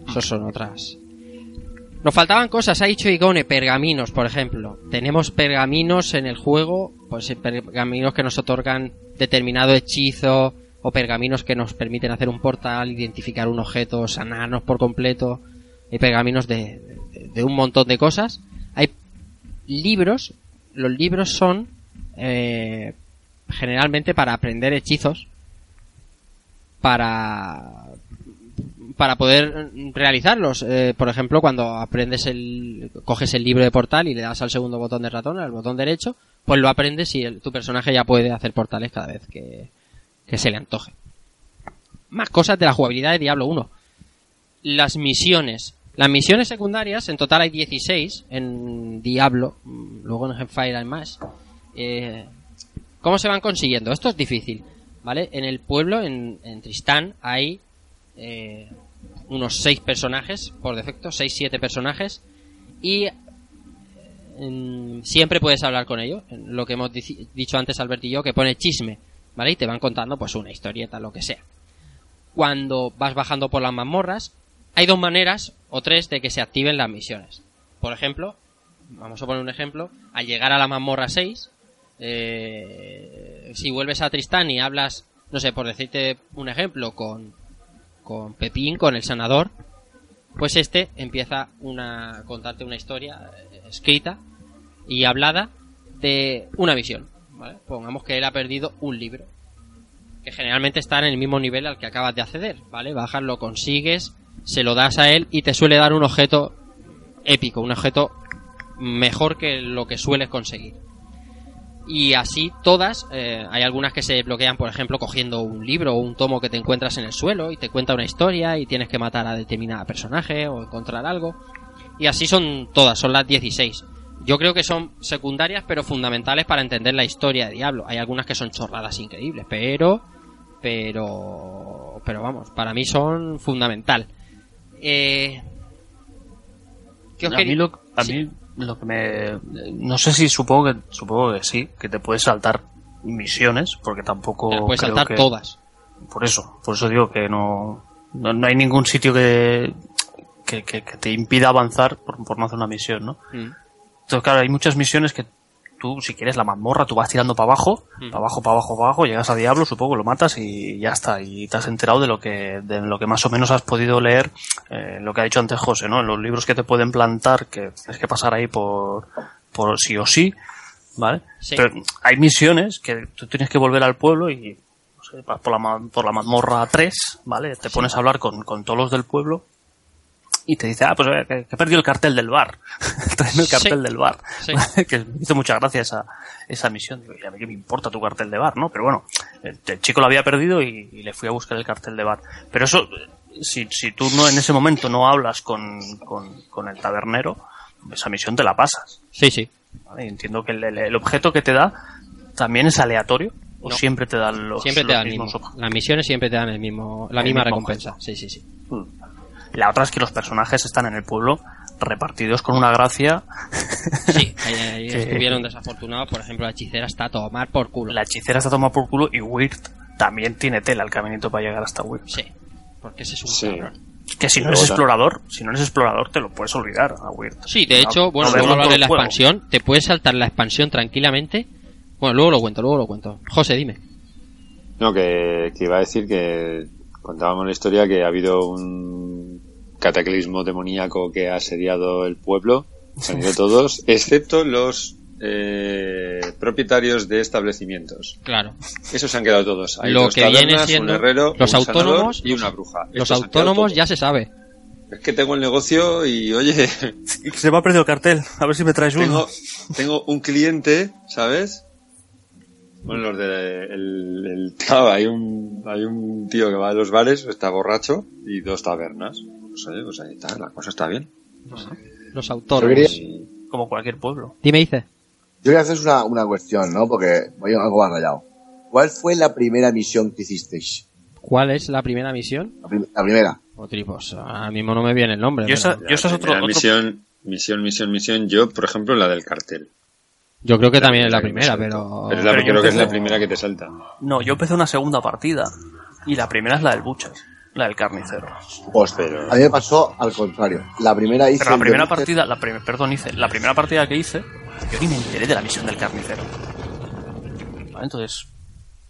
Esos son otras... Nos faltaban cosas, ha dicho Igone, pergaminos, por ejemplo. Tenemos pergaminos en el juego, pues eh, pergaminos que nos otorgan determinado hechizo, o pergaminos que nos permiten hacer un portal, identificar un objeto, sanarnos por completo. Hay pergaminos de, de- de un montón de cosas. Hay libros, los libros son eh, generalmente para aprender hechizos, para para poder realizarlos. Eh, por ejemplo, cuando aprendes el, coges el libro de portal y le das al segundo botón de ratón, al botón derecho, pues lo aprendes y tu personaje ya puede hacer portales cada vez que, que se le antoje. Más cosas de la jugabilidad de Diablo 1. Las misiones. Las misiones secundarias, en total hay 16 en Diablo, mm, luego en Hellfire hay más. Eh, ¿Cómo se van consiguiendo? Esto es difícil, ¿vale? En el pueblo, en, en Tristán, hay eh, unos 6 personajes, por defecto, 6-7 personajes, y mm, siempre puedes hablar con ellos, lo que hemos dicho antes Albert y yo, que pone chisme, ¿vale? Y te van contando pues una historieta, lo que sea. Cuando vas bajando por las mazmorras, hay dos maneras o tres de que se activen las misiones. Por ejemplo, vamos a poner un ejemplo, al llegar a la mazmorra 6, eh, si vuelves a Tristán y hablas, no sé, por decirte un ejemplo, con, con Pepín, con el sanador, pues este empieza a contarte una historia eh, escrita y hablada de una misión. ¿vale? Pongamos que él ha perdido un libro, que generalmente está en el mismo nivel al que acabas de acceder, ¿vale? Bajas, lo consigues, se lo das a él y te suele dar un objeto épico, un objeto mejor que lo que sueles conseguir. Y así todas, eh, hay algunas que se bloquean, por ejemplo, cogiendo un libro o un tomo que te encuentras en el suelo y te cuenta una historia y tienes que matar a determinado personaje o encontrar algo. Y así son todas, son las 16. Yo creo que son secundarias pero fundamentales para entender la historia de Diablo. Hay algunas que son chorradas increíbles, pero... Pero... Pero vamos, para mí son fundamental. Eh, ¿Qué os
a mí, lo, a
Sí.
mí lo que me... No sé si supongo que supongo que sí, que te puedes saltar misiones, porque tampoco...
Te puedes
creo
saltar
que-
todas.
Por eso, por eso digo que no, no, no hay ningún sitio que, que, que- que te impida avanzar por, por no hacer una misión, ¿no?
Mm.
Entonces, claro, hay muchas misiones que tú, si quieres la mazmorra, tú vas tirando para abajo,
Mm.
para abajo, para abajo, para abajo, llegas a Diablo, supongo, lo matas y ya está. Y te has enterado de lo que, de lo que más o menos has podido leer, eh, lo que ha dicho antes José, ¿no? En los libros que te pueden plantar, que tienes que pasar ahí por, por sí o sí, ¿vale?
Sí.
Pero hay misiones que tú tienes que volver al pueblo y, no sé, vas por la, por la mazmorra 3, ¿vale? Te pones a hablar con, con todos los del pueblo y te dice, ah, pues eh, que, que he perdido el cartel del bar. Tráeme el
Sí.
cartel del bar.
Sí.
que me hizo mucha gracia esa, esa misión. Digo, y a mí qué me importa tu cartel de bar, ¿no? Pero bueno, el, el chico lo había perdido y, y le fui a buscar el cartel de bar. Pero eso, si, si tú no en ese momento no hablas con, con, con el tabernero, esa misión te la pasas.
Sí, sí.
¿vale? Entiendo que el, el- el objeto que te da también es aleatorio. O
No.
siempre te dan los,
Siempre te
los
dan
mismos
mismo.
objetos.
Las misiones siempre te dan el mismo, la misma
mismo
recompensa. Sí, sí, sí.
La otra es que los personajes están en el pueblo repartidos con una gracia.
Sí, ahí, ahí
Que-
estuvieron desafortunados. Por ejemplo, la hechicera está a tomar por culo.
La hechicera está tomada por culo y Weird también tiene tela el caminito para llegar hasta Weird.
Sí, porque ese es un
Sí.
cabrón.
Que si no eres explorador, si no eres explorador, te lo puedes olvidar a Weird.
Sí, de
No-
hecho, bueno,
no
luego
verlo
hablaré de la
juego.
expansión. Te puedes saltar la expansión tranquilamente. Bueno, luego lo cuento, luego lo cuento. José, dime.
No, que, que iba a decir que contábamos la historia que ha habido un cataclismo demoníaco que ha asediado el pueblo. Se han ido todos, excepto los eh, propietarios de establecimientos.
Claro.
Esos se han quedado todos. Hay
Lo
dos
que viene siendo
un herrero,
los
un
autónomos-
y una bruja.
Los
Estos
autónomos ya se sabe.
Es que tengo el negocio y, oye,
Se me ha perdido el cartel, a ver si me traes uno.
tengo, un cliente, ¿sabes? Bueno, los de, el, el- hay un, hay un tío que va a los bares, está borracho, y dos tabernas. Pues oye, pues ahí está, la cosa está bien.
Los autónomos.
quería,
Y-
Como cualquier pueblo.
Dime, dice.
yo quería haceros una, una cuestión, ¿no? Porque voy algo más rayado. ¿Cuál fue la primera misión que hicisteis?
¿Cuál es la primera misión?
La, prim- la primera.
O tripos. Ahora mismo no me viene el nombre.
Yo esa, yo esa es otro, otro-
misión, misión, misión, misión. Yo, por ejemplo, la del cartel.
Yo creo que
La
también es la
primera
pero...
Pero es la-
Pero
creo que es la primera que te salta.
No, yo empecé una segunda partida. Y la primera es la del Butcher. La del carnicero.
Pues,
Pero-
a mí me pasó al contrario. La primera hice...
Pero la primera partida, la prim- perdón, hice, la primera partida que hice, yo ni me enteré de la misión del carnicero. Vale, Entonces,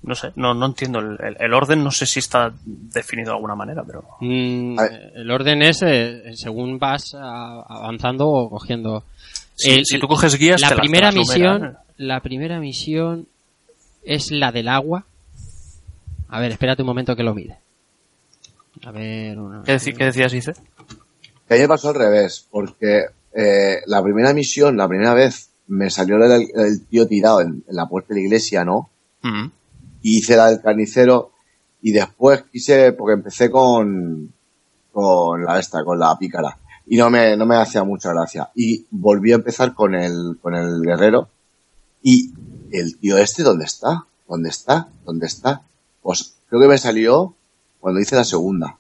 no sé, no, no entiendo el, el- el orden, no sé si está definido de alguna manera, pero...
Mm, el orden es eh, según vas a- avanzando o cogiendo.
Si,
El-
si tú coges guías,
la
te las- te
primera
numeran,
misión, la primera misión es la del agua. A ver, espérate un momento que lo mire. A ver, una...
¿Qué, deci- qué decías, dice?
Que a mí me pasó al revés, porque eh, la primera misión, la primera vez, me salió el, el tío tirado en, en la puerta de la iglesia, ¿no? Y hice la del carnicero y después quise, porque empecé con, con la esta, con la pícara. y no me, no me hacía mucha gracia. Y volví a empezar con el, con el guerrero y el tío este, ¿dónde está? ¿Dónde está? ¿Dónde está? Pues creo que me salió cuando hice la segunda.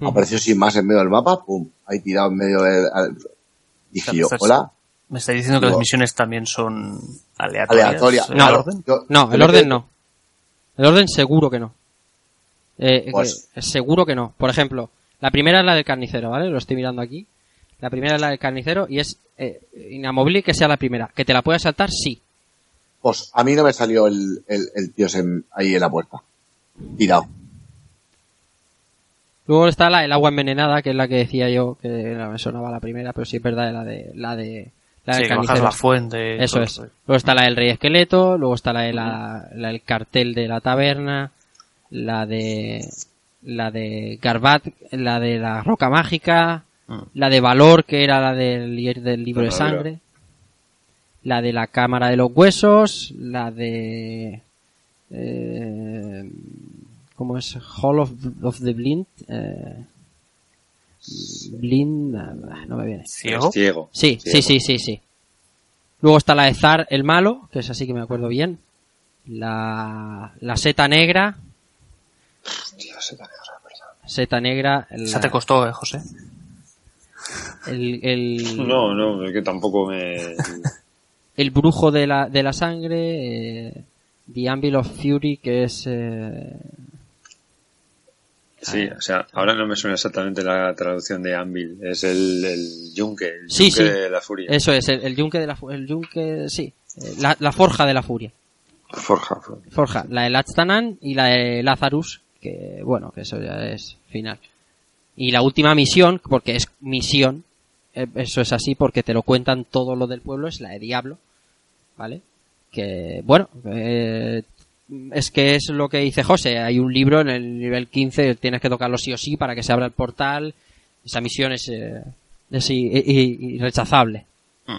Apareció sin más en medio del mapa, pum, ahí tirado en medio del... al- Dije yo, hola,
Me estáis diciendo que las misiones también son aleatorias.
aleatoria.
¿El
Claro.
orden?
Yo-
No, el orden
que-
no. El orden seguro que no. Eh,
Pues-
que- seguro que no. Por ejemplo, la primera es la del carnicero, ¿vale? Lo estoy mirando aquí. La primera es la del carnicero y es eh, inamovible que sea la primera. Que te la puedas saltar, sí.
Pues a mí no me salió el, el, el tío ahí en la puerta. Tirado.
Luego está la del agua envenenada, que es la que decía yo, que no me sonaba la primera, pero sí es verdad, la de la de la del
Sí, que la fuente.
Eso
todo
es. Luego está la del rey esqueleto, luego está la de la, la del cartel de la taberna, la de la de Garbat, la de la roca mágica,
Mm.
la de valor que era la del, del libro de sangre, la de la cámara de los huesos, la de eh, ¿cómo es? Hall of, of the Blind, eh, Blind, ah, no me viene.
¿Ciego?
Ciego.
Sí, sí, sí, sí, sí. Luego está la de Zar el malo, que es así que me acuerdo bien. La, la seta negra,
Tío, se te ha quedado, perdón.
seta negra,
Esa
la-
te costó, eh, José.
el, el,
No, no, es que tampoco me...
el brujo de la, de la sangre, eh, The Anvil of Fury, que es... eh,
Sí, o sea, ahora no me suena exactamente la traducción de Anvil. Es el, el yunque, el
Sí,
yunque
sí.
de la furia.
eso es, el, el yunque de la... El yunque, sí, la, la forja de la furia.
Forja. forja.
Forja, la de Laztanan y la de Lazarus, que bueno, que eso ya es final. Y la última misión, porque es misión, eh, eso es así porque te lo cuentan todo lo del pueblo, es la de Diablo, ¿vale? Que, bueno, eh, es que es lo que dice José, hay un libro en el nivel 15, tienes que tocarlo sí o sí para que se abra el portal, esa misión es, eh, es irrechazable.
Mm.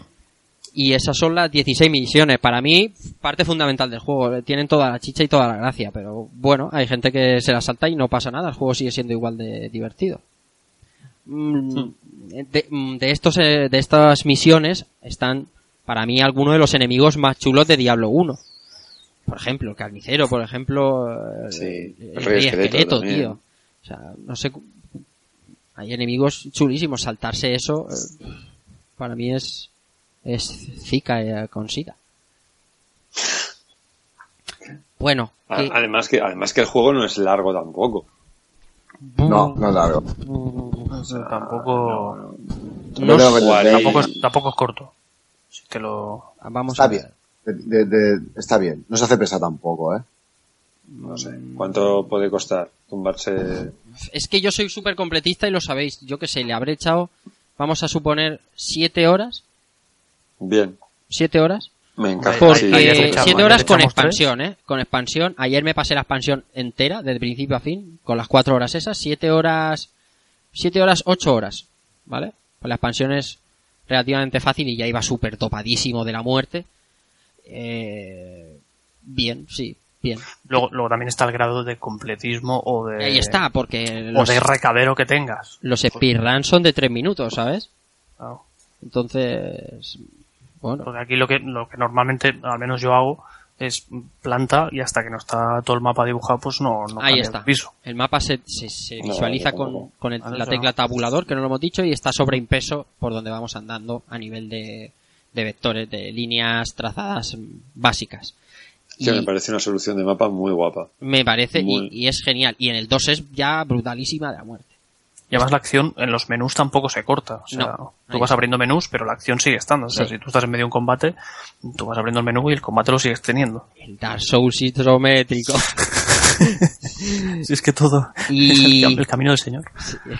Y esas son las 16 misiones. Para mí, parte fundamental del juego. Tienen toda la chicha y toda la gracia. Pero bueno, hay gente que se la salta y no pasa nada. El juego sigue siendo igual de divertido. Mm, De, mm, de estos, eh, de estas misiones están, para mí, algunos de los enemigos más chulos de Diablo 1. Por ejemplo, el carnicero, por ejemplo, eh,
Sí,
el,
el
rey
rey esqueleto
tío. O sea, no sé, hay enemigos chulísimos. Saltarse eso, eh, para mí es, es Zika eh, con SIDA. Bueno,
A-
que-
Además que, además que el juego no es largo tampoco.
No, no es largo.
O sea, tampoco,
no
que
jugaré-
de-
tampoco, es, tampoco es corto. Si te lo...
vamos
Está
a
bien. De- de- de- está bien. No se hace pesa tampoco, ¿eh?
No sé. ¿Cuánto puede costar tumbarse?
Es que yo soy súper completista y lo sabéis. Yo que sé, le habré echado, vamos a suponer, siete horas.
Bien.
Siete horas.
Me.
Porque
sí.
echamos-
siete horas con expansión, ¿eh? Con expansión. Ayer me pasé la expansión entera, desde principio a fin, con las cuatro horas esas. Siete horas, siete horas, ocho horas, ¿vale? Pues la expansión es relativamente fácil y ya iba súper topadísimo de la muerte. Eh, bien, sí, bien.
Luego, luego también está el grado de completismo o de...
Ahí está, porque
O de recadero que tengas.
los speedruns son de tres minutos, ¿sabes? Entonces, bueno,
Porque aquí lo que, lo que normalmente, al menos yo hago, es planta y hasta que no está todo el mapa dibujado, pues no, no
ahí está.
el piso.
El mapa se, se, se
No,
visualiza con, con el- la tecla
no.
tabulador, que no lo hemos dicho, y está sobreimpreso por donde vamos andando a nivel de, de vectores, de líneas trazadas básicas.
Sí,
Y
me parece una solución de mapa muy guapa.
me parece, y-
Muy-
y, es genial. Y en el 2 es ya brutalísima de la muerte.
Y además la acción en los menús tampoco se corta. O sea,
No,
tú vas abriendo menús, pero la acción sigue estando. O sea,
Sí.
si tú estás en medio de un combate, tú vas abriendo el menú y el combate lo sigues teniendo.
El Dark Souls isométrico.
Si es que todo
Y-
es el, el camino del señor.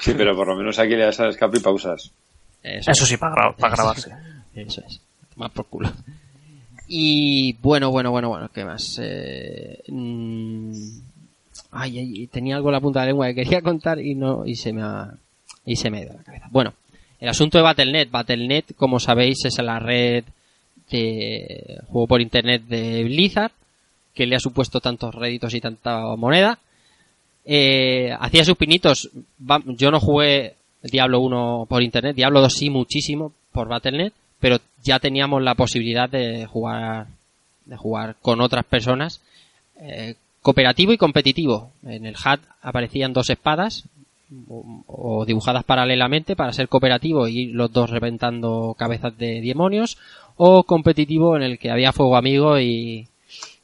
Sí, pero por lo menos aquí le das al escape y pausas.
Eso,
Eso sí, para, gra- para grabarse.
Eso es. Más por culo. Y bueno, bueno, bueno, bueno, ¿qué más? Eh, mm, ay, ay, tenía algo en la punta de la lengua que quería contar y no, y se me ha, y se me ha ido la cabeza. Bueno, el asunto de Battle.net. Battle.net, como sabéis, es la red de juego por internet de Blizzard, que le ha supuesto tantos réditos y tanta moneda. Eh, hacía sus pinitos. Yo no jugué Diablo 1 por internet, Diablo 2 sí muchísimo por Battle.net, pero ya teníamos la posibilidad de jugar de jugar con otras personas eh, cooperativo y competitivo. En el HUD aparecían dos espadas o, dibujadas paralelamente para ser cooperativo y los dos reventando cabezas de demonios o competitivo en el que había fuego amigo y,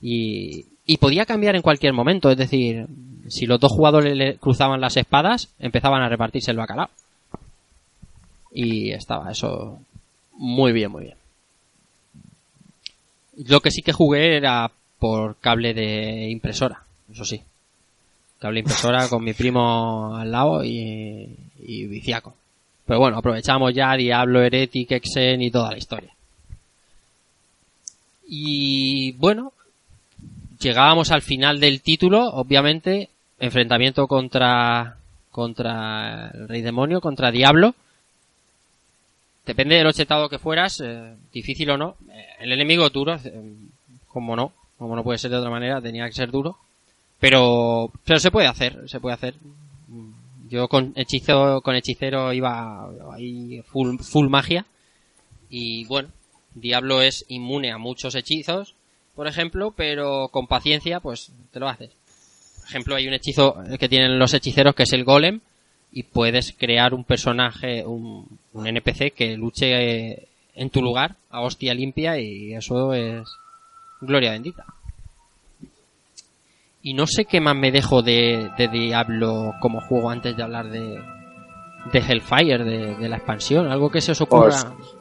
y, y podía cambiar en cualquier momento. Es decir, si los dos jugadores le cruzaban las espadas, empezaban a repartirse el bacalao. Y estaba eso muy bien, muy bien. Lo que sí que jugué era por cable de impresora, eso sí. Cable impresora con mi primo al lado y, y viciaco. Pero bueno, aprovechamos ya Diablo, Heretic, Exen y toda la historia. Y bueno, llegábamos al final del título, obviamente, enfrentamiento contra contra el Rey Demonio, contra Diablo. Depende de lo chetado que fueras, eh, difícil o no. Eh, el enemigo duro, eh, como no, como no puede ser de otra manera, tenía que ser duro. Pero, pero se puede hacer, se puede hacer. Yo con hechizo, con hechicero iba ahí full, full magia. Y bueno, Diablo es inmune a muchos hechizos, por ejemplo, pero con paciencia, pues te lo haces. Por ejemplo, hay un hechizo que tienen los hechiceros que es el golem y puedes crear un personaje, un, un NPC que luche en tu lugar a hostia limpia y eso es gloria bendita. Y no sé qué más me dejo de, de Diablo como juego antes de hablar de, de Hellfire, de, de la expansión, algo que se os ocurra.
Pues,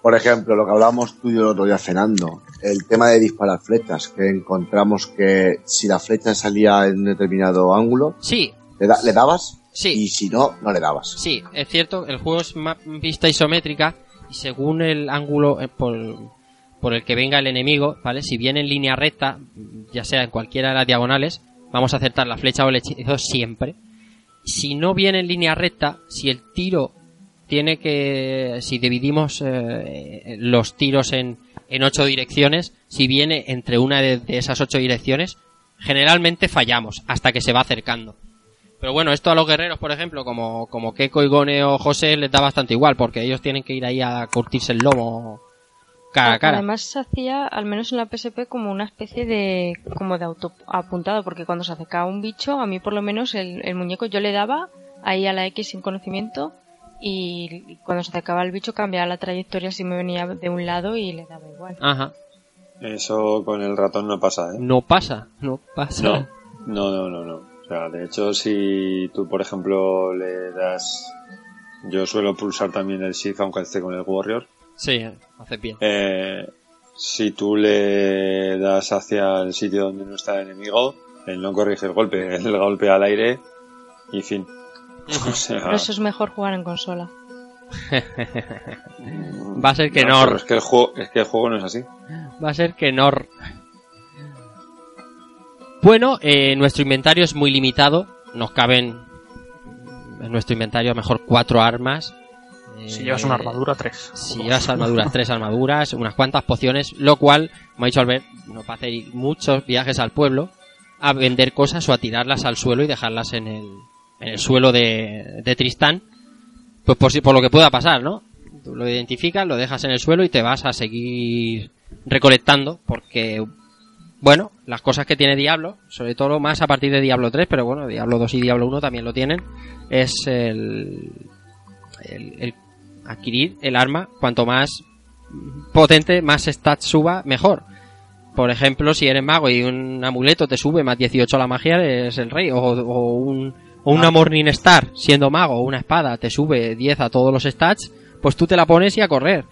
por ejemplo, lo que hablábamos tú y yo el otro día cenando, el tema de disparar flechas, que encontramos que si la flecha salía en un determinado ángulo,
Sí,
le, da- le dabas
sí.
y si no, no le dabas.
Sí, es cierto, el juego es vista isométrica y según el ángulo eh, por, por el que venga el enemigo, ¿vale? Si viene en línea recta, ya sea en cualquiera de las diagonales, vamos a acertar la flecha o el hechizo siempre. Si no viene en línea recta, si el tiro tiene que, si dividimos eh, los tiros en, en ocho direcciones, si viene entre una de, de esas ocho direcciones, generalmente fallamos hasta que se va acercando. Pero bueno, esto a los guerreros, por ejemplo, como, como Keiko, Igone o José, les da bastante igual, porque ellos tienen que ir ahí a curtirse el lomo cara a cara.
Además se hacía, al menos en la PSP, como una especie de como de auto apuntado, porque cuando se acercaba un bicho, a mí por lo menos el, el muñeco yo le daba ahí a la X sin conocimiento y cuando se acercaba el bicho cambiaba la trayectoria si me venía de un lado y le daba igual.
Ajá.
Eso con el ratón no pasa, ¿eh?
No pasa, no pasa.
No, no, no, no, no. O sea, de hecho, si tú, por ejemplo, le das... Yo suelo pulsar también el shift aunque esté con el warrior.
Sí, hace bien.
Eh, si tú le das hacia el sitio donde no está el enemigo, él no corrige el golpe, el golpe al aire y fin. O sea,
eso es mejor jugar en consola.
Va a ser que
no,
no.
pero es que el juego, es que el juego no es así.
Va a ser que no. Bueno, eh, nuestro inventario es muy limitado. Nos caben en nuestro inventario a lo mejor cuatro armas.
Si llevas una armadura, tres.
Si llevas armaduras, tres armaduras, unas cuantas pociones, lo cual, como ha dicho Albert, nos va a hacer muchos viajes al pueblo a vender cosas o a tirarlas al suelo y dejarlas en el, en el suelo de, de Tristán, pues por, si- por lo que pueda pasar, ¿no? Tú lo identificas, lo dejas en el suelo y te vas a seguir recolectando, porque, bueno, las cosas que tiene Diablo, sobre todo más a partir de Diablo 3, pero bueno, Diablo 2 y Diablo 1 también lo tienen, es el, el, el adquirir el arma, cuanto más potente, más stats suba, mejor. Por ejemplo, si eres mago y un amuleto te sube más 18 a la magia, eres el rey. O, o un, o una Morning Star, siendo mago, o una espada, te sube 10 a todos los stats, pues tú te la pones y a correr.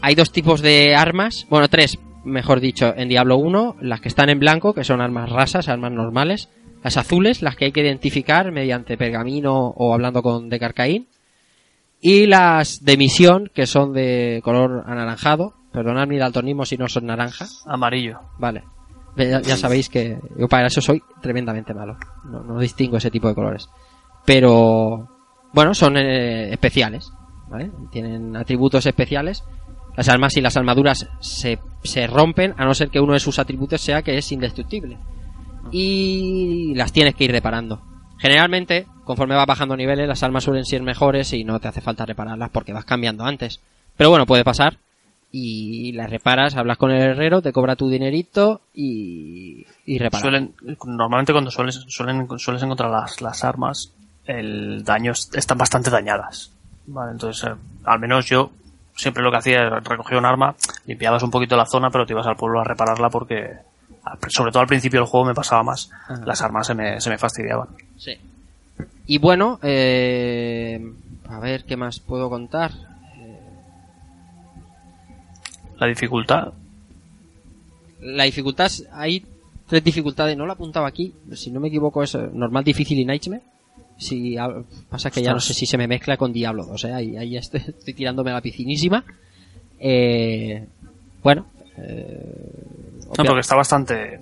Hay dos tipos de armas, bueno, tres, mejor dicho, en Diablo 1, las que están en blanco, que son armas rasas, armas normales. Las azules, las que hay que identificar mediante pergamino o hablando con Decarcaín. Y las de misión, que son de color anaranjado. Perdonad mi daltonismo si no son naranja.
Amarillo.
Vale. Ya, ya sabéis que yo para eso soy tremendamente malo. No, no distingo ese tipo de colores. Pero, bueno, son eh, especiales. ¿Vale? Tienen atributos especiales. Las armas y las armaduras se, se rompen a no ser que uno de sus atributos sea que es indestructible. Y las tienes que ir reparando. Generalmente, conforme vas bajando niveles, las armas suelen ser mejores y no te hace falta repararlas porque vas cambiando antes. Pero bueno, puede pasar. Y las reparas, hablas con el herrero, te cobra tu dinerito y, y reparas.
Suelen, normalmente cuando sueles, suelen, sueles encontrar las, las armas, el daño es- están bastante dañadas. Vale, entonces, eh, al menos yo siempre lo que hacía era recogía un arma, limpiabas un poquito la zona, pero te ibas al pueblo a repararla porque, sobre todo al principio del juego me pasaba más.
Ajá.
Las armas se me, se me fastidiaban.
Sí. Y bueno, eh, a ver qué más puedo contar.
La dificultad,
La dificultad, hay tres dificultades, no lo apuntaba aquí, si no me equivoco es normal, difícil y nightmare. Si, pasa que ya no sé si se me mezcla con Diablo 2, ¿eh? ahí, ahí estoy, estoy tirándome a la piscinísima. Eh, bueno, eh,
no, porque está bastante,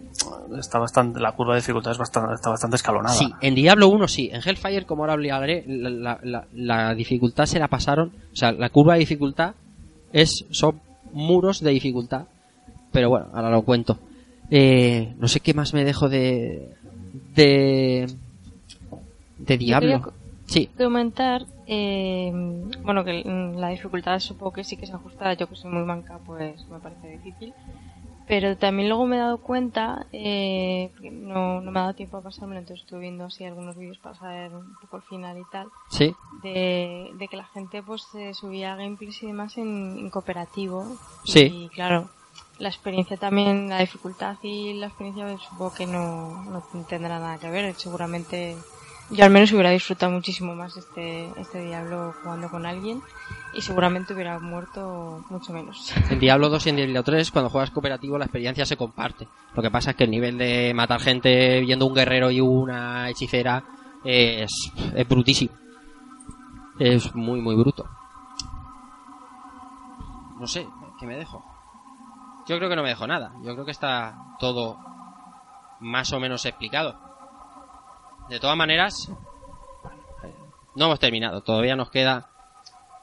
está bastante, la curva de dificultad es bastante, está bastante escalonada.
Sí, en Diablo 1 sí. En Hellfire, como ahora hablaré, la, la- la- la dificultad se la pasaron. O sea, la curva de dificultad es son muros de dificultad. Pero bueno, ahora lo cuento. Eh, no sé qué más me dejo de. de. De Diablo. Sí,
comentar, eh, bueno, que la dificultad supongo que sí que se ajusta, yo que soy muy manca, pues me parece difícil. Pero también luego me he dado cuenta, eh, no, no me ha dado tiempo a pasármelo, entonces estuve viendo así algunos vídeos para saber un poco el final y tal,
sí.
de, de que la gente pues eh, subía gameplays y demás en, en cooperativo.
Sí.
Y claro, la experiencia también, la dificultad y la experiencia pues, supongo que no, no tendrá nada que ver. Seguramente yo al menos hubiera disfrutado muchísimo más este, este Diablo jugando con alguien y seguramente hubiera muerto mucho menos.
En Diablo 2 y en Diablo 3, cuando juegas cooperativo, la experiencia se comparte. Lo que pasa es que el nivel de matar gente viendo un guerrero y una hechicera es, es brutísimo. Es muy, muy bruto. No sé, ¿qué me dejo? Yo creo que no me dejo nada. Yo creo que está todo más o menos explicado. De todas maneras, no hemos terminado. Todavía nos queda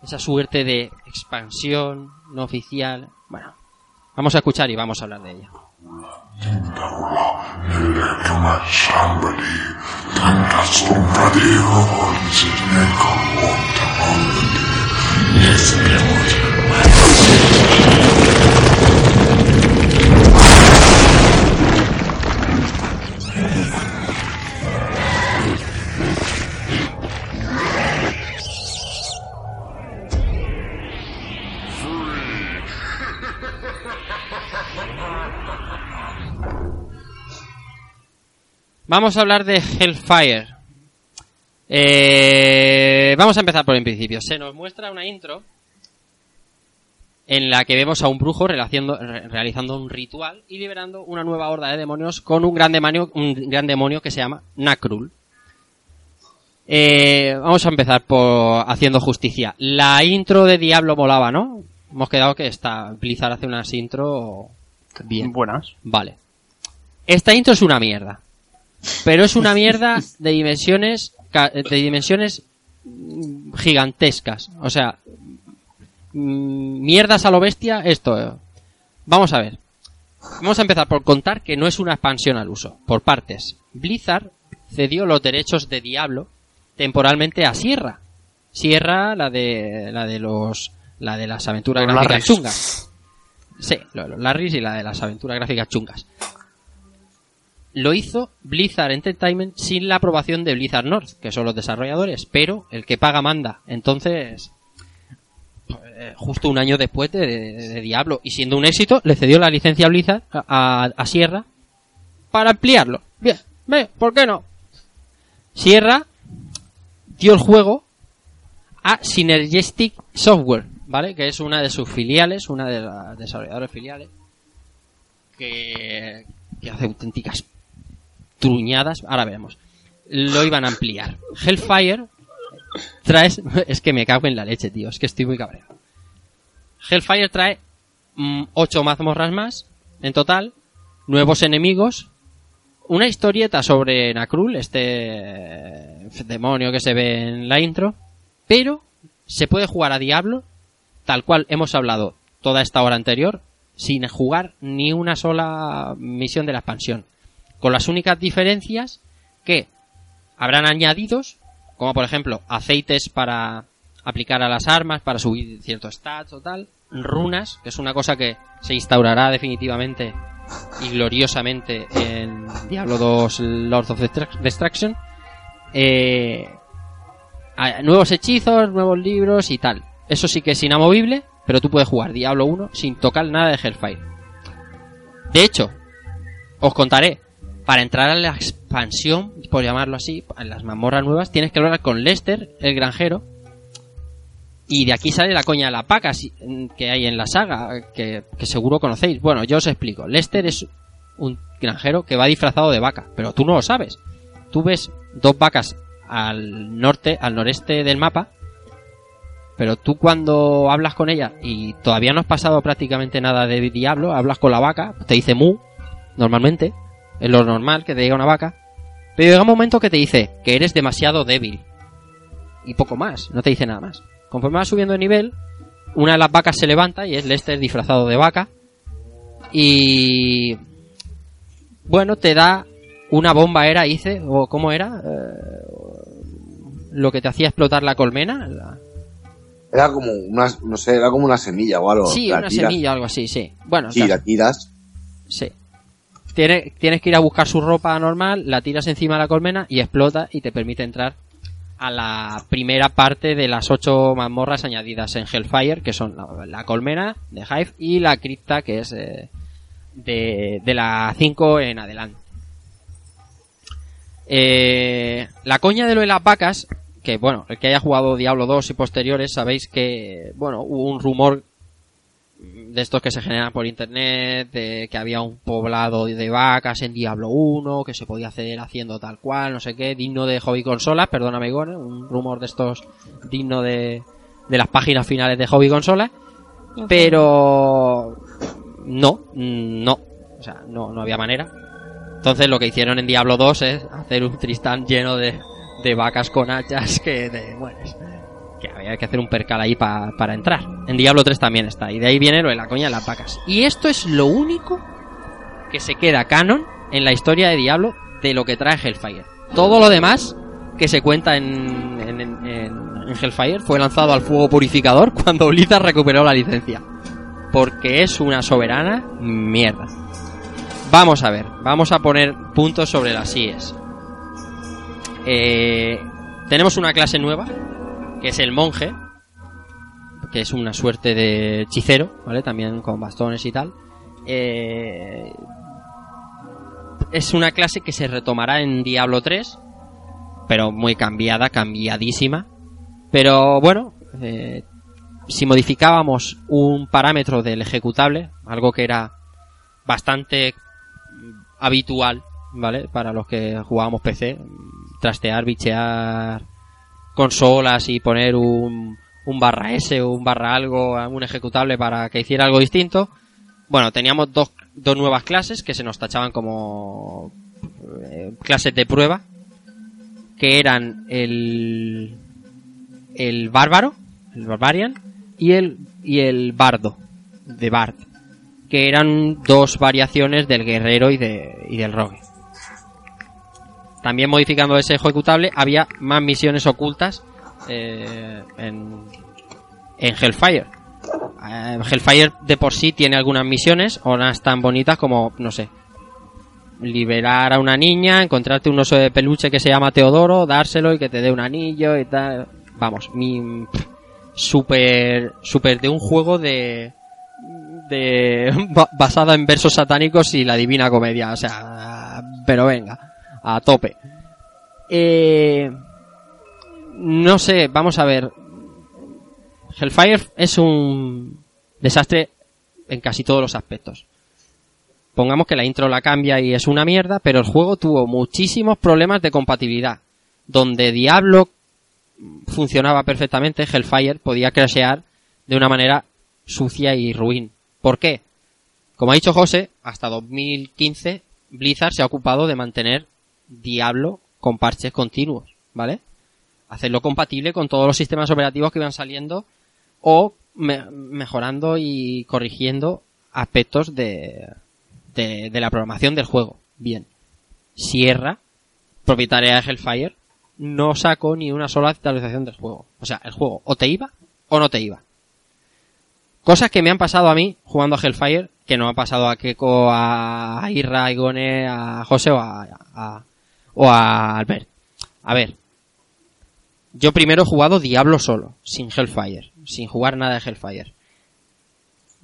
esa suerte de expansión no oficial. Bueno, vamos a escuchar y vamos a hablar de ella. Vamos a hablar de Hellfire. Eh, vamos a empezar por el principio. Se nos muestra una intro en la que vemos a un brujo realizando, re- realizando un ritual y liberando una nueva horda de demonios con un gran demonio, un gran demonio que se llama Nakrul. Eh, vamos a empezar por haciendo justicia. La intro de Diablo molaba, ¿no? Hemos quedado que está Blizzard hace unas intro bien.
Buenas.
Vale. Esta intro es una mierda. Pero es una mierda de dimensiones de dimensiones mm, gigantescas. O sea, mm, mierdas a lo bestia esto. eh. Vamos a ver. Vamos a empezar por contar que no es una expansión al uso. Por partes. Blizzard cedió los derechos de Diablo temporalmente a Sierra. Sierra, la de la de los la de las aventuras
Los
gráficas chungas. Sí, los Larrys y la de las aventuras gráficas chungas. Lo hizo Blizzard Entertainment sin la aprobación de Blizzard North, que son los desarrolladores, pero el que paga manda. Entonces, eh, justo un año después de, Diablo, y siendo un éxito, le cedió la licencia a Blizzard, a, Sierra, para ampliarlo. Bien, ve, ¿por qué no? Sierra dio el juego a Synergistic Software, ¿vale? Que es una de sus filiales, una de las desarrolladoras filiales, que, que hace auténticas truñadas, ahora veremos. Lo iban a ampliar. Hellfire trae, es que me cago en la leche, tío, es que estoy muy cabreado. Hellfire trae 8 mazmorras más, en total, nuevos enemigos, una historieta sobre Nakrul, este demonio que se ve en la intro, pero se puede jugar a Diablo, tal cual hemos hablado toda esta hora anterior, sin jugar ni una sola misión de la expansión. Con las únicas diferencias que habrán añadidos como por ejemplo aceites para aplicar a las armas, para subir ciertos stats o tal, runas, que es una cosa que se instaurará definitivamente y gloriosamente en Diablo 2 Lords of Destruct- Destruction, eh, nuevos hechizos, nuevos libros y tal. Eso sí que es inamovible, pero tú puedes jugar Diablo 1 sin tocar nada de Hellfire. De hecho, os contaré, para entrar a la expansión, por llamarlo así, en las mazmorras nuevas, tienes que hablar con Lester, el granjero, y de aquí sale la coña de la paca que hay en la saga, que, que seguro conocéis. Bueno, yo os explico. Lester es un granjero que va disfrazado de vaca, pero tú no lo sabes. Tú ves dos vacas al norte, al noreste del mapa, pero tú cuando hablas con ella y todavía no has pasado prácticamente nada de diablo, hablas con la vaca, te dice mu, normalmente, es lo normal que te diga una vaca, pero llega un momento que te dice que eres demasiado débil. Y poco más, no te dice nada más. Conforme vas subiendo de nivel, una de las vacas se levanta y es Lester disfrazado de vaca. Y. Bueno, te da una bomba, era, hice, o ¿cómo era? Eh, lo que te hacía explotar la colmena. la-
Era como una, no sé, era como una semilla o algo.
Sí,
La
una
tiras-
semilla o algo así, sí. Bueno, o
Sí,
sea,
la tiras.
Sí. Tiene- tienes que ir a buscar su ropa normal, la tiras encima de la colmena y explota y te permite entrar a la primera parte de las ocho mazmorras añadidas en Hellfire, que son la, la colmena de Hive y la cripta, que es eh, de, de la 5 en adelante. Eh, la coña de lo de las vacas, que bueno, el que haya jugado Diablo 2 y posteriores, sabéis que, bueno, hubo un rumor de estos que se generan por internet, de que había un poblado de vacas en Diablo 1, que se podía hacer haciendo tal cual, no sé qué, digno de hobby consolas, perdóname Gore, un rumor de estos digno de, de las páginas finales de hobby consolas, pero no, no, o sea, no, no había manera. Entonces lo que hicieron en Diablo 2 es hacer un Tristán lleno de, de vacas con hachas que de, bueno, es- que había que hacer un percal ahí pa- para entrar. En Diablo 3 también está, y de ahí viene lo de la coña de las vacas. Y esto es lo único que se queda canon en la historia de Diablo de lo que trae Hellfire. Todo lo demás que se cuenta en, en, en- en Hellfire fue lanzado al fuego purificador cuando Blizzard recuperó la licencia. Porque es una soberana mierda. Vamos a ver, vamos a poner puntos sobre las IES. Eh, tenemos una clase nueva, que es el monje, que es una suerte de hechicero, ¿vale? También con bastones y tal. Eh, es una clase que se retomará en Diablo 3, pero muy cambiada, cambiadísima. Pero bueno, eh, si modificábamos un parámetro del ejecutable, algo que era bastante habitual, ¿vale? Para los que jugábamos PC, trastear, bichear consolas y poner un, un barra S o un barra algo, un ejecutable para que hiciera algo distinto. Bueno, teníamos dos, dos nuevas clases que se nos tachaban como eh, clases de prueba, que eran el, el bárbaro, el barbarian, y el, y el bardo, de bard, que eran dos variaciones del guerrero y, de, y del rogue. También modificando ese ejecutable había más misiones ocultas eh, en, en Hellfire. Eh, Hellfire de por sí tiene algunas misiones, unas tan bonitas como, no sé, liberar a una niña, encontrarte un oso de peluche que se llama Teodoro, dárselo y que te dé un anillo y tal. Vamos, mi super super de un juego de de ba- basada en versos satánicos y la divina comedia, o sea, pero venga, a tope. Eh, no sé, vamos a ver. Hellfire es un desastre en casi todos los aspectos. Pongamos que la intro la cambia y es una mierda, pero el juego tuvo muchísimos problemas de compatibilidad. Donde Diablo funcionaba perfectamente, Hellfire podía crashear de una manera sucia y ruin. ¿Por qué? Como ha dicho José, hasta 2015 Blizzard se ha ocupado de mantener Diablo con parches continuos, ¿vale? Hacerlo compatible con todos los sistemas operativos que iban saliendo o me- mejorando y corrigiendo aspectos de, de, la programación del juego. Bien. Sierra, propietaria de Hellfire, no saco ni una sola actualización del juego. O sea, el juego o te iba o no te iba. Cosas que me han pasado a mí jugando a Hellfire, que no ha pasado a Keko, a Irra, a Igone, a José o a- o a Albert. A ver, yo primero he jugado Diablo solo, sin Hellfire, sin jugar nada de Hellfire.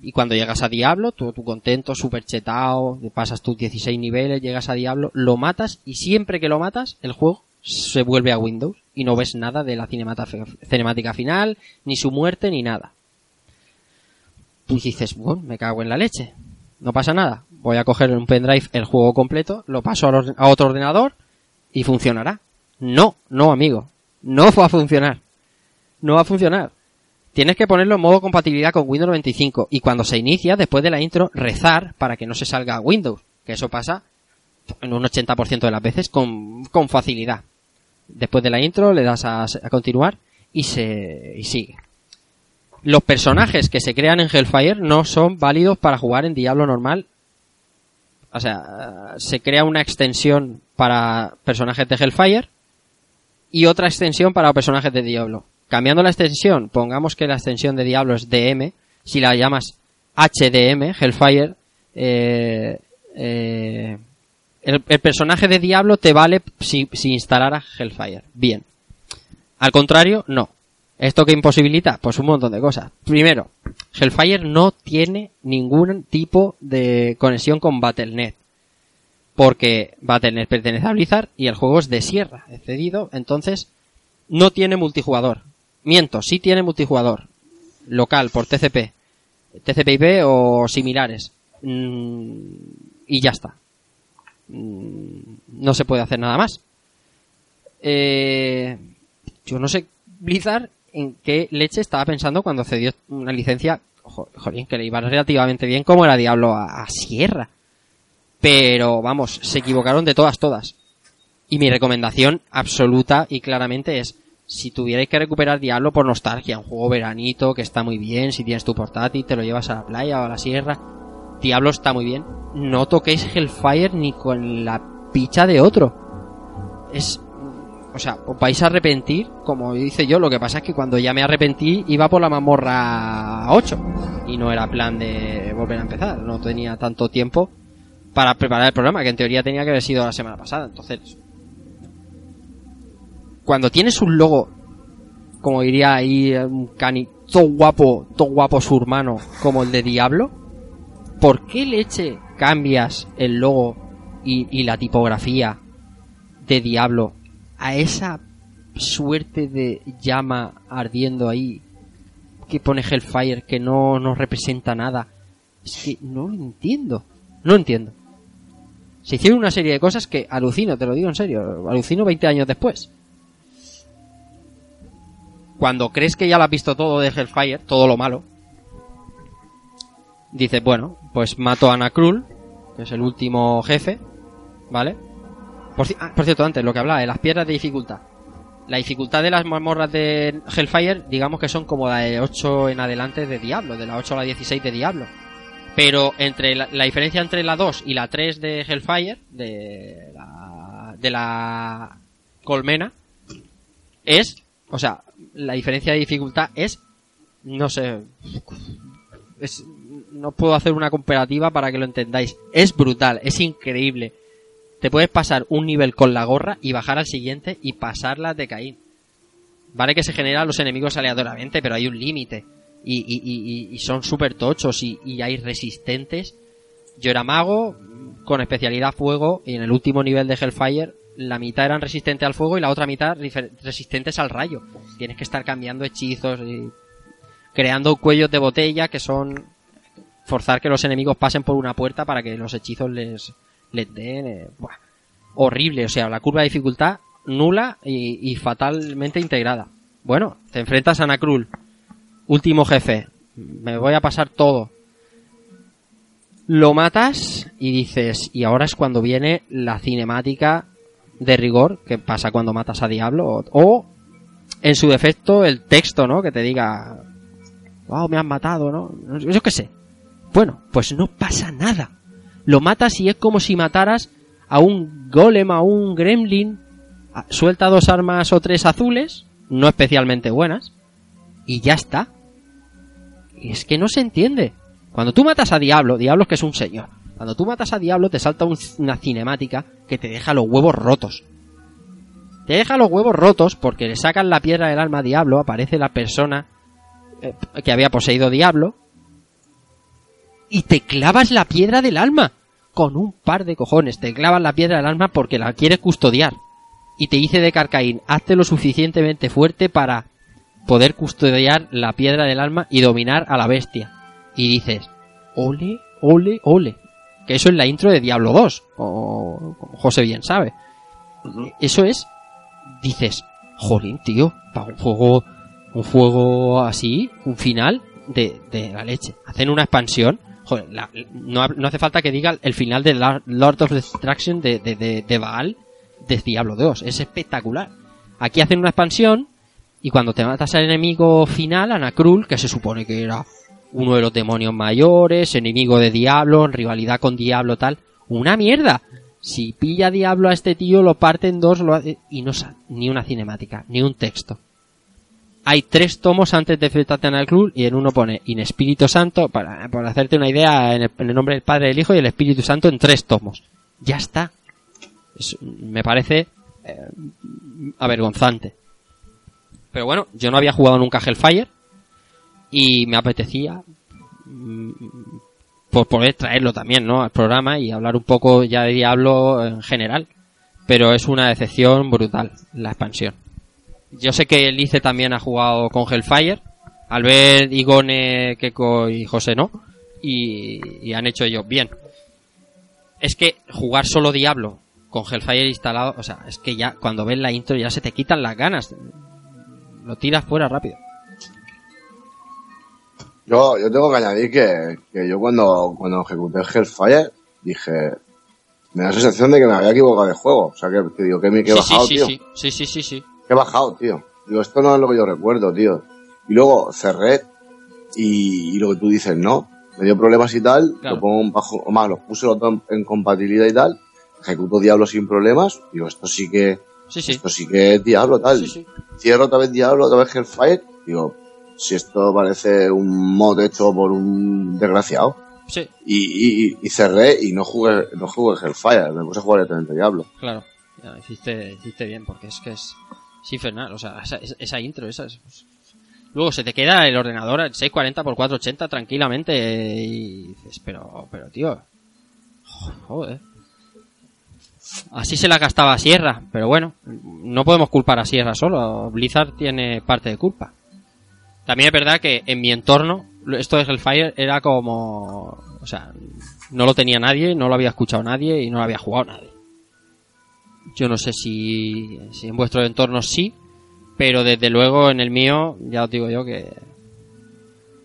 Y cuando llegas a Diablo, tú, tú contento, súper chetado, te pasas tus 16 niveles, llegas a Diablo, lo matas y siempre que lo matas, el juego se vuelve a Windows y no ves nada de la cinemática final, ni su muerte, ni nada. Pues dices, bueno, me cago en la leche. No pasa nada. Voy a coger en un pendrive el juego completo, lo paso a otro ordenador y funcionará. No, no, amigo. No va a funcionar. No va a funcionar. Tienes que ponerlo en modo compatibilidad con Windows 95 y cuando se inicia, después de la intro, rezar para que no se salga Windows. Que eso pasa en un 80% de las veces con, con facilidad. Después de la intro le das a, a continuar y se y sigue. Los personajes que se crean en Hellfire no son válidos para jugar en Diablo normal. O sea, se crea una extensión para personajes de Hellfire y otra extensión para personajes de Diablo. Cambiando la extensión, pongamos que la extensión de Diablo es DM, si la llamas HDM, Hellfire, eh, eh, el, personaje de Diablo te vale si, si instalara Hellfire. Bien. Al contrario, no. ¿Esto qué imposibilita? Pues un montón de cosas. Primero, Hellfire no tiene ningún tipo de conexión con Battle.net. Porque Battle.net pertenece a Blizzard y el juego es de Sierra, es cedido, entonces no tiene multijugador. Miento, sí tiene multijugador. Local, por TCP. TCP/IP o similares. Mm, y ya está. Mm, no se puede hacer nada más. Eh, yo no sé Blizzard en qué leche estaba pensando cuando cedió una licencia, jo- jolín, que le iba relativamente bien como era Diablo a Sierra. Pero vamos, se equivocaron de todas, todas. Y mi recomendación absoluta y claramente es, si tuvierais que recuperar Diablo por nostalgia, un juego veranito que está muy bien, si tienes tu portátil, te lo llevas a la playa o a la sierra, Diablo está muy bien, no toquéis Hellfire ni con la picha de otro. Es, o sea, os vais a arrepentir, como hice yo, lo que pasa es que cuando ya me arrepentí iba por la mamorra 8 y no era plan de volver a empezar, no tenía tanto tiempo para preparar el programa, que en teoría tenía que haber sido la semana pasada, entonces cuando tienes un logo, como diría ahí un cani, todo guapo, todo guapo su hermano, como el de Diablo, ¿por qué leche cambias el logo y la tipografía de Diablo a esa suerte de llama ardiendo ahí que pone Hellfire que no nos representa nada? Es que no lo entiendo, no entiendo. Se hicieron una serie de cosas que alucino, te lo digo en serio, alucino 20 años después cuando crees que ya lo has visto todo de Hellfire, todo lo malo, dices, bueno, pues mato a Nakrul, que es el último jefe, ¿vale? Por, ah, por cierto, antes, lo que hablaba de las piedras de dificultad. La dificultad de las mazmorras de Hellfire, digamos que son como la de 8 en adelante de Diablo, de la 8 a la 16 de Diablo. Pero entre la, la diferencia entre la 2 y la 3 de Hellfire, de la, de la colmena, es, o sea, la diferencia de dificultad es, no sé, es, no puedo hacer una comparativa para que lo entendáis. Es brutal, es increíble. Te puedes pasar un nivel con la gorra y bajar al siguiente y pasarla de Caín. Vale que se generan los enemigos aleatoriamente, pero hay un límite. Y, y, y- y son súper tochos y, hay resistentes. Yo era mago con especialidad fuego y en el último nivel de Hellfire la mitad eran resistentes al fuego y la otra mitad resistentes al rayo. Tienes que estar cambiando hechizos y creando cuellos de botella que son forzar que los enemigos pasen por una puerta para que los hechizos les, horrible, o sea, la curva de dificultad nula y, fatalmente integrada. Bueno, te enfrentas a Nakrul, último jefe, me voy a pasar todo. Lo matas y dices, y ahora es cuando viene la cinemática de rigor que pasa cuando matas a Diablo o, o, en su defecto el texto, ¿no? Que te diga, wow, me han matado, ¿no? Yo qué sé. Bueno, pues no pasa nada. Lo matas y es como si mataras a un golem, a un gremlin Suelta dos armas o tres azules, no especialmente buenas, y ya está. Y es que no se entiende. Cuando tú matas a Diablo, Diablo es que es un señor. Cuando tú matas a Diablo te salta un- una cinemática que te deja los huevos rotos. Te deja los huevos rotos porque le sacan la piedra del alma a Diablo, aparece la persona eh, que había poseído Diablo y te clavas la piedra del alma con un par de cojones. Te clavas la piedra del alma porque la quieres custodiar. Y te dice de Carcaín, hazte lo suficientemente fuerte para poder custodiar la piedra del alma y dominar a la bestia. Y dices, ole, ole, ole. Que eso es la intro de Diablo 2, o como José bien sabe. Eso es, dices, jolín, tío, para un juego, un juego así, un final de, de la leche. Hacen una expansión, joder, la- no, ha- no hace falta que diga el final de Lord of Destruction de, de, de, de Baal de Diablo 2, es espectacular. Aquí hacen una expansión y cuando te matas al enemigo final, Anakrul, que se supone que era uno de los demonios mayores, enemigo de Diablo, en rivalidad con Diablo tal, una mierda. Si pilla Diablo a este tío, lo parte en dos lo hace- y no sale ni una cinemática, ni un texto. Hay tres tomos antes de enfrentarte a Anakrul y en uno pone In Espíritu Santo, para, hacerte una idea, en el, en el nombre del Padre, del Hijo y el Espíritu Santo en tres tomos. Ya está. Es- me parece eh, avergonzante. Pero bueno, yo no había jugado nunca Hellfire y me apetecía mm, por poder traerlo también, ¿no? Al programa y hablar un poco ya de Diablo en general. Pero es una decepción brutal la expansión. Yo sé que Lice también ha jugado con Hellfire. Al ver Igone, Keko y José no. Y, y han hecho ellos bien. Es que jugar solo Diablo con Hellfire instalado, o sea, es que ya cuando ves la intro ya se te quitan las ganas. Lo tiras fuera rápido.
Yo, yo tengo que añadir que, que yo cuando, cuando ejecuté Hellfire dije, me da la sensación de que me había equivocado de juego. O sea, que, que digo, que me he
sí,
bajado,
sí,
tío.
sí, sí, sí,
he bajado, tío. Digo, esto no es lo que yo recuerdo, tío. Y luego cerré y, y lo que tú dices, no. Me dio problemas y tal,
Claro.
lo pongo bajo, o más, los puse los dos en compatibilidad y tal, ejecuto Diablo sin problemas, digo, esto sí que,
Sí, sí.
esto sí que es Diablo, tal.
Sí.
Cierro otra vez Diablo, otra vez Hellfire, digo, si esto parece un mod hecho por un desgraciado.
Sí,
Y, y, y cerré y no jugué, no jugué Hellfire, me puse a jugar directamente Diablo.
claro. Ya, hiciste, hiciste bien, porque es que es, es infernal. O sea, esa, esa intro, esa es- Luego se te queda el ordenador en 640 x 480 tranquilamente y dices, pero, pero tío, joder. Así se la gastaba Sierra, pero bueno, no podemos culpar a Sierra solo. Blizzard tiene parte de culpa. También es verdad que en mi entorno, esto de Hellfire era como, o sea, no lo tenía nadie, no lo había escuchado nadie y no lo había jugado nadie. Yo no sé si, si en vuestro entorno sí, pero desde luego en el mío, ya os digo yo que,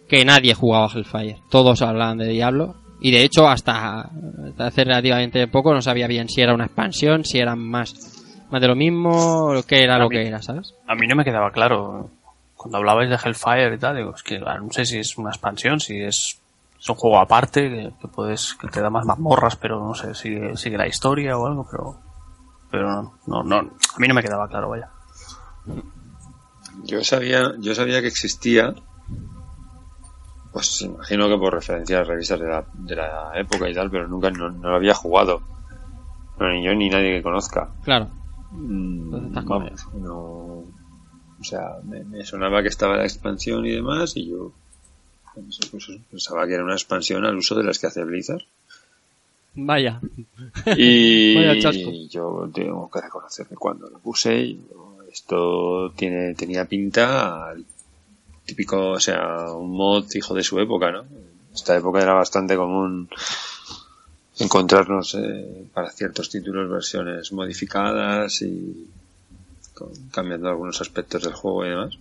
que nadie jugaba Hellfire. Todos hablaban de Diablo. Y de hecho, hasta, hasta hace relativamente poco no sabía bien si era una expansión, si eran más, más de lo mismo, qué era
A
lo
mí-
que era, ¿sabes?
A mí no me quedaba claro. Cuando hablabais de Hellfire y tal, digo, es que ah, no sé si es una expansión, si es, es un juego aparte, que, que puedes, que te da más mazmorras, pero no sé, sigue, sigue la historia o algo, pero, pero no, no, no, a mí no me quedaba claro, vaya.
Yo sabía, yo sabía que existía, pues imagino que por referencia a revistas de la, de la época y tal, pero nunca no, no lo había jugado. No, ni yo ni nadie que conozca.
Claro.
Mm,
Entonces estás con
vamos, no, o sea, me, me sonaba que estaba la expansión y demás, y yo pues, pues, pensaba que era una expansión al uso de las que hace Blizzard.
Vaya.
Y
Vaya chasco.
yo tengo que reconocer que cuando lo puse, esto tiene, tenía pinta al típico, o sea, un mod hijo de su época, ¿no? En esta época era bastante común encontrarnos eh, para ciertos títulos versiones modificadas y con- cambiando algunos aspectos del juego y demás.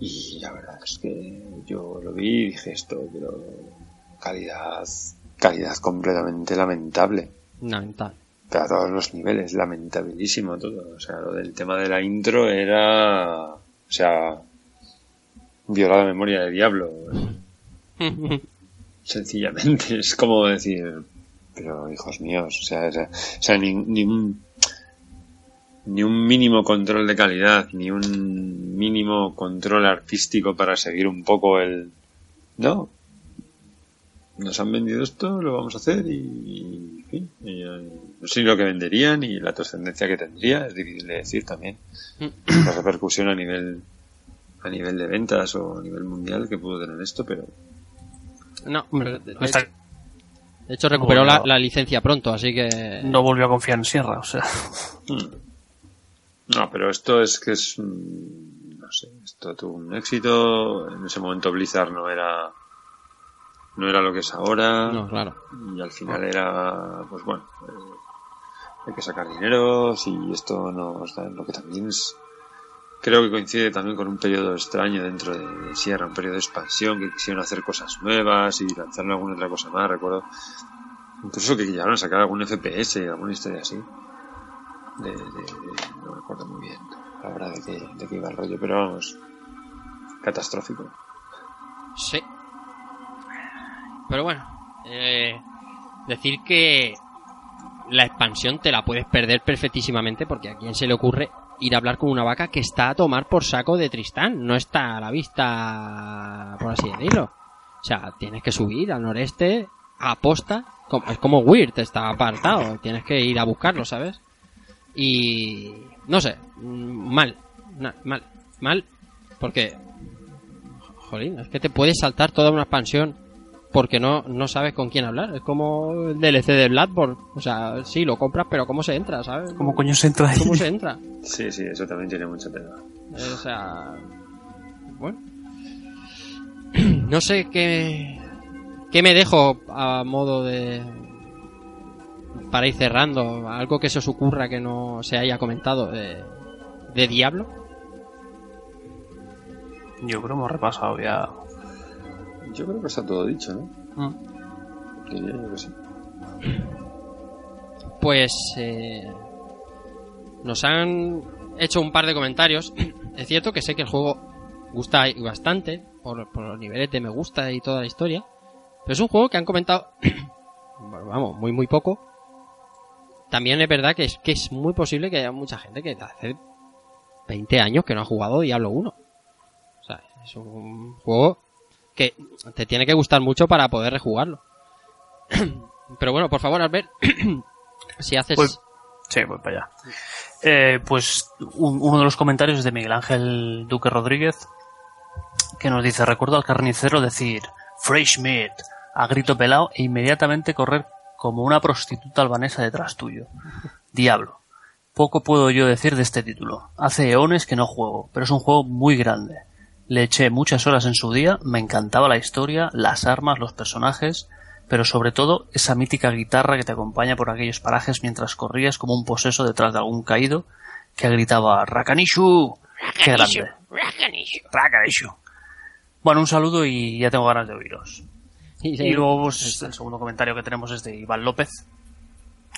Y la verdad es que yo lo vi y dije esto, pero calidad, calidad completamente lamentable.
Lamentable.
Pero a todos los niveles, lamentabilísimo todo. O sea, lo del tema de la intro era, o sea, violar la memoria de diablo. Sencillamente, es como decir, pero hijos míos, o sea, o sea, o sea, ni, ni un- ni un mínimo control de calidad, ni un mínimo control artístico para seguir un poco el... No. Nos han vendido esto, lo vamos a hacer y, en fin, y, eh, no sé ni lo que venderían y la trascendencia que tendría, es difícil de decir también. La repercusión a nivel a nivel de ventas o a nivel mundial que pudo tener esto, pero
No, pero de,
No está-
de hecho recuperó la, la licencia pronto, así que...
no volvió a confiar en Sierra, o sea.
No, pero esto es que es. mm, No sé, esto tuvo un éxito. En ese momento Blizzard no era. No era lo que es ahora.
No, claro.
Y al final era. Pues bueno. eh, hay que sacar dineros y esto nos da lo que también es. Creo que coincide también con un periodo extraño dentro de, Sierra, un periodo de expansión, que quisieron hacer cosas nuevas y lanzar alguna otra cosa más, recuerdo. Incluso que llegaron a sacar algún FPS, alguna historia así de, de- de- no me acuerdo muy bien la verdad de qué, de qué iba el rollo, pero vamos, catastrófico.
Sí. Pero bueno, eh, decir que la expansión te la puedes perder perfectísimamente porque a quién se le ocurre ir a hablar con una vaca que está a tomar por saco de Tristán, no está a la vista, por así decirlo. O sea, tienes que subir al noreste a posta, como- es como Weird, está apartado, tienes que ir a buscarlo, ¿sabes? Y no sé, mm, mal, mal, mal, porque Jolín, es que te puedes saltar toda una expansión porque no, no sabes con quién hablar. Es como el DLC de Bloodborne. O sea, sí, lo compras, pero ¿cómo se entra, sabes?
¿Cómo coño se entra ahí?
¿Cómo se entra?
Sí, sí, eso también tiene mucha tela.
Eh, o sea, bueno. No sé qué, qué me dejo a modo de... Para ir cerrando, algo que se os ocurra que no se haya comentado de, de Diablo.
Yo creo que hemos repasado ya.
Yo creo que está todo dicho, ¿no?
Mm.
Diría yo que sí.
Pues eh, nos han hecho un par de comentarios. Es cierto que sé que el juego gusta bastante por, por los niveles de me gusta y toda la historia. Pero es un juego que han comentado, bueno, vamos, muy muy poco. También es verdad que es, que es muy posible que haya mucha gente que hace 20 años que no ha jugado Diablo 1. O sea, es un juego que te tiene que gustar mucho para poder rejugarlo. Pero bueno, por favor, Albert, si haces...
Pues- Sí, voy para allá. Eh, pues un- uno de los comentarios de Miguel Ángel Duque Rodríguez, que nos dice, recuerdo al carnicero decir, fresh meat, a grito pelado e inmediatamente correr como una prostituta albanesa detrás tuyo. Diablo. Poco puedo yo decir de este título. Hace eones que no juego, pero es un juego muy grande. Le eché muchas horas en su día, me encantaba la historia, las armas, los personajes, pero sobre todo esa mítica guitarra que te acompaña por aquellos parajes mientras corrías como un poseso detrás de algún caído que gritaba Rakanishu. ¡Qué grande! Rakanishu. Bueno, un saludo y ya tengo ganas de oíros. Y luego pues, el segundo comentario que tenemos es de Iván López,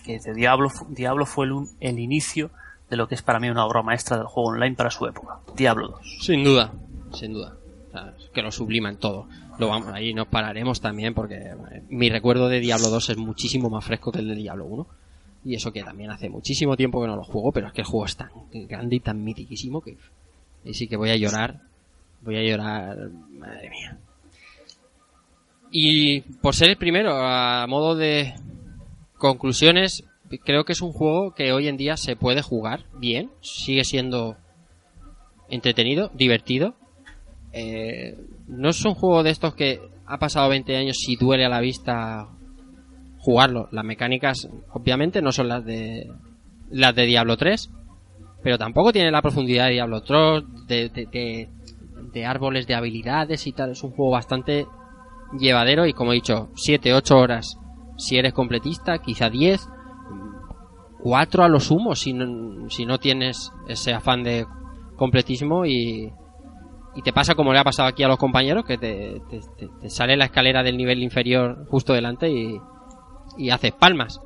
que dice Diablo, Diablo fue el, un- el inicio de lo que es para mí una obra maestra del juego online para su época. Diablo 2.
Sin duda, sin duda. O sea, que lo subliman todo. Lo vamos, ahí nos pararemos también porque eh, mi recuerdo de Diablo 2 es muchísimo más fresco que el de Diablo 1. Y eso que también hace muchísimo tiempo que no lo juego, pero es que el juego es tan grande y tan mitiquísimo que... Y sí que voy a llorar. Voy a llorar... Madre mía. Y por ser el primero, a modo de conclusiones, creo que es un juego que hoy en día se puede jugar bien. Sigue siendo entretenido, divertido. Eh, no es un juego de estos que ha pasado 20 años y duele a la vista jugarlo. Las mecánicas, obviamente, no son las de las de Diablo 3, pero tampoco tiene la profundidad de Diablo 3, de, de, de- árboles de habilidades y tal. Es un juego bastante llevadero y, como he dicho, 7, 8 horas si eres completista, quizá 10, 4 a lo sumo si no, si no tienes ese afán de completismo y, y te pasa como le ha pasado aquí a los compañeros, que te, te- te- te sale la escalera del nivel inferior justo delante y, y haces palmas.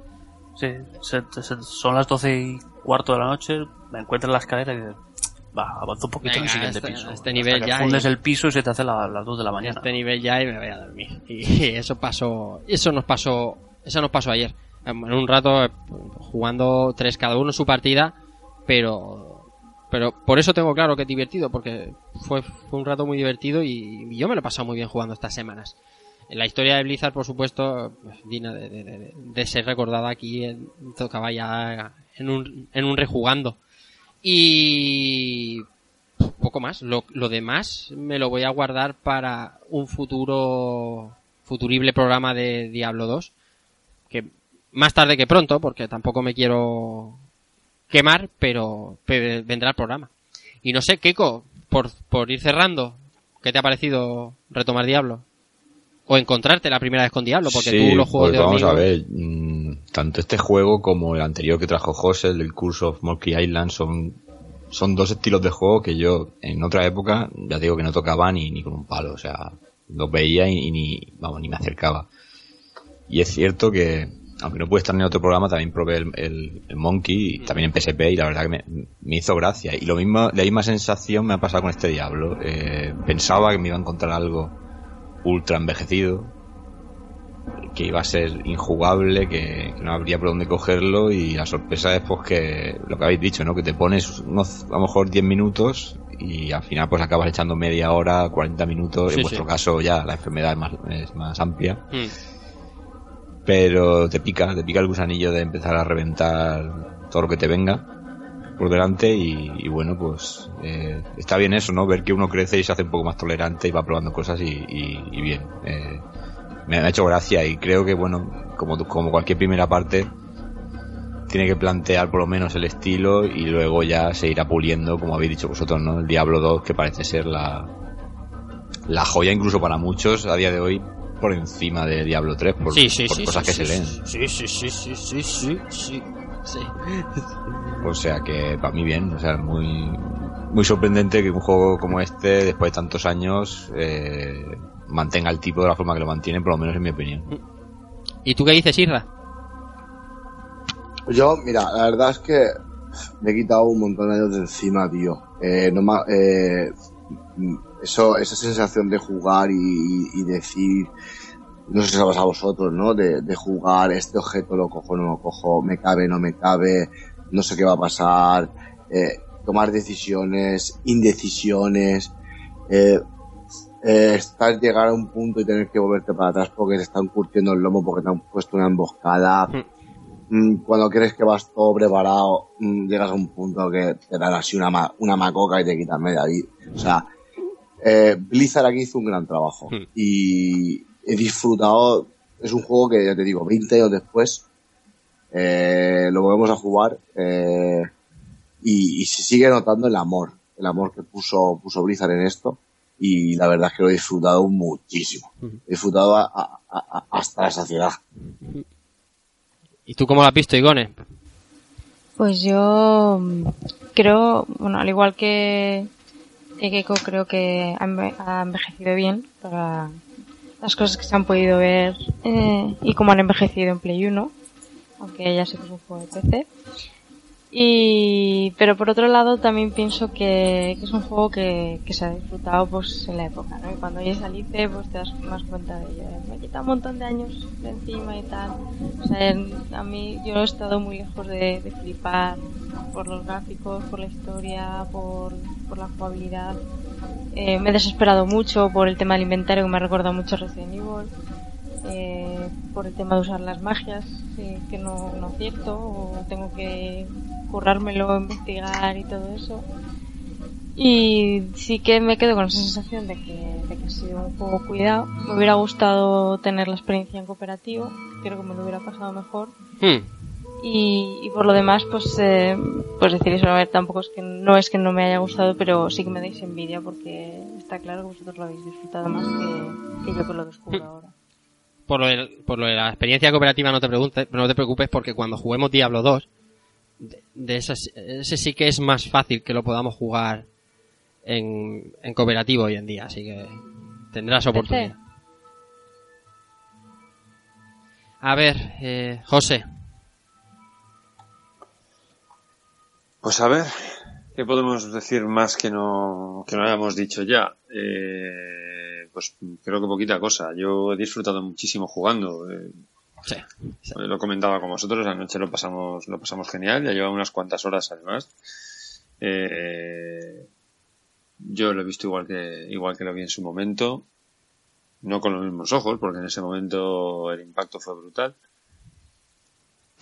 Sí, se- se- son las 12 y cuarto de la noche, me encuentro en la escalera y digo, va, avanza un poquito en el
Venga,
siguiente
este-
piso.
este
Hasta
nivel
que
ya
fundes
y-
el piso y se te hace la- las 2 de la mañana.
Este nivel ya y me voy a dormir. Y eso pasó, eso nos pasó, eso nos pasó ayer. En un rato eh, jugando tres cada uno su partida pero pero por eso tengo claro que es divertido, porque fue, un rato muy divertido y, yo me lo he pasado muy bien jugando estas semanas. La historia de Blizzard, por supuesto, pues, digna de ser recordada aquí, en, tocaba ya en un, en un rejugando. Y poco más. Lo, lo demás me lo voy a guardar para un futuro futurible programa de Diablo 2 que más tarde que pronto porque tampoco me quiero quemar pero, pero vendrá el programa y no sé Keiko por, por ir cerrando ¿qué te ha parecido retomar Diablo? o encontrarte la primera vez con Diablo porque
Sí,
tú los juegos
pues
de
vamos a ver, mm, tanto este juego como el anterior que trajo José, el Curse of Monkey Island, son, son dos estilos de juego que yo en otra época, ya digo que no tocaba ni, ni con un palo, o sea, los veía y, y ni, vamos, ni me acercaba. Y es cierto que, aunque no pude estar en otro programa, también probé el, el- el Monkey, y también en PSP, y la verdad que me, me hizo gracia. Y lo mismo, la misma sensación me ha pasado con este Diablo. Eh, pensaba que me iba a encontrar algo ultra envejecido, que iba a ser injugable, que, que no habría por dónde cogerlo y la sorpresa es pues que lo que habéis dicho, ¿no? Que te pones unos, a lo mejor 10 minutos y al final pues acabas echando media hora, 40 minutos,
Sí,
en vuestro
sí.
caso ya la enfermedad es más, es más amplia,
Mm.
Pero te pica, te pica el gusanillo de empezar a reventar todo lo que te venga por delante y, bueno pues eh, está bien eso, ¿no? Ver que uno crece y se hace un poco más tolerante y va probando cosas y bien. Eh, me ha hecho gracia y creo que bueno, como, como cualquier primera parte, tiene que plantear por lo menos el estilo y luego ya se irá puliendo, como habéis dicho vosotros, ¿no? El Diablo 2 que parece ser la, la joya incluso para muchos a día de hoy por encima de Diablo 3 por,
sí, sí,
por
sí,
cosas
sí,
que
sí,
se leen.
sí, sí, sí, sí, sí, sí, sí, sí.
O sea que para mí bien, o sea, muy muy sorprendente que un juego como este, después de tantos años, eh, mantenga el tipo de la forma que lo mantiene, por lo menos en mi opinión.
¿Y tú qué dices, Irra?
Yo, mira, la verdad es que me he quitado un montón de años de encima, tío. Eh, no ma- eh, eso, esa sensación de jugar y, y- decir, no sé si os pasa a vosotros, ¿no? De, de jugar, este objeto lo cojo, no lo cojo, me cabe, no me cabe, no sé qué va a pasar, eh, tomar decisiones, indecisiones, eh, eh, estar, llegar a un punto y tener que volverte para atrás porque te están curtiendo el lomo, porque te han puesto una emboscada. Mm, Cuando crees que vas todo preparado, mm, llegas a un punto que te dan así una, ma- una macoca y te quitan media vida. O sea, eh, Blizzard aquí hizo un gran trabajo.
Hmm.
Y he disfrutado, es un juego que ya te digo, 20 años después, eh, lo volvemos a jugar, eh, y, y se sigue notando el amor, el amor que puso, puso Blizzard en esto. Y la verdad es que lo he disfrutado muchísimo. He disfrutado a- a- a- hasta la saciedad.
¿Y tú cómo lo has visto, Igone?
Pues yo mm, creo, bueno, al igual que, que Keiko, creo que ha enve- ha envejecido bien para las cosas que se han podido ver eh, y cómo han envejecido en Play 1, aunque ya sé que es un juego de PC. Y, pero por otro lado también pienso que, que es un juego que, que se ha disfrutado pues en la época, ¿no? Y cuando ya salice pues te das más cuenta de ello. Me quita un montón de años de encima y tal. O sea, en- a mí yo he estado muy lejos de, de flipar por los gráficos, por la historia, por, por la jugabilidad. Eh, me he desesperado mucho por el tema del inventario que me ha recordado mucho Resident Evil. Eh, por el tema de usar las magias, eh, que no, no acierto, o tengo que currármelo, investigar y todo eso. Y sí que me quedo con esa sensación de que, de que ha sido un juego cuidado. Me hubiera gustado tener la experiencia en cooperativo, creo que me lo hubiera pasado mejor.
Hmm.
Y, y por lo demás, pues, eh, pues decir eso, a ver, tampoco es que no es que no me haya gustado, pero sí que me dais envidia porque está claro que vosotros lo habéis disfrutado más que, que yo que lo descubro ahora.
Por lo, de, por lo de la experiencia cooperativa no te preguntes, no te preocupes porque cuando juguemos Diablo 2, de, de esas- ese sí que es más fácil que lo podamos jugar en, en cooperativo hoy en día, así que tendrás oportunidad. A ver, eh, José,
Pues a ver, ¿qué podemos decir más que no, que no hayamos dicho ya? Eh, pues creo que poquita cosa. Yo he disfrutado muchísimo jugando. Eh,
Sí.
Eh, Lo comentaba con vosotros, anoche lo pasamos, lo pasamos genial, ya lleva unas cuantas horas además. Eh, yo lo he visto igual que, igual que lo vi en su momento, no con los mismos ojos, porque en ese momento el impacto fue brutal.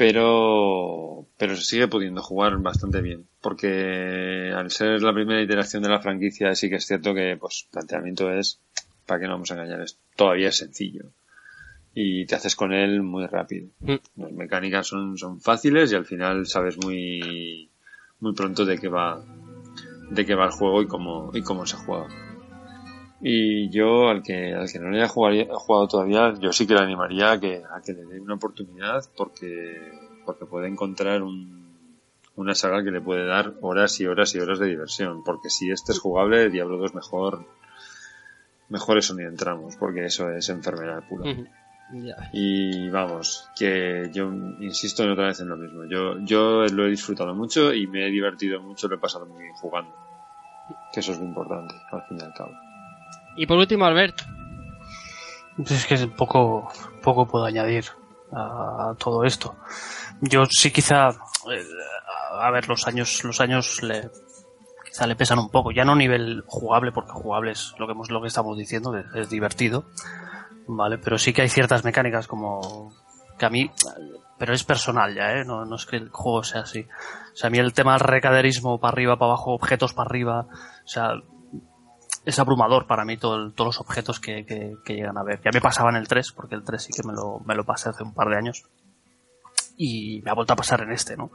Pero, pero se sigue pudiendo jugar bastante bien, porque al ser la primera iteración de la franquicia sí que es cierto que, pues, planteamiento es, para qué no vamos a engañar, es, todavía es sencillo y te haces con él muy rápido.
Mm.
Las mecánicas son, son fáciles y al final sabes muy, muy pronto de qué va, de qué va el juego y cómo, y cómo se juega. Y yo, al que, al que no le haya jugado, jugado todavía, yo sí que le animaría a que, a que le dé una oportunidad porque, porque puede encontrar un, una saga que le puede dar horas y horas y horas de diversión. Porque si este es jugable, Diablo 2 mejor, mejor eso ni entramos, porque eso es enfermedad pura. Y vamos, que yo insisto otra vez en lo mismo. Yo, yo lo he disfrutado mucho y me he divertido mucho, lo he pasado muy bien jugando. Que eso es lo importante, al fin y al cabo.
Y por último, Albert.
Pues Es que poco, poco puedo añadir a todo esto. Yo sí quizá, eh, a ver, los años, los años le, quizá le pesan un poco. Ya no a nivel jugable, porque jugable es lo que, hemos, lo que estamos diciendo, es divertido. Vale, pero sí que hay ciertas mecánicas como que a mí, pero es personal ya, ¿eh? No, no es que el juego sea así. O sea, a mí el tema del recaderismo para arriba, para abajo, objetos para arriba, o sea, es abrumador para mí todo el- todos los objetos que, que- que llegan a ver. Ya me pasaba en el 3, porque el 3 sí que me lo, me lo pasé hace un par de años. Y me ha vuelto a pasar en este, ¿no?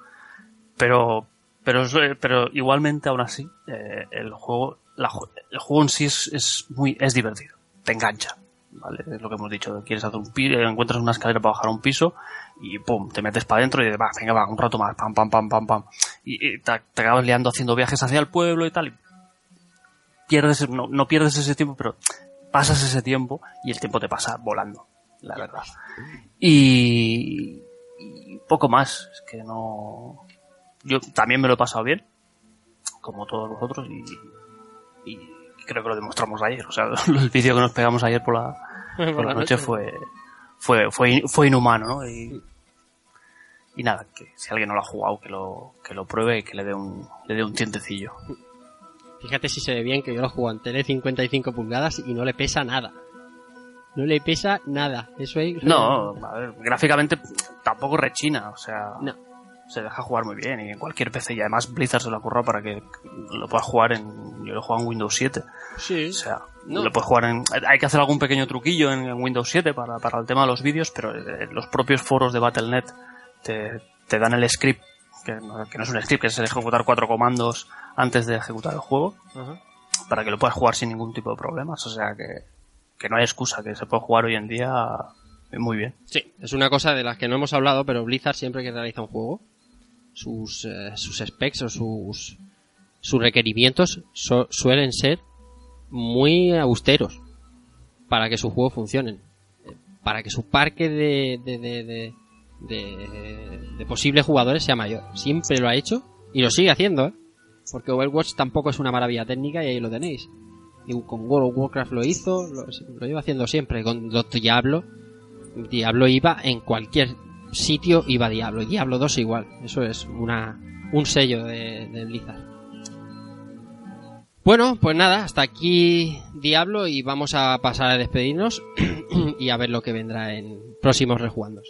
Pero, pero, eh, pero igualmente aún así, eh, el juego, la el juego en sí es, es muy, es divertido. Te engancha. ¿Vale? Es lo que hemos dicho. Quieres hacer un piso, encuentras una escalera para bajar un piso y pum, te metes para adentro y va, venga, va, un rato más, pam, pam, pam, pam, pam. Y, y te, acabas liando haciendo viajes hacia el pueblo y tal. Pierdes, no, no pierdes ese tiempo, pero pasas ese tiempo y el tiempo te pasa volando, la verdad. Y, y poco más, es que no... Yo también me lo he pasado bien, como todos vosotros, y, y creo que lo demostramos ayer. O sea, el vídeo que nos pegamos ayer por la, por la noche fue, fue, fue, fue inhumano, ¿no? Y, y nada, que si alguien no lo ha jugado, que lo, que lo pruebe y que le dé un, le dé un tientecillo.
Fíjate si se ve bien que yo lo juego en tele 55 pulgadas y no le pesa nada. No le pesa nada. Eso es.
No, a ver, gráficamente tampoco rechina, o sea,
No.
se deja jugar muy bien y en cualquier PC y además Blizzard se lo ha currado para que lo puedas jugar en, yo lo he jugado en Windows 7,
Sí.
o sea,
No.
lo puedes jugar en, hay que hacer algún pequeño truquillo en, en Windows 7 para, para el tema de los vídeos, pero eh, los propios foros de Battle.net te, te dan el script, que no, que no es un script, que es ejecutar cuatro comandos antes de ejecutar el juego, para que lo puedas jugar sin ningún tipo de problemas, o sea que, que no hay excusa, que se puede jugar hoy en día muy bien.
Sí, es una cosa de las que no hemos hablado, pero Blizzard siempre que realiza un juego, sus, eh, sus specs o sus, sus requerimientos so- suelen ser muy austeros para que sus juegos funcionen. Eh, Para que su parque de, de, de, de, de- posibles jugadores sea mayor. Siempre lo ha hecho y lo sigue haciendo, ¿eh? Porque Overwatch tampoco es una maravilla técnica y ahí lo tenéis. Y con World of Warcraft lo hizo, lo, lo iba haciendo siempre. Con Diablo, Diablo iba en cualquier sitio, iba Diablo. Y Diablo 2 igual. Eso es una, un sello de, de Blizzard. Bueno, pues nada, hasta aquí Diablo y vamos a pasar a despedirnos y a ver lo que vendrá en próximos rejugandos.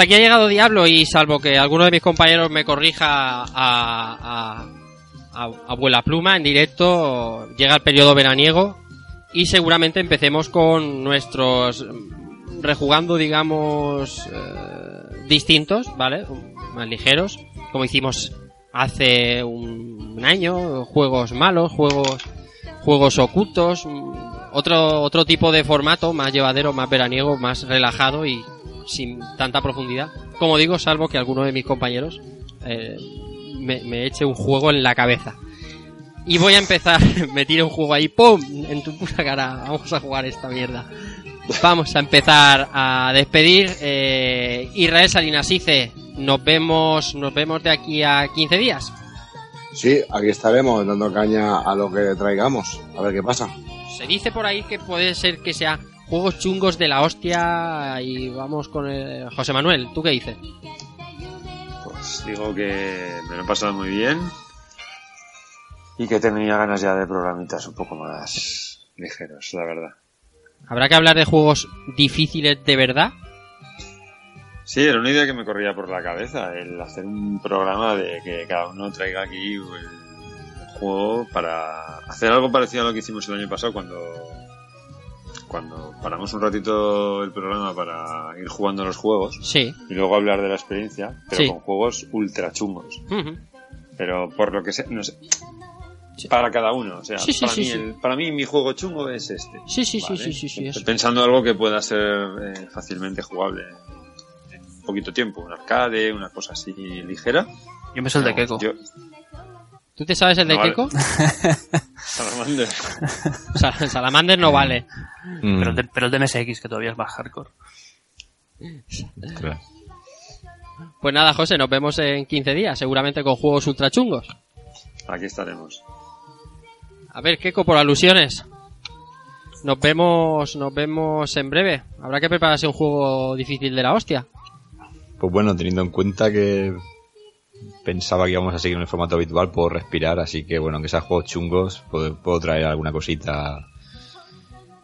Hasta aquí ha llegado Diablo y salvo que alguno de mis compañeros me corrija a, abuela pluma en directo, llega el periodo veraniego y seguramente empecemos con nuestros mm, rejugando, digamos, eh, distintos, ¿vale? Más ligeros, como hicimos hace un, un año, juegos malos, juegos juegos ocultos, mm, otro otro tipo de formato más llevadero, más veraniego, más relajado y sin tanta profundidad. Como digo, salvo que alguno de mis compañeros eh, me, me eche un juego en la cabeza. Y voy a empezar, me tire un juego ahí, ¡pum! En tu puta cara, vamos a jugar esta mierda. Vamos a empezar a despedir. Eh, Israel Salinasice, nos vemos, nos vemos de aquí a 15 días.
Sí, aquí estaremos dando caña a lo que traigamos. A ver qué pasa.
Se dice por ahí que puede ser que sea juegos chungos de la hostia y vamos con el... José Manuel, ¿tú qué dices?
Pues digo que me lo he pasado muy bien y que tenía ganas ya de programitas un poco más ligeros, la verdad.
¿Habrá que hablar de juegos difíciles de verdad?
Sí, era una idea que me corría por la cabeza, el hacer un programa de que cada uno traiga aquí el juego para hacer algo parecido a lo que hicimos el año pasado cuando cuando paramos un ratito el programa para ir jugando los juegos
Sí.
y luego hablar de la experiencia, pero
Sí.
con juegos ultra chungos. Pero por lo que sé, no sé, para cada uno, o sea,
Sí, sí,
para,
sí,
mí,
sí.
el- para mí mi juego chungo es este.
Sí, sí, sí,
Vale.
sí, sí, sí,
Estoy
eso.
pensando algo que pueda ser eh, fácilmente jugable en poquito tiempo, un arcade, una cosa así ligera.
Yo me el de Keiko.
Yo,
¿Tú te sabes el de
No vale.
Keiko?
Salamander.
Sal- Salamander no vale.
Mm,
Pero el, de, pero el de MSX, que todavía es más hardcore.
claro.
Pues nada, José, nos vemos en 15 días, seguramente con juegos ultra chungos.
Aquí estaremos.
A ver, Keiko, por alusiones. Nos vemos, nos vemos en breve. Habrá que prepararse un juego difícil de la hostia.
Pues bueno, teniendo en cuenta que pensaba que íbamos a seguir en el formato habitual, puedo respirar, así que bueno, aunque sean juegos chungos, puedo, puedo traer alguna cosita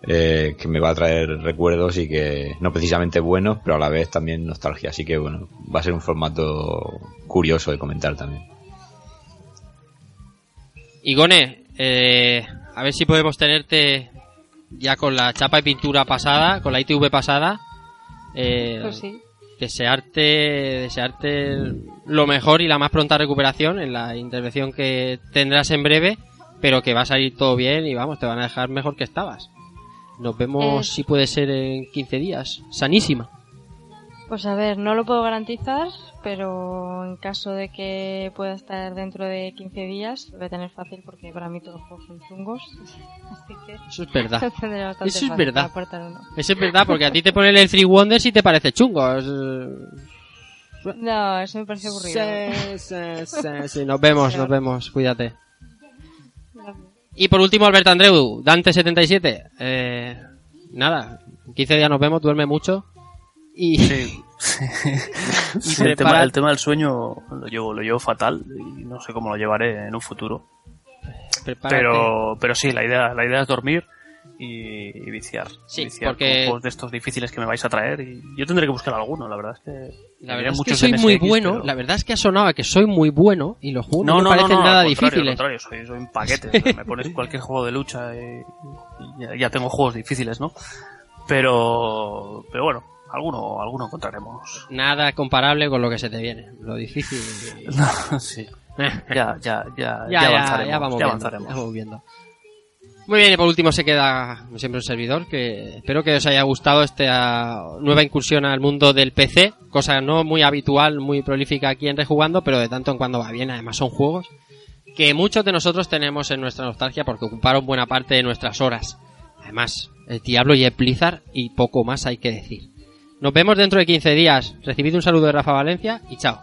eh, que me va a traer recuerdos y que no precisamente buenos, pero a la vez también nostalgia, así que bueno, va a ser un formato curioso de comentar también.
Igone, eh, a ver si podemos tenerte ya con la chapa y pintura pasada, con la ITV pasada. Eh,
Pues sí.
Desearte, desearte lo mejor y la más pronta recuperación en la intervención que tendrás en breve, pero que va a salir todo bien y vamos, te van a dejar mejor que estabas. Nos vemos
Eh.
si puede ser en 15 días. Sanísima.
Pues a ver, no lo puedo garantizar, pero en caso de que pueda estar dentro de 15 días, lo voy a tener fácil porque para mí todos los juegos son chungos. Así que
Eso es verdad. Eso es
fácil
verdad. Eso es verdad, porque a ti te ponen el Three Wonders y te parece chungo. Eh,
No, eso me parece aburrido.
Sí, sí, sí, sí. Nos vemos, nos vemos. Cuídate. Y por último, Alberto Andreu, Dante77. Eh, nada, en 15 días nos vemos, duerme mucho. Y,
Sí.
y
el, tema, el tema del sueño lo llevo, lo llevo fatal y no sé cómo lo llevaré en un futuro.
prepárate.
Pero, pero sí, la idea, la idea es dormir y, y viciar.
Sí,
viciar
porque-
con juegos de estos difíciles que me vais a traer y yo tendré que buscar alguno, la verdad es que...
La verdad es que soy muy bueno.
pero-
La verdad es que ha sonado a que soy muy bueno y los juegos no,
No,
me
no, no,
parecen
no,
nada
al contrario,
difíciles.
Al contrario, soy, soy un paquete. o sea, me pones cualquier juego de lucha y, y ya, ya tengo juegos difíciles, ¿no? Pero, pero bueno, alguno, alguno encontraremos.
Nada comparable con lo que se te viene. Lo difícil.
sí. Ya, ya, ya,
ya, ya,
avanzaremos.
ya vamos
ya
viendo,
avanzaremos.
ya vamos viendo. Muy bien, y por último se queda como siempre un servidor, que espero que os haya gustado esta nueva incursión al mundo del PC, cosa no muy habitual, muy prolífica aquí en Rejugando, pero de tanto en cuando va bien, además son juegos que muchos de nosotros tenemos en nuestra nostalgia porque ocuparon buena parte de nuestras horas. Además, el Diablo y el Blizzard y poco más hay que decir. Nos vemos dentro de 15 días. Recibid un saludo de Rafa Valencia y chao.